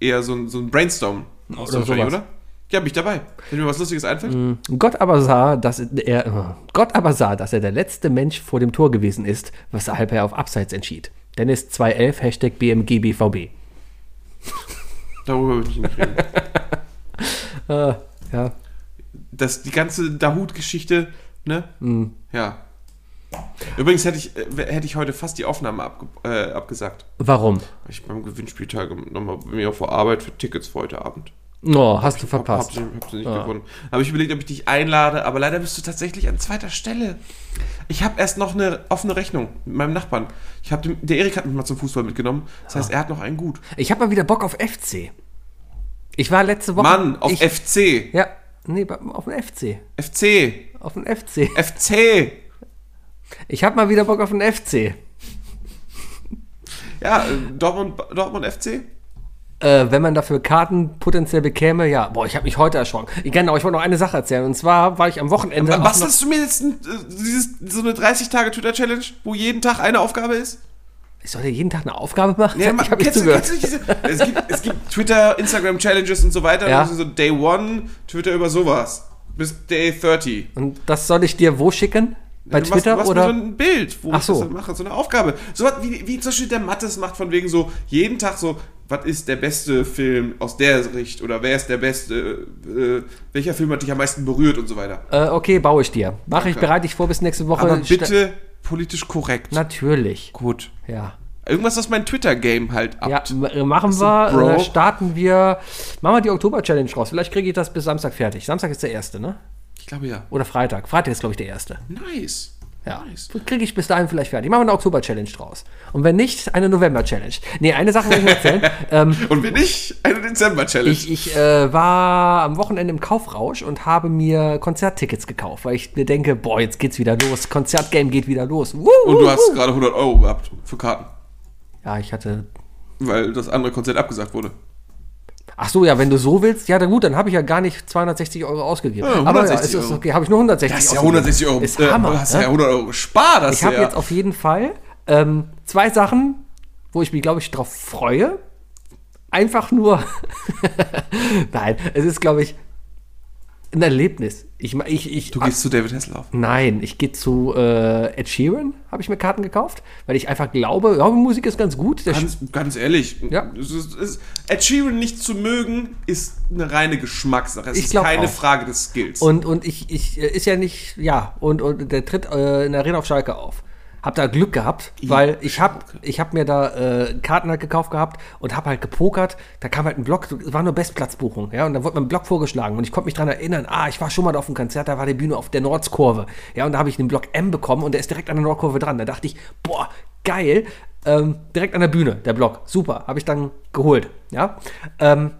eher so ein, so ein Brainstorm. Oder, sowas. oder? Ja, bin ich dabei. Wenn mir was Lustiges einfällt. Gott aber sah, dass er, äh, Gott aber sah, dass er der letzte Mensch vor dem Tor gewesen ist, weshalb er auf Abseits entschied. Dennis 211, Hashtag BMGBVB. Darüber würde ich nicht reden. Äh, ja. Das, die ganze Dahut-Geschichte, ne? Mhm. Ja. Übrigens hätte ich, äh, hätte ich heute fast die Aufnahme abge, äh, abgesagt. Warum? Ich beim Gewinnspieltag nochmal mir vor Arbeit für Tickets für heute Abend. Oh, hast du Hab, verpasst. hab, sie, hab sie nicht gewonnen. Habe ich überlegt, ob ich dich einlade, aber leider bist du tatsächlich an zweiter Stelle. Ich habe erst noch eine offene Rechnung mit meinem Nachbarn. Ich hab dem, der Erik hat mich mal zum Fußball mitgenommen. Das heißt, er hat noch einen gut. Ich habe mal wieder Bock auf FC. Ich war letzte Woche. Mann, auf ich, FC. Ja, nee, auf den FC. FC. Auf den FC. FC. Ich habe mal wieder Bock auf den FC. Ja, äh, Dortmund, Dortmund FC. Äh, wenn man dafür Karten potenziell bekäme, ja. Boah, ich habe mich heute erschrocken. Ich, genau, ich wollte noch eine Sache erzählen. Und zwar war ich am Wochenende. noch- Bastelst du mir jetzt ein, äh, dieses, so eine 30-Tage-Twitter-Challenge, wo jeden Tag eine Aufgabe ist? Ich soll ja jeden Tag eine Aufgabe machen? Ja, ich habe nicht kennst, du, kennst du diese, es, gibt, es gibt Twitter, Instagram-Challenges und so weiter. Ja. So Day One, Twitter über sowas. Bis Day 30. Und das soll ich dir wo schicken? Bei du Twitter machst, du machst oder? so ein Bild, wo Ach ich so. das mache, so eine Aufgabe. So was wie, wie zum Beispiel der Mattes macht von wegen so, jeden Tag so, was ist der beste Film aus der Sicht oder wer ist der beste, äh, welcher Film hat dich am meisten berührt und so weiter. Äh, okay, baue ich dir. Mache ich, bereite ich vor bis nächste Woche. Aber bitte politisch korrekt. Natürlich. Gut. Ja. Irgendwas, was mein Twitter-Game halt Ja, abt. m- äh, machen wir. Äh, starten wir. Machen wir die Oktober-Challenge raus. Vielleicht kriege ich das bis Samstag fertig. Samstag ist der erste, ne? Ich glaube ja. Oder Freitag. Freitag ist, glaube ich, der erste. Nice. Ja. Nice. Kriege ich bis dahin vielleicht fertig. Machen wir eine Oktober-Challenge draus. Und wenn nicht, eine November-Challenge. Nee, eine Sache muss ich erzählen. ähm, Und wenn nicht, eine Dezember-Challenge. ich ich äh, war am Wochenende im Kaufrausch und habe mir Konzerttickets gekauft, weil ich mir denke, boah, jetzt geht's wieder los. Konzertgame geht wieder los. Wuhu. Und du hast gerade 100 Euro gehabt für Karten, Ja, ich hatte. weil das andere Konzert abgesagt wurde. Ach so, ja, wenn du so willst, ja, dann gut, dann habe ich ja gar nicht 260 Euro ausgegeben. Ja, Aber ja, 160 es ist Euro. okay, habe ich nur 160 Das ist ja ausgegeben. 160 Euro. Ist Hammer. Du hast ne? ja 100 Euro gespart. hast Ich habe ja. jetzt auf jeden Fall ähm, zwei Sachen, wo ich mich, glaube ich, drauf freue. Einfach nur. Nein, es ist, glaube ich, ein Erlebnis. Ich, ich, ich, Du gehst zu David Hasselhoff. Nein, ich gehe zu äh, Ed Sheeran, habe ich mir Karten gekauft, weil ich einfach glaube, ja, Musik ist ganz gut. Ganz, ganz ehrlich, Ja. es ist, es, Ed Sheeran nicht zu mögen, ist eine reine Geschmackssache. Es Ich ist keine auch. Frage des Skills. Und, und ich, ich äh, ist ja nicht, ja, und, und der tritt äh, in der Arena auf Schalke auf. Hab da Glück gehabt, weil ich hab, ich hab mir da äh, Karten halt gekauft gehabt und hab halt gepokert. Da kam halt ein Block, es war nur Bestplatzbuchung, ja, und da wurde mir ein Block vorgeschlagen und ich konnte mich dran erinnern, ah, ich war schon mal da auf dem Konzert, da war die Bühne auf der Nordskurve, ja, und da habe ich den Block M bekommen und der ist direkt an der Nordkurve dran. Da dachte ich, boah, geil, ähm, direkt an der Bühne, der Block, super, habe ich dann geholt, ja. Ähm,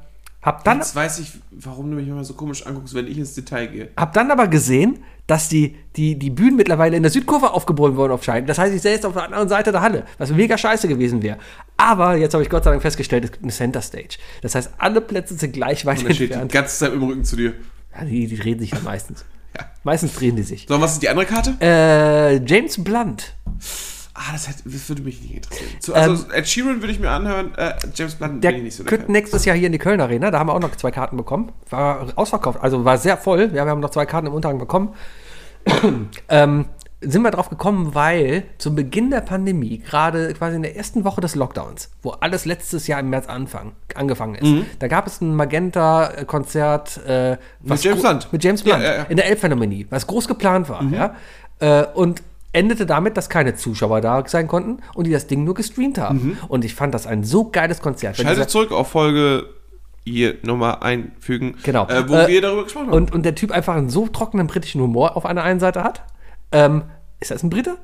hab dann Jetzt weiß ich, warum du mich immer so komisch anguckst, wenn ich ins Detail gehe. Hab dann aber gesehen, dass die, die, die Bühnen mittlerweile in der Südkurve aufgebaut wurden auf Scheiben. Das heißt, ich sehe jetzt auf der anderen Seite der Halle, was mega scheiße gewesen wäre. Aber jetzt habe ich Gott sei Dank festgestellt, es gibt eine Center Stage. Das heißt, alle Plätze sind gleich weit Und er steht die entfernt. ganze Zeit im Rücken zu dir. Ja, die, die drehen sich ja meistens. Ja. Meistens drehen die sich. So, und was ist die andere Karte? Äh, James Blunt. Ah, das, hätte, das würde mich nicht interessieren. Zu, also, Ed Sheeran würde ich mir anhören, äh, James Blunt Ähm, Der bin ich nicht so der nächstes Jahr hier in die Köln Arena. Da haben wir auch noch zwei Karten bekommen. War ausverkauft, also war sehr voll. Ja, wir haben noch zwei Karten im Unterhang bekommen. ähm, sind wir drauf gekommen, weil zum Beginn der Pandemie, gerade quasi in der ersten Woche des Lockdowns, wo alles letztes Jahr im März anfang, angefangen ist, Mhm. da gab es ein Magenta-Konzert äh, was James Blunt. Mit James Ja, Blunt ja, ja. in der Elbphänomenie, was groß geplant war. Mhm. Ja? Äh, und endete damit, dass keine Zuschauer da sein konnten und die das Ding nur gestreamt haben. Mhm. Und ich fand das ein so geiles Konzert. Dieser- zurück auf Folge hier Nummer einfügen, Genau. äh, wo Äh, wir darüber gesprochen haben. Und, und der Typ einfach einen so trockenen britischen Humor auf einer einen Seite hat. Ähm, ist das ein Brite?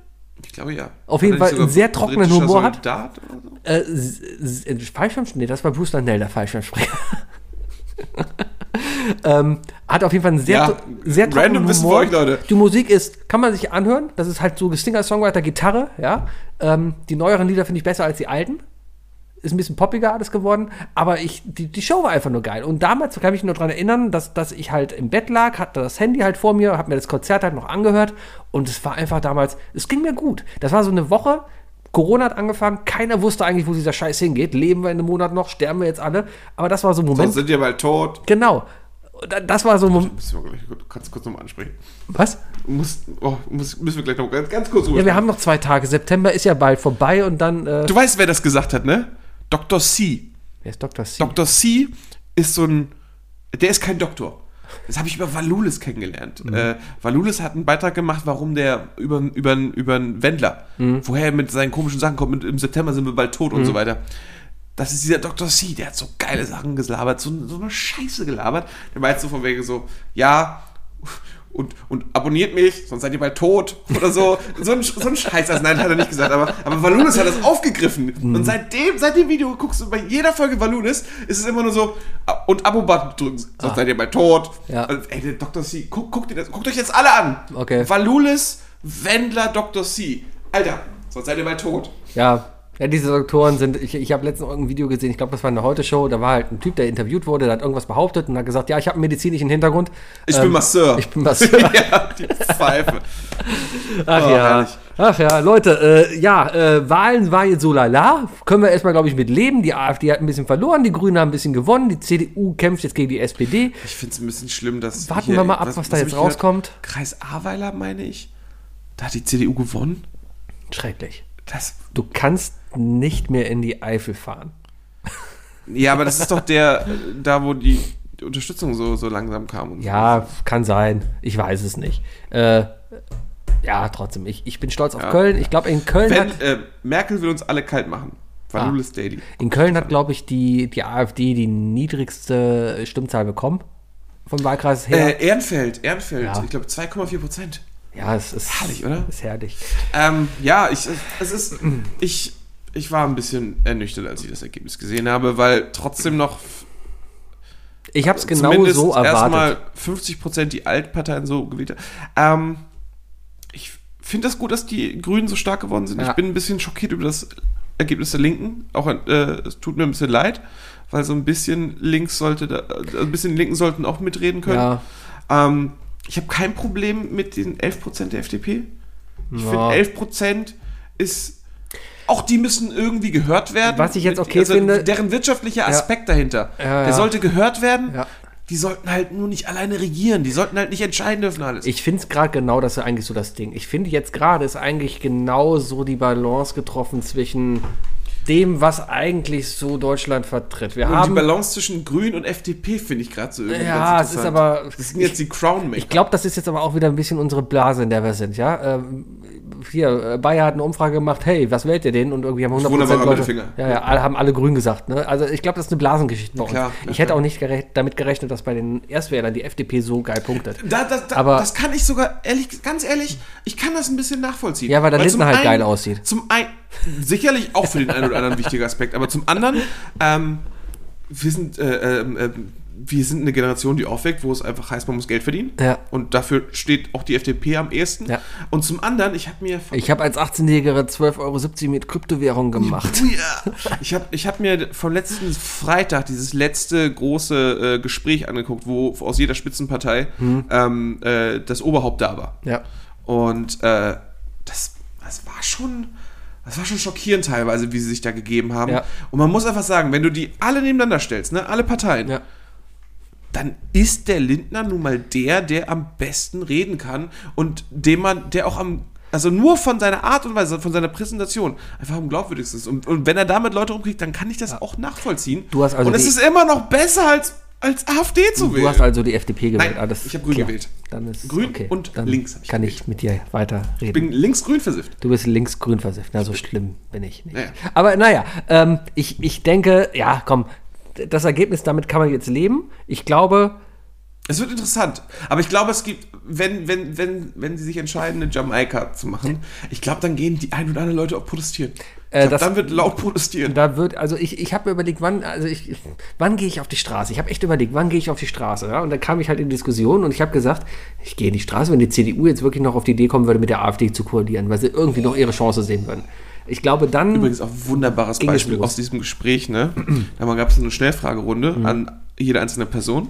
ich glaube ja. auf jeden Hat Fall einen sehr trockenen Humor hat. Soldat oder so? Äh, Fallschirmspringer? Nee, das war Bruce Landell, der Fallschirmspringer. ähm, hat auf jeden Fall einen sehr, Ja, sehr random Wissen für euch, Leute. Die Musik ist, kann man sich anhören. Das ist halt so Singer-Songwriter, Gitarre, ja. Ähm, die neueren Lieder finde ich besser als die alten. ist ein bisschen poppiger alles geworden, aber ich, die, die Show war einfach nur geil. Und damals kann ich mich nur daran erinnern, dass, dass ich halt im Bett lag, hatte das Handy halt vor mir, habe mir das Konzert halt noch angehört und es war einfach damals, es ging mir gut. Das war so eine Woche, Corona hat angefangen, keiner wusste eigentlich, wo dieser Scheiß hingeht. Leben wir in einem Monat noch, sterben wir jetzt alle. Aber das war so ein Moment. Sonst sind wir bald tot. Genau. Da- Das war so ein Moment. Gleich ganz kurz nochmal ansprechen. Was? Muss, oh, muss, müssen wir gleich noch ganz, ganz kurz drüber Ja, wir haben noch zwei Tage. September ist ja bald vorbei und dann. Äh, Du weißt, wer das gesagt hat, ne? Dr. C. wer ist Dr. C? Dr. C ist so ein. Der ist kein Doktor. Das habe ich über Valulis kennengelernt. Äh, Valulis hat einen Beitrag gemacht, warum der über, über, über einen Wendler, woher er mit seinen komischen Sachen kommt, mit, im September sind wir bald tot und so weiter. Das ist dieser Dr. C, der hat so geile Sachen gelabert, so, so eine Scheiße gelabert. Der meint so von wegen so, ja, und, und abonniert mich, sonst seid ihr bald tot oder so. So ein, so ein Scheiß. Also nein, hat er nicht gesagt, aber, aber Valulis hat das aufgegriffen. Und seitdem, seit dem Video guckst du bei jeder Folge Valulis, ist es immer nur so, ah, und Abo-Button drücken, sonst seid ihr bald tot. Ja. Also, ey, der Dr. C, guck, guckt, das, guckt euch jetzt alle an. Okay. Valulis, Wendler, Dr. C. Alter, sonst seid ihr bald tot. Ja. Ja, diese Doktoren sind, ich, ich habe letztens irgendein Video gesehen, ich glaube, das war eine Heute-Show, da war halt ein Typ, der interviewt wurde, der hat irgendwas behauptet und hat gesagt, ja, ich habe einen medizinischen Hintergrund. Ich Ähm, bin Masseur. Ich bin Masseur. ja, die Pfeife. Ach Oh, ja. herrlich. Ach ja, Leute, äh, ja, äh, Wahlen war jetzt so lala. Können wir erstmal, glaube ich, mit leben. Die AfD hat ein bisschen verloren, die Grünen haben ein bisschen gewonnen, die CDU kämpft jetzt gegen die SPD. Ich finde es ein bisschen schlimm, dass. Warten wir mal ab, was da hab jetzt ich gehört? rauskommt. Kreis Ahrweiler, meine ich. Da hat die CDU gewonnen. Schrecklich. Das, Du kannst nicht mehr in die Eifel fahren. ja, aber das ist doch der, da wo die Unterstützung so, so langsam kam. Ja, kann sein. Ich weiß es nicht. Äh, ja, trotzdem. Ich, ich bin stolz auf Ja. Köln. Ich glaube, in Köln So. hat, Wenn, äh, Merkel will uns alle kalt machen. Valulis Daily. in Köln hat, glaube ich, die, die AfD die niedrigste Stimmzahl bekommen. Vom Wahlkreis her. Äh, Ehrenfeld, Ehrenfeld. Ja. Ich glaube 2,4 Prozent. ja, es ist herrlich, oder? Ist herrlich. Ähm, ja, ich, es ist, ich, ich war ein bisschen ernüchtert, als ich das Ergebnis gesehen habe, weil trotzdem noch Ich habe es genau zumindest so erstmal erwartet. 50 Prozent die Altparteien so gewählt haben. Ähm, ich finde das gut, dass die Grünen so stark geworden sind. Ja. Ich bin ein bisschen schockiert über das Ergebnis der Linken. Auch äh, es tut mir ein bisschen leid, weil so ein bisschen links sollte, da, äh, ein bisschen Linken sollten auch mitreden können. Ja. Ähm, ich habe kein Problem mit den 11% der FDP. Ich Ja. finde, 11% ist. Auch die müssen irgendwie gehört werden. Was ich jetzt okay also finde- Deren wirtschaftlicher Aspekt dahinter. Ja, Der ja. sollte gehört werden. Ja. Die sollten halt nur nicht alleine regieren. Die sollten halt nicht entscheiden dürfen alles. Ich finde es gerade genau, das ist eigentlich so das Ding. Ich finde jetzt gerade ist eigentlich genau so die Balance getroffen zwischen dem, was eigentlich so Deutschland vertritt. Wir und die haben Balance zwischen Grün und FDP finde ich gerade so irgendwie Ja, es ist aber- Das sind jetzt die Crownmaker. Ich glaube, das ist jetzt aber auch wieder ein bisschen unsere Blase, in der wir sind, ja. Ähm, hier, äh, Bayer hat eine Umfrage gemacht, hey, was wählt ihr denn? Und irgendwie haben 100% Wunderbarer Leute, Mittelfinger. ja, ja, alle haben alle grün gesagt, ne? Also ich glaube, das ist eine Blasengeschichte bei uns. klar, ich hätte klar. auch nicht gerecht, damit gerechnet, dass bei den Erstwählern die FDP so geil punktet. Da, da, da, Aber- das kann ich sogar, ehrlich, ganz ehrlich, ich kann das ein bisschen nachvollziehen. Ja, weil der Lindner halt geil aussieht. Zum einen, sicherlich auch für den einen oder anderen wichtiger Aspekt, aber zum anderen, ähm, wir sind, äh, ähm, ähm, wir sind eine Generation, die aufweckt, wo es einfach heißt, man muss Geld verdienen. Ja. Und dafür steht auch die FDP am ehesten. Ja. Und zum anderen, ich habe mir Ich habe als 18-Jähriger 12,70 Euro mit Kryptowährung gemacht. Ja. Ich habe ich hab mir vom letzten Freitag dieses letzte große äh, Gespräch angeguckt, wo aus jeder Spitzenpartei Hm. ähm, äh, das Oberhaupt da war. Ja. Und äh, das, das war schon. Das war schon schockierend teilweise, wie sie sich da gegeben haben. Ja. Und man muss einfach sagen, wenn du die alle nebeneinander stellst, ne, alle Parteien, Ja. dann ist der Lindner nun mal der, der am besten reden kann und dem man, der auch am, also nur von seiner Art und Weise, von seiner Präsentation einfach am glaubwürdigsten ist. Und, und wenn er damit Leute umkriegt, dann kann ich das auch nachvollziehen. Du hast also und es ist immer noch besser als, als AfD zu wählen. Du hast also die FDP gewählt. Nein, Ah, ich hab grün klar. gewählt. Dann ist Grün okay. und Dann links ich kann gewählt. ich mit dir weiter reden. ich bin links-grün versifft. Du bist links-grün versifft. Na, so schlimm bin ich nicht. Naja. Aber naja, ähm, ich, ich denke, ja, komm, das Ergebnis, damit kann man jetzt leben. Ich glaube, Es wird interessant. Aber ich glaube, es gibt, wenn, wenn, wenn, wenn sie sich entscheiden, eine Jamaika zu machen, ich glaube, dann gehen die ein oder anderen Leute auch protestieren. Äh, glaub, das- dann wird laut protestieren. da wird, also ich, ich habe mir überlegt, wann, also ich, wann gehe ich auf die Straße? Ich habe echt überlegt, wann gehe ich auf die Straße? Ja? Und dann kam ich halt in Diskussion und ich habe gesagt, ich gehe in die Straße, wenn die CDU jetzt wirklich noch auf die Idee kommen würde, mit der AfD zu koalieren, weil sie irgendwie noch ihre Chance sehen würden. Ich glaube, dann. Übrigens auch wunderbares Ging es Beispiel aus diesem Gespräch, ne? Da gab es eine Schnellfragerunde Mhm. an jede einzelne Person.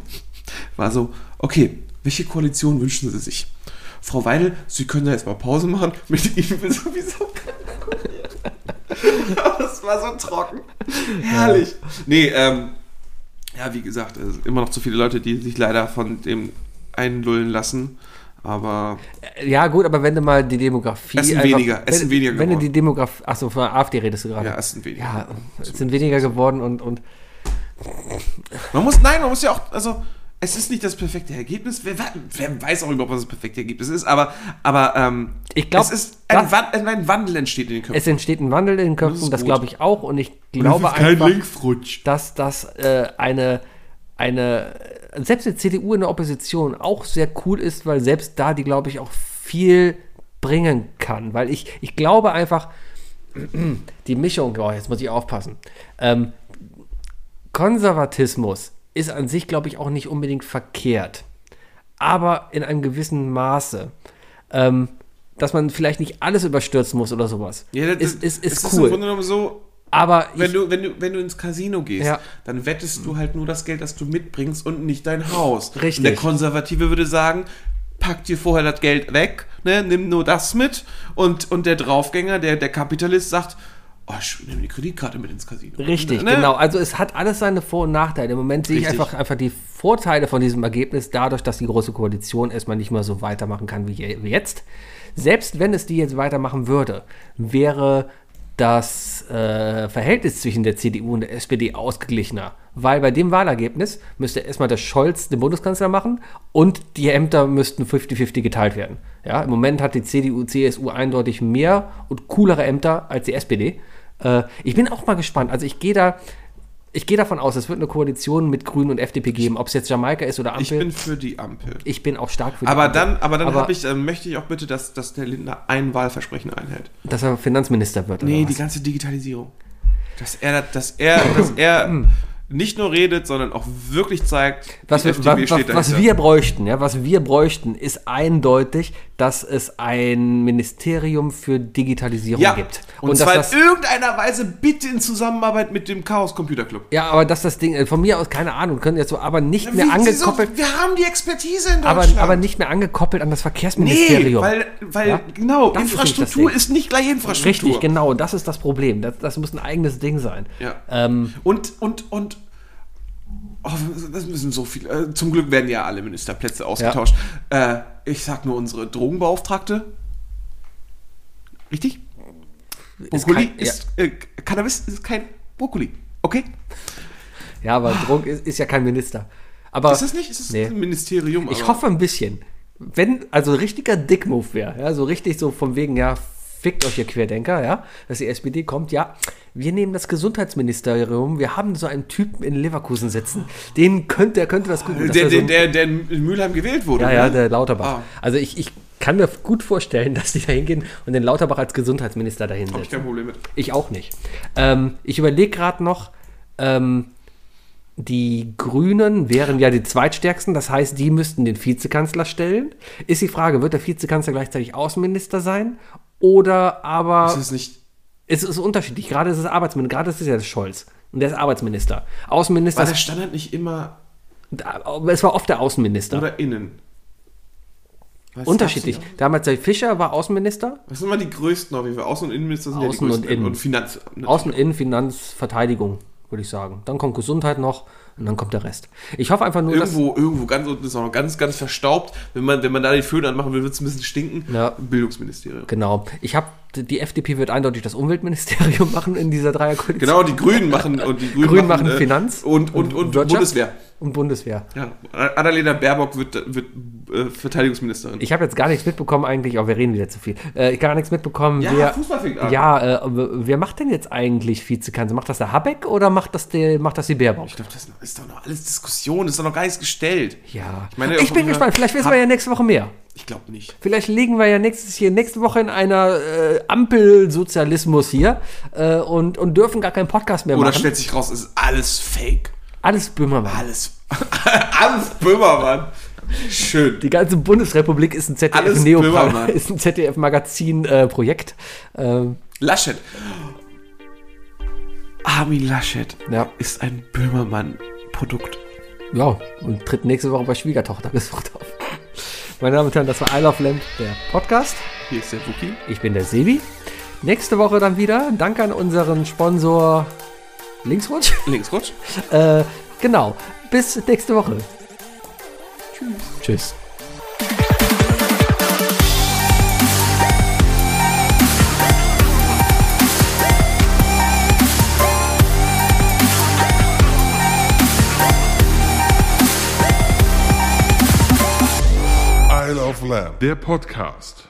War so, okay, welche Koalition wünschen Sie sich? Frau Weidel, Sie können da jetzt mal Pause machen. Mit Ihnen will sowieso keiner. Das war so trocken. Herrlich. Nee, ähm, ja, wie gesagt, es sind immer noch zu viele Leute, die sich leider von dem einlullen lassen. Aber Ja, gut, aber wenn du mal die Demografie. Es sind einfach- weniger, es wenn, sind weniger Wenn du geworden. die Demografie. Achso, von der AfD redest du gerade. ja, es sind weniger. Ja, es sind weniger geworden und, und Man muss, nein, man muss ja auch, also, es ist nicht das perfekte Ergebnis. Wer, wer weiß auch überhaupt, was das perfekte Ergebnis ist, aber, aber ähm, Ich glaub, es ist ein, das- Wand, ein Wandel entsteht in den Köpfen. es entsteht ein Wandel in den Das Köpfen, das gut. glaube ich auch. Und ich glaube einfach, dass das äh, eine, eine, selbst die CDU in der Opposition auch sehr cool ist, weil selbst da die, glaube ich, auch viel bringen kann. Weil ich, ich glaube einfach, die Mischung, oh, jetzt muss ich aufpassen. Ähm, Konservatismus ist an sich, glaube ich, auch nicht unbedingt verkehrt. Aber in einem gewissen Maße. Ähm, dass man vielleicht nicht alles überstürzen muss oder sowas. Ja, das ist, ist, ist es ist im cool. Grunde genommen so, aber wenn ich, du, wenn, du, wenn du ins Casino gehst, Ja. dann wettest du halt nur das Geld, das du mitbringst und nicht dein Haus. Richtig. Und der Konservative würde sagen, pack dir vorher das Geld weg, ne, nimm nur das mit. Und, und der Draufgänger, der, der Kapitalist sagt, oh, ich nehme die Kreditkarte mit ins Casino. Richtig, Ne? genau. Also es hat alles seine Vor- und Nachteile. Im Moment sehe ich Richtig. einfach, einfach die Vorteile von diesem Ergebnis dadurch, dass die Große Koalition erstmal nicht mehr so weitermachen kann wie jetzt. Selbst wenn es die jetzt weitermachen würde, wäre das äh, Verhältnis zwischen der CDU und der SPD ausgeglichener. Weil bei dem Wahlergebnis müsste erstmal der Scholz den Bundeskanzler machen und die Ämter müssten 50-50 geteilt werden. Ja, Im Moment hat die CDU, CSU eindeutig mehr und coolere Ämter als die SPD. Äh, ich bin auch mal gespannt. Also ich gehe da, ich gehe davon aus, es wird eine Koalition mit Grünen und FDP geben, ob es jetzt Jamaika ist oder Ampel. Ich bin für die Ampel. Ich bin auch stark für die Aber Ampel. dann, aber dann Aber- ich, äh, möchte ich auch bitte, dass, dass der Lindner ein Wahlversprechen einhält. dass er Finanzminister wird. Nee, die ganze Digitalisierung. Dass er, dass er, dass er nicht nur redet, sondern auch wirklich zeigt, was, die wir, was, was, was wir bräuchten, ja, was wir bräuchten, ist eindeutig, dass es ein Ministerium für Digitalisierung ja, gibt. und, dass zwar das, in irgendeiner Weise bitte in Zusammenarbeit mit dem Chaos Computer Club. ja, aber dass das Ding, äh, von mir aus, keine Ahnung, können jetzt so, aber nicht mehr Wie- angekoppelt, wieso? wir haben die Expertise in aber, Deutschland. aber nicht mehr angekoppelt an das Nee, Verkehrsministerium. weil, weil Ja? genau, Das ist nicht Infrastruktur ist nicht gleich Infrastruktur. Richtig, genau, das ist das Problem. Das, das muss ein eigenes Ding sein. Ja. Ähm, Und, und, und, oh, das müssen so viele, äh, zum Glück werden ja alle Ministerplätze ausgetauscht. Äh, ich sag nur unsere Drogenbeauftragte. Richtig? Ist Brokkoli kein- ist, äh, Cannabis ist kein Brokkoli. Okay? ja, aber Druck ist, ist ja kein Minister. Aber Ist das nicht? Ist das Nee. ein Ministerium? Ich hoffe ein bisschen. Wenn, also richtiger Dickmove wäre, ja, so richtig so von wegen, ja, fickt euch ihr Querdenker, ja, dass die SPD kommt, ja, wir nehmen das Gesundheitsministerium, wir haben so einen Typen in Leverkusen sitzen, den könnte, der könnte das gut. Der, wär so der, der, der in Mülheim gewählt wurde. ja, ja, ne? der Lauterbach. Ah. Also ich, ich kann mir gut vorstellen, dass die da hingehen und den Lauterbach als Gesundheitsminister dahin Hab ich setzen. kein Problem mit. Ich auch nicht. Ähm, ich überlege gerade noch, ähm, die Grünen wären ja die zweitstärksten, das heißt, die müssten den Vizekanzler stellen. Ist die Frage, wird der Vizekanzler gleichzeitig Außenminister sein? Oder aber Ist es nicht. es ist unterschiedlich. Gerade ist es Arbeitsminister, gerade ist es ja Scholz. Und der ist Arbeitsminister. Außenminister, War der ist, Standard nicht immer es war oft der Außenminister. oder innen? Was Unterschiedlich. Damals der Fischer war Außenminister. Das sind immer die größten auf jeden Fall. Außen- und Innenminister sind ja die Außen und größten. Innen. Und Finanz. natürlich Außen. Innen, Finanz, Verteidigung, würde ich sagen. Dann kommt Gesundheit noch und dann kommt der Rest. Ich hoffe einfach nur, dass. Irgendwo, irgendwo ganz unten ist auch noch ganz, ganz verstaubt. Wenn man, wenn man da die Föhn anmachen will, wird es ein bisschen stinken. Ja. Bildungsministerium. Genau. Ich habe die FDP wird eindeutig das Umweltministerium machen in dieser Dreierkoalition. Genau, die Grünen machen und die Grünen, Grünen machen äh, Finanz und, und, und, Wirtschaft Bundeswehr. und Bundeswehr. Ja, Annalena Baerbock wird, wird äh, Verteidigungsministerin. Ich habe jetzt gar nichts mitbekommen eigentlich, aber wir reden wieder zu viel. Äh, gar nichts mitbekommen. ja, wer, Fußball fängt an. ja, äh, wer macht denn jetzt eigentlich Vizekanzler? Macht das der Habeck oder macht das, der, macht das die Baerbock? Ich glaube, das ist doch noch alles Diskussion, ist doch noch gar nichts gestellt. Ja, ich, meine, bin auch- gespannt. Vielleicht wissen wir ja nächste Woche mehr. Ich glaube nicht. Vielleicht liegen wir ja nächstes hier nächste Woche in einer äh, Ampelsozialismus hier äh, und, und dürfen gar keinen Podcast mehr Oder machen. stellt sich raus, es ist alles Fake. Alles Böhmermann. Alles. alles Böhmermann. Schön. Die ganze Bundesrepublik ist ein ZDF Alles Neo Böhmermann. ist ein ZDF Magazin äh, Projekt. Ähm, Laschet. Armin Laschet Ja. ist ein Böhmermann-Produkt. Ja, und tritt nächste Woche bei Schwiegertochter gesucht auf. Meine Damen und Herren, das war I Love Lamp, der Podcast. Hier ist der Wookie. Ich bin der Sebi. Nächste Woche dann wieder. Danke an unseren Sponsor Linksrutsch. Linksrutsch. Äh, genau. Bis nächste Woche. Tschüss. Tschüss. Lamb, der Podcast.